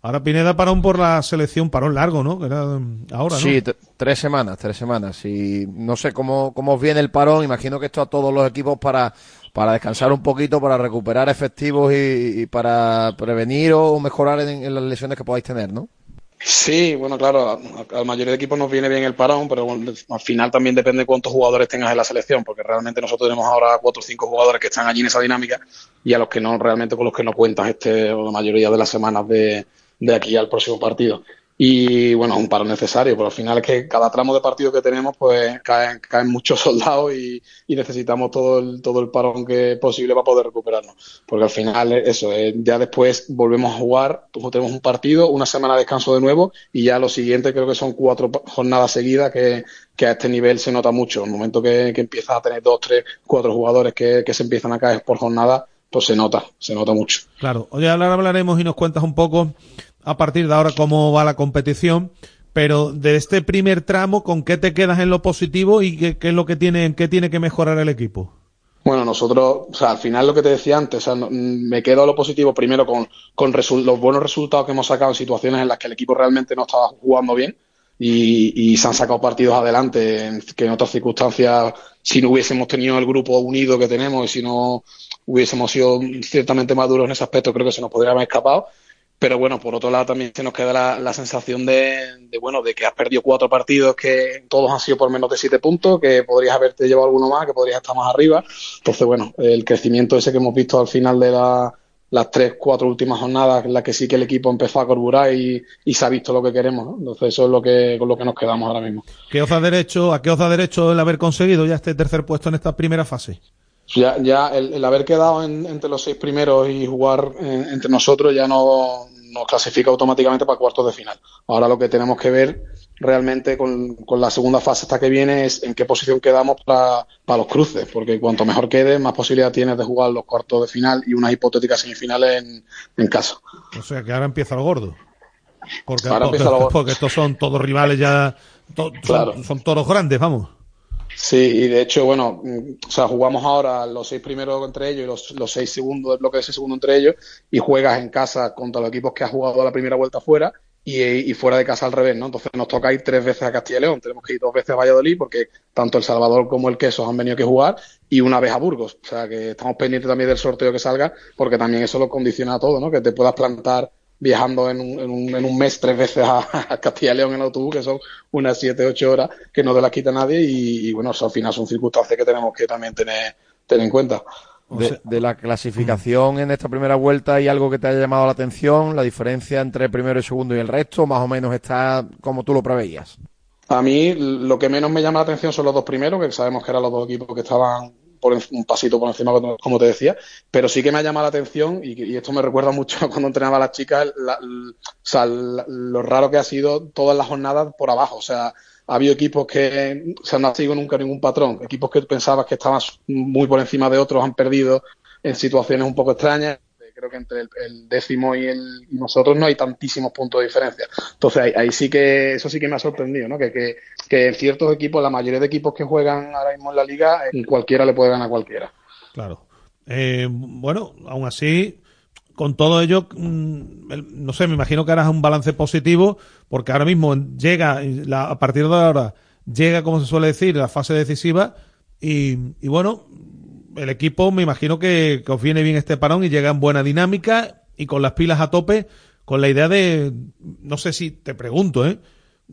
Ahora Pineda parón por la selección, parón largo, ¿no? Que era mm, ahora, ¿no? Sí, tres semanas, tres semanas. Y no sé cómo, cómo os viene el parón. Imagino que esto a todos los equipos para, para descansar un poquito, para recuperar efectivos y, y para prevenir o mejorar en, en las lesiones que podáis tener, ¿no? Sí, bueno, claro, a, a la mayoría de equipos nos viene bien el parón, pero bueno, al final también depende de cuántos jugadores tengas en la selección, porque realmente nosotros tenemos ahora cuatro o cinco jugadores que están allí en esa dinámica y a los que no, realmente con los que no cuentas este, o la mayoría de las semanas de, de aquí al próximo partido. Y bueno, es un paro necesario, pero al final es que cada tramo de partido que tenemos, pues caen, caen muchos soldados y, necesitamos todo el, todo el parón que posible para poder recuperarnos. Porque al final, eso, eh, ya después volvemos a jugar, pues tenemos un partido, una semana de descanso de nuevo y ya lo siguiente creo que son cuatro jornadas seguidas que, que a este nivel se nota mucho. El momento que, que empiezas a tener dos, tres, cuatro jugadores que, que se empiezan a caer por jornada, pues se nota, se nota mucho. Claro, hoy hablaremos y nos cuentas un poco a partir de ahora cómo va la competición, pero de este primer tramo, ¿con qué te quedas en lo positivo y qué, es lo que tiene, tiene que mejorar el equipo? Bueno, nosotros, o sea, al final lo que te decía antes, o sea, me quedo a lo positivo primero con, con los buenos resultados que hemos sacado en situaciones en las que el equipo realmente no estaba jugando bien y, y se han sacado partidos adelante en- que en otras circunstancias, si no hubiésemos tenido el grupo unido que tenemos y si no hubiésemos sido ciertamente maduros en ese aspecto, creo que se nos podría haber escapado. Pero bueno, por otro lado también se nos queda la, la sensación de, de, bueno, de que has perdido cuatro partidos que todos han sido por menos de siete puntos, que podrías haberte llevado alguno más, que podrías estar más arriba. Entonces, bueno, el crecimiento ese que hemos visto al final de la- las tres, cuatro últimas jornadas, en las que sí que el equipo empezó a carburar y, y se ha visto lo que queremos. Entonces eso es lo que, con lo que nos quedamos ahora mismo. ¿Qué os da derecho, ¿A qué os da derecho el haber conseguido ya este tercer puesto en esta primera fase? Ya, ya el, el haber quedado en- entre los seis primeros y jugar eh, entre nosotros ya no nos clasifica automáticamente para cuartos de final. Ahora lo que tenemos que ver realmente con, con la segunda fase esta que viene es en qué posición quedamos para, para los cruces, porque cuanto mejor quede, más posibilidad tienes de jugar los cuartos de final y unas hipotéticas semifinales en, en casa. O sea que ahora empieza lo gordo. Porque, Ahora porque, empieza lo gordo. porque estos son todos rivales ya, to- son- Claro. son, toros grandes, vamos. Sí, y de hecho, bueno, mm, o sea, jugamos ahora los seis primeros entre ellos y los, los seis segundos del bloque de ese segundo entre ellos y juegas en casa contra los equipos que has jugado la primera vuelta fuera y, y fuera de casa al revés, ¿no? Entonces nos toca ir tres veces a Castilla y León, tenemos que ir dos veces a Valladolid porque tanto El Salvador como el Quesos han venido que jugar y una vez a Burgos, o sea que estamos pendientes también del sorteo que salga porque también eso lo condiciona todo, ¿no? Que te puedas plantar viajando en un, en un, en un mes tres veces a, a Castilla y León en autobús, que son unas siete, ocho horas que no te las quita nadie y, y bueno, eso al final son circunstancias que tenemos que también tener, tener en cuenta. De, de la clasificación en esta primera vuelta y algo que te haya llamado la atención, la diferencia entre primero y segundo y el resto, más o menos está como tú lo preveías. A mí lo que menos me llama la atención son los dos primeros, que sabemos que eran los dos equipos que estaban por un pasito por encima, como- te decía, pero sí que me ha llamado la atención y, y esto me recuerda mucho a cuando entrenaba a las chicas, la- l- o sea, la- lo raro que ha sido todas las jornadas por abajo, o sea, ha habido equipos que o sea, no ha sido nunca ningún patrón, equipos que pensabas que estaban muy por encima de otros han perdido en situaciones un poco extrañas. Creo que entre el, décimo y, el, nosotros no hay tantísimos puntos de diferencia. Entonces ahí, sí que eso sí que me ha sorprendido, ¿no? Que, que, que en ciertos equipos, la mayoría de equipos que juegan ahora mismo en la liga, cualquiera le puede ganar a cualquiera. Claro. Eh, bueno, aún así, con todo ello, mm, no sé, me imagino que harás un balance positivo, porque ahora mismo llega, a partir de ahora, llega, como se suele decir, la fase decisiva, y, y bueno, el equipo me imagino que, os viene bien este parón y llega en buena dinámica y con las pilas a tope, con la idea de, no sé si te pregunto, ¿eh?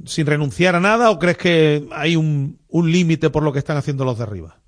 sin renunciar a nada o crees que hay un, un límite por lo que están haciendo los de arriba?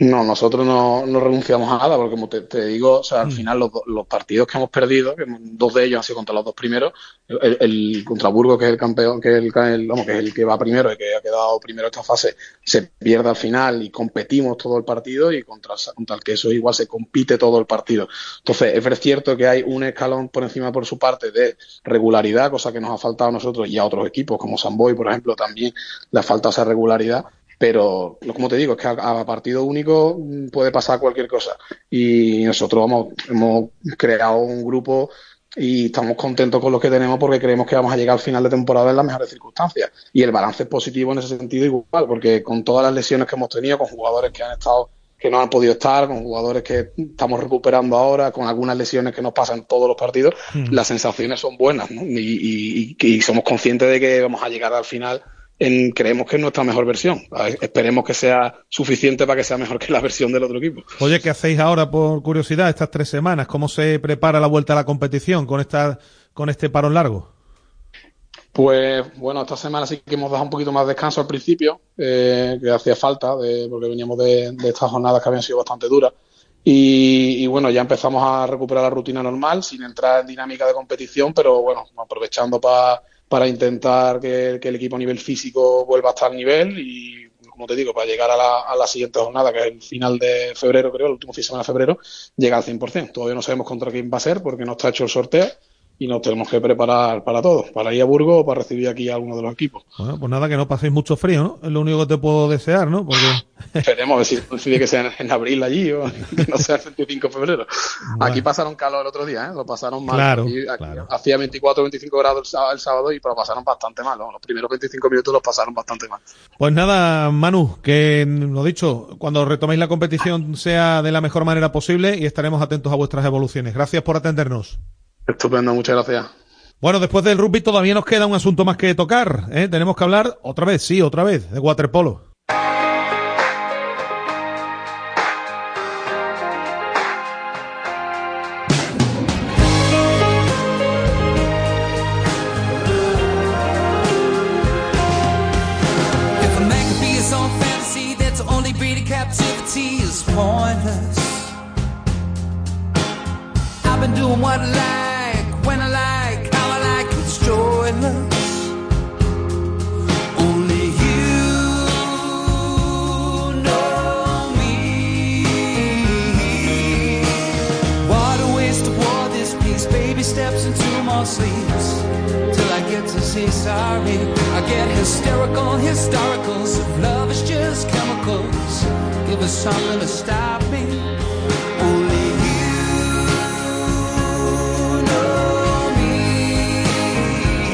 No, nosotros no, no renunciamos a nada, porque como te, te digo, o sea, al final los, los partidos que hemos perdido, que dos de ellos han sido contra los dos primeros, el, el contra Burgos, que es el campeón, que es el, ca- el- vamos, que es el que va primero y que ha quedado primero esta fase, se pierde al final y competimos todo el partido y contra, contra el que eso igual se compite todo el partido. Entonces, es cierto que hay un escalón por encima por su parte de regularidad, cosa que nos ha faltado a nosotros y a otros equipos, como Samboy, por ejemplo, también le ha faltado esa regularidad pero como te digo, es que a, a partido único puede pasar cualquier cosa. Y nosotros vamos, hemos creado un grupo y estamos contentos con lo que tenemos porque creemos que vamos a llegar al final de temporada en las mejores circunstancias. Y el balance es positivo en ese sentido igual, porque con todas las lesiones que hemos tenido, con jugadores que han estado que no han podido estar, con jugadores que estamos recuperando ahora, con algunas lesiones que nos pasan todos los partidos, Mm. las sensaciones son buenas ¿no? y, y- y- y somos conscientes de que vamos a llegar al final en, creemos que es nuestra mejor versión. A ver, Esperemos que sea suficiente para que sea mejor que la versión del otro equipo. Oye, ¿qué hacéis ahora por curiosidad estas tres semanas? ¿Cómo se prepara la vuelta a la competición con esta con este parón largo? Pues bueno, esta semana sí que hemos dado un poquito más de descanso al principio, eh, que hacía falta, de- porque veníamos de, de estas jornadas que habían sido bastante duras. Y, y bueno, ya empezamos a recuperar la rutina normal, sin entrar en dinámica de competición, pero bueno, aprovechando pa- para intentar que, el equipo a nivel físico vuelva a estar nivel y, como te digo, para llegar a la, siguiente jornada, que es el final de febrero, creo, el último fin de semana de febrero, llegar al 100%. Todavía no sabemos contra quién va a ser porque no está hecho el sorteo y nos tenemos que preparar para todo, para ir a Burgos o para recibir aquí a alguno de los equipos. Bueno, pues nada, que no paséis mucho frío, ¿no? Es lo único que te puedo desear, ¿no? Porque Esperemos a ver si coincide que sea en, abril allí o que no sea el 25 de febrero. Aquí pasaron calor el otro día, ¿eh? lo pasaron mal. Claro, Aquí- aquí Hacía 24 25 grados el sábado, el sábado y pero lo pasaron bastante mal. ¿no? Los primeros 25 minutos los pasaron bastante mal. Pues nada, Manu, que lo dicho, cuando retoméis la competición sea de la mejor manera posible y estaremos atentos a vuestras evoluciones. Gracias por atendernos. Estupendo, muchas gracias. Bueno, después del rugby todavía nos queda un asunto más que tocar. ¿eh? Tenemos que hablar otra vez, sí, otra vez, de waterpolo. Sleeps till I get to say sorry. I get hysterical, historicals. If love is just chemicals, give us something to stop me. Only.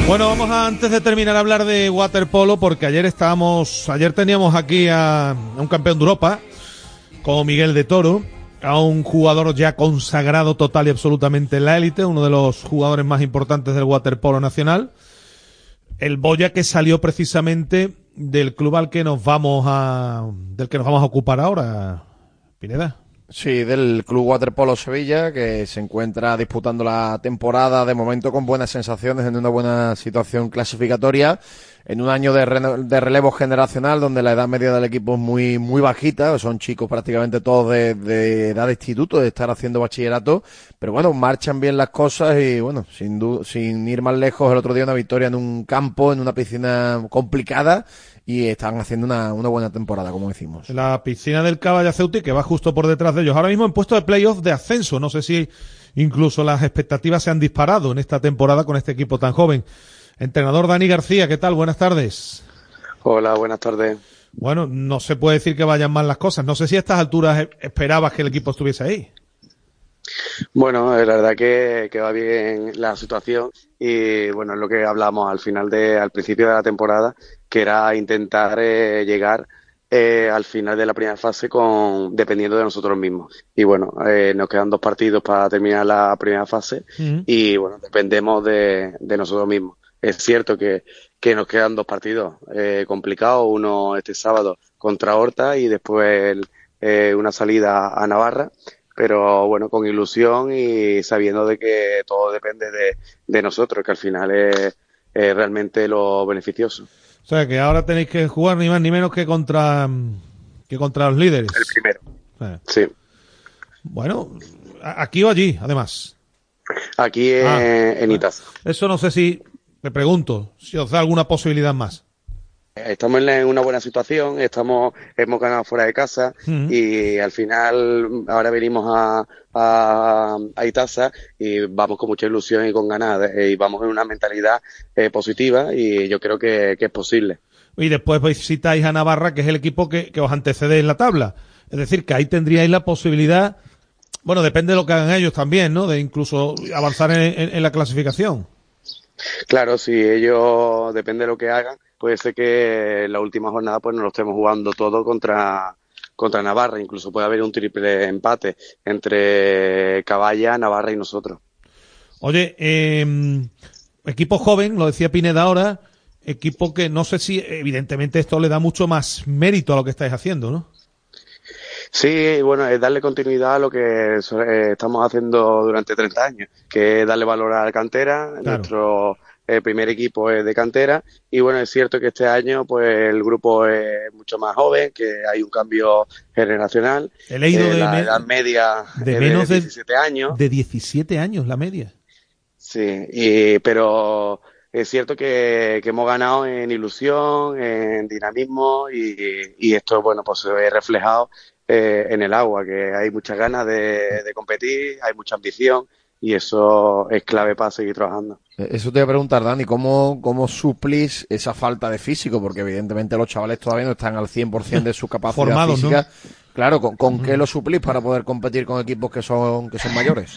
Bueno, vamos a, antes de terminar a hablar de waterpolo, porque ayer estábamos, ayer teníamos aquí a, a un campeón de Europa, como Miguel de Toro, a un jugador ya consagrado total y absolutamente en la élite, uno de los jugadores más importantes del waterpolo nacional, el Boya que salió precisamente del club al que nos vamos a, del que nos vamos a ocupar ahora, Pineda. Sí, del Club Waterpolo Sevilla, que se encuentra disputando la temporada de momento con buenas sensaciones, en una buena situación clasificatoria, en un año de, reno- de relevo generacional donde la edad media del equipo es muy, muy bajita, son chicos prácticamente todos de, de edad de instituto, de estar haciendo bachillerato, pero bueno, marchan bien las cosas y bueno, sin, sin ir más lejos, el otro día una victoria en un campo, en una piscina complicada y están haciendo una, una buena temporada, como decimos. La piscina del Caballa Ceuti, que va justo por detrás de ellos. Ahora mismo en puesto de playoff de ascenso. No sé si incluso las expectativas se han disparado en esta temporada con este equipo tan joven. Entrenador Dani García, ¿qué tal? Buenas tardes. Hola, buenas tardes. Bueno, no se puede decir que vayan mal las cosas. No sé si a estas alturas e- esperabas que el equipo estuviese ahí. Bueno, eh, la verdad que, que va bien la situación y bueno, es lo que hablamos al final de, al principio de la temporada, que era intentar eh, llegar eh, al final de la primera fase con dependiendo de nosotros mismos. Y bueno, eh, nos quedan dos partidos para terminar la primera fase y bueno, dependemos de, de nosotros mismos. Es cierto que, que nos quedan dos partidos eh, complicados, uno este sábado contra Horta y después eh, una salida a Navarra, pero bueno, con ilusión y sabiendo de que todo depende de, de nosotros, que al final es, es realmente lo beneficioso. O sea, que ahora tenéis que jugar ni más ni menos que contra, mm, que contra los líderes. El primero. Eh, Sí. Bueno, aquí o allí, además. Aquí en, Ah, en Itaza. Eso no sé si, me pregunto, si os da alguna posibilidad más. Estamos en una buena situación, estamos, hemos ganado fuera de casa y al final ahora venimos a, a, a Itaza y vamos con mucha ilusión y con ganas y vamos en una mentalidad eh, positiva y yo creo que, que es posible. Y después visitáis a Navarra, que es el equipo que, que os antecede en la tabla. Es decir, que ahí tendríais la posibilidad, bueno, depende de lo que hagan ellos también, ¿no? De incluso avanzar en, en- en la clasificación. Claro, si ellos, depende de lo que hagan, puede ser que en la última jornada pues nos lo estemos jugando todo contra, contra Navarra, incluso puede haber un triple empate entre Caballa, Navarra y nosotros. Oye, eh, equipo joven, lo decía Pineda ahora, equipo que no sé si, evidentemente, esto le da mucho más mérito a lo que estáis haciendo, ¿no? Sí, bueno, es darle continuidad a lo que eh, estamos haciendo durante 30 años, que es darle valor a la cantera. Nuestro eh, primer equipo es de cantera y bueno, es cierto que este año pues el grupo es mucho más joven, que hay un cambio generacional. He leído Eh, de la edad media de menos de- 17 años. De 17 años la media. Sí, y, pero es cierto que, que hemos ganado en ilusión, en dinamismo y, y esto, bueno, pues se ve reflejado eh, en el agua, que hay muchas ganas de, de competir, hay mucha ambición y eso es clave para seguir trabajando. Eh, Eso te voy a preguntar, Dani, ¿cómo, ¿cómo suplís esa falta de físico? Porque evidentemente los chavales todavía no están al 100% de su capacidad Formados, ¿no? física. Claro, ¿con, con qué lo suplís para poder competir con equipos que son, que son mayores?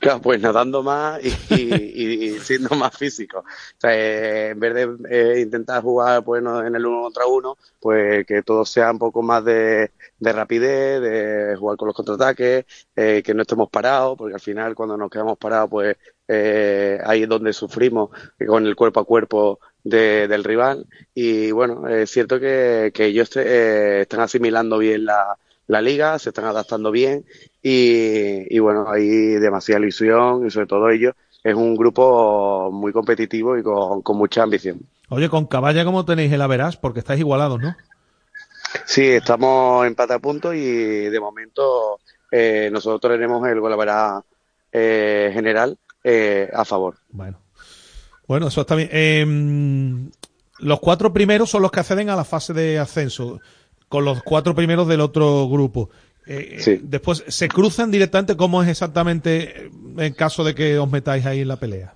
Claro, pues nadando más y, y- y siendo más físico. O sea, eh, en vez de eh, intentar jugar pues, no, en el uno contra uno, pues que todo sea un poco más de, de rapidez, de jugar con los contraataques, eh, que no estemos parados, porque al final cuando nos quedamos parados, pues eh, ahí es donde sufrimos con el cuerpo a cuerpo de- del rival. Y bueno, es cierto que, que ellos eh, están asimilando bien la, la liga, se están adaptando bien y, y bueno, hay demasiada ilusión y sobre todo ellos es un grupo muy competitivo y con, con mucha ambición. Oye, con Caballa, ¿cómo tenéis el Averás? Porque estáis igualados, ¿no? Sí, estamos empate a punto y de momento eh, nosotros tenemos el gol eh, general eh, a favor. Bueno. Bueno, eso está bien. Eh, los cuatro primeros son los que acceden a la fase de ascenso, con los cuatro primeros del otro grupo. Eh, Sí. Después, ¿se cruzan directamente? ¿Cómo es exactamente en caso de que os metáis ahí en la pelea?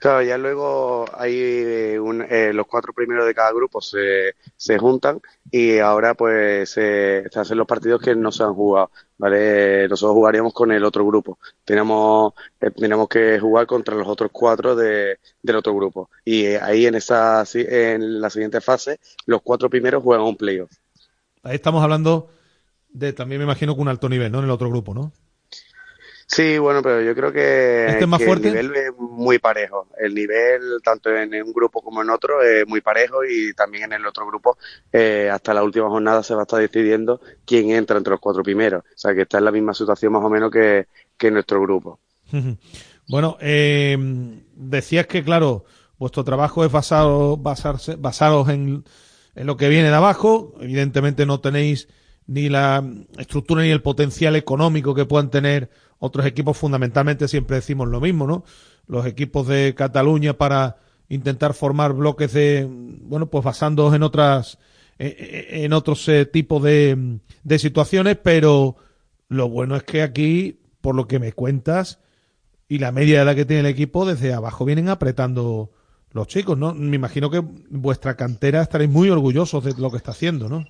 Claro, ya luego hay eh, un- eh, los cuatro primeros de cada grupo se, se juntan y ahora pues se, hacen los partidos que no se han jugado, ¿vale? Nosotros jugaríamos con el otro grupo. Tenemos, eh, tenemos que jugar contra los otros cuatro de, del otro grupo. Y eh, ahí en esa, en la siguiente fase, los cuatro primeros juegan un playoff. Ahí estamos hablando de también me imagino que un alto nivel, ¿no? En el otro grupo, ¿no? Sí, bueno, pero yo creo que, ¿Este es más que fuerte? el nivel es muy parejo. El nivel, tanto en un grupo como en otro, es muy parejo y también en el otro grupo, eh, hasta la última jornada se va a estar decidiendo quién entra entre los cuatro primeros. O sea, que está en la misma situación más o menos que, que nuestro grupo. Bueno, eh, decías que, claro, vuestro trabajo es basado, basarse, basaros en, en lo que viene de abajo. Evidentemente no tenéis ni la estructura ni el potencial económico que puedan tener otros equipos. Fundamentalmente siempre decimos lo mismo, ¿no? Los equipos de Cataluña para intentar formar bloques de, bueno, pues basándoos en otras, en otros eh, tipos de, de situaciones, pero lo bueno es que aquí, por lo que me cuentas, y la media de edad que tiene el equipo, desde abajo vienen apretando los chicos, ¿no? Me imagino que vuestra cantera estaréis muy orgullosos de lo que está haciendo, ¿no?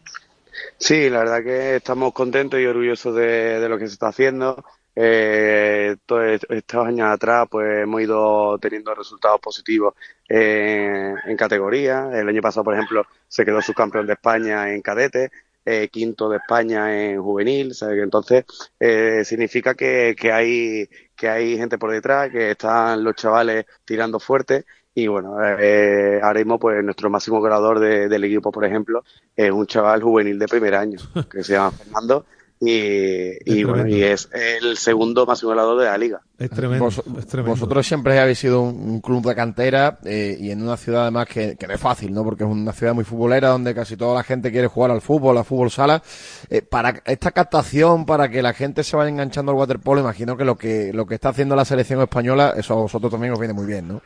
Sí, la verdad que estamos contentos y orgullosos de, de lo que se está haciendo. Eh, todos est- estos años atrás, pues hemos ido teniendo resultados positivos eh, en categoría. El año pasado, por ejemplo, se quedó subcampeón de España en cadete, eh, quinto de España en juvenil. Entonces, eh, significa que, que hay que hay gente por detrás, que están los chavales tirando fuerte. Y bueno, eh, ahora mismo, pues nuestro máximo goleador de- del equipo, por ejemplo, es un chaval juvenil de primer año, que se llama Fernando, y, y, bueno, y es el segundo máximo goleador de la liga. Es tremendo, Vos- es tremendo. Vosotros siempre habéis sido un, un club de cantera eh, y en una ciudad además que, que no es fácil, ¿no? Porque es una ciudad muy futbolera donde casi toda la gente quiere jugar al fútbol, al fútbol sala. Eh, para esta captación, para que la gente se vaya enganchando al waterpolo, imagino que lo que lo que está haciendo la selección española, eso a vosotros también os viene muy bien, ¿no?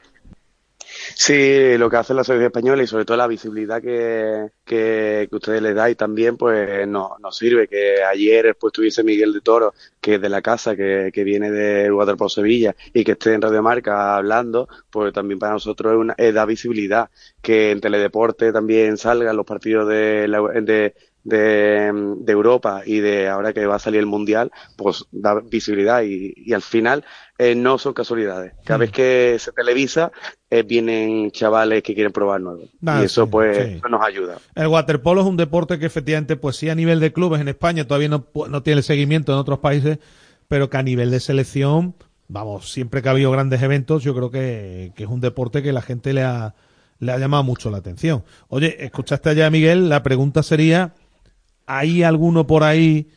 Sí, lo que hace la selección española y sobre todo la visibilidad que, que, que ustedes les dais también, pues nos, nos sirve. Que ayer pues tuviese Miguel de Toro, que es de la casa, que, que viene de Waterpolo Sevilla y que esté en Radio Marca hablando, pues también para nosotros es una, es da visibilidad. Que en Teledeporte también salgan los partidos de, la- de, de, de Europa y de ahora que va a salir el Mundial, pues da visibilidad y, y al final eh, no son casualidades. Cada vez que se televisa eh, vienen chavales que quieren probar nuevo Ah, y eso sí, pues sí. eso nos ayuda. El waterpolo es un deporte que efectivamente, pues sí, a nivel de clubes en España todavía no, no tiene el seguimiento en otros países, pero que a nivel de selección, vamos, siempre que ha habido grandes eventos, yo creo que, que es un deporte que la gente le ha, le ha llamado mucho la atención. Oye, escuchaste allá a Miguel, la pregunta sería, ¿hay alguno por ahí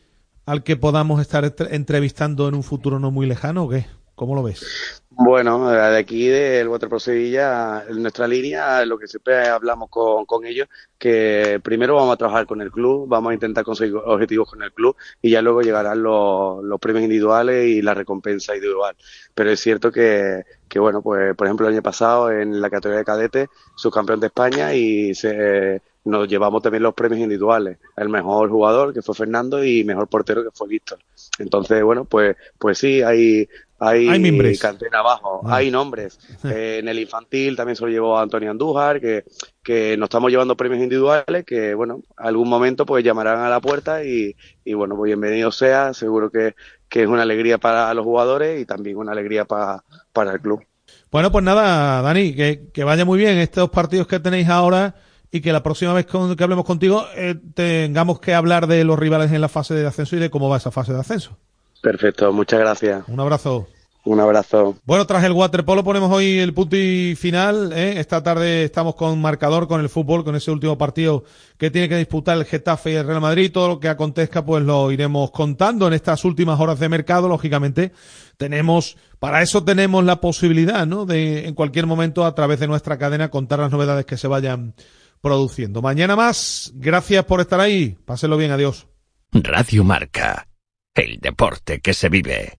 al que podamos estar entre- entrevistando en un futuro no muy lejano o qué? ¿Cómo lo ves? Bueno, de aquí del Waterpro Sevilla, en nuestra línea, lo que siempre hablamos con, con ellos, que primero vamos a trabajar con el club, vamos a intentar conseguir objetivos con el club y ya luego llegarán los, los premios individuales y la recompensa individual. Pero es cierto que, que, bueno, pues por ejemplo el año pasado en la categoría de cadete, subcampeón de España y se, nos llevamos también los premios individuales. El mejor jugador, que fue Fernando, y mejor portero, que fue Víctor. Entonces, bueno, pues, pues sí, hay, hay, Hay cantera abajo, Ah. hay nombres. Eh, en el infantil también se lo llevó Antonio Andújar, que, que nos estamos llevando premios individuales, que bueno, algún momento pues llamarán a la puerta y, y bueno, pues bienvenido sea, seguro que, que es una alegría para los jugadores y también una alegría para, para el club. Bueno, pues nada, Dani, que, que vaya muy bien estos partidos que tenéis ahora y que la próxima vez con- que hablemos contigo eh, tengamos que hablar de los rivales en la fase de ascenso y de cómo va esa fase de ascenso. Perfecto, muchas gracias. Un abrazo. Un abrazo. Bueno, tras el waterpolo ponemos hoy el punto y final. ¿eh? Esta tarde estamos con marcador, con el fútbol, con ese último partido que tiene que disputar el Getafe y el Real Madrid. Todo lo que acontezca, pues lo iremos contando en estas últimas horas de mercado. Lógicamente, tenemos, para eso tenemos la posibilidad, ¿no? De en cualquier momento, a través de nuestra cadena, contar las novedades que se vayan produciendo. Mañana más. Gracias por estar ahí. Pásenlo bien. Adiós. Radio Marca. El deporte que se vive.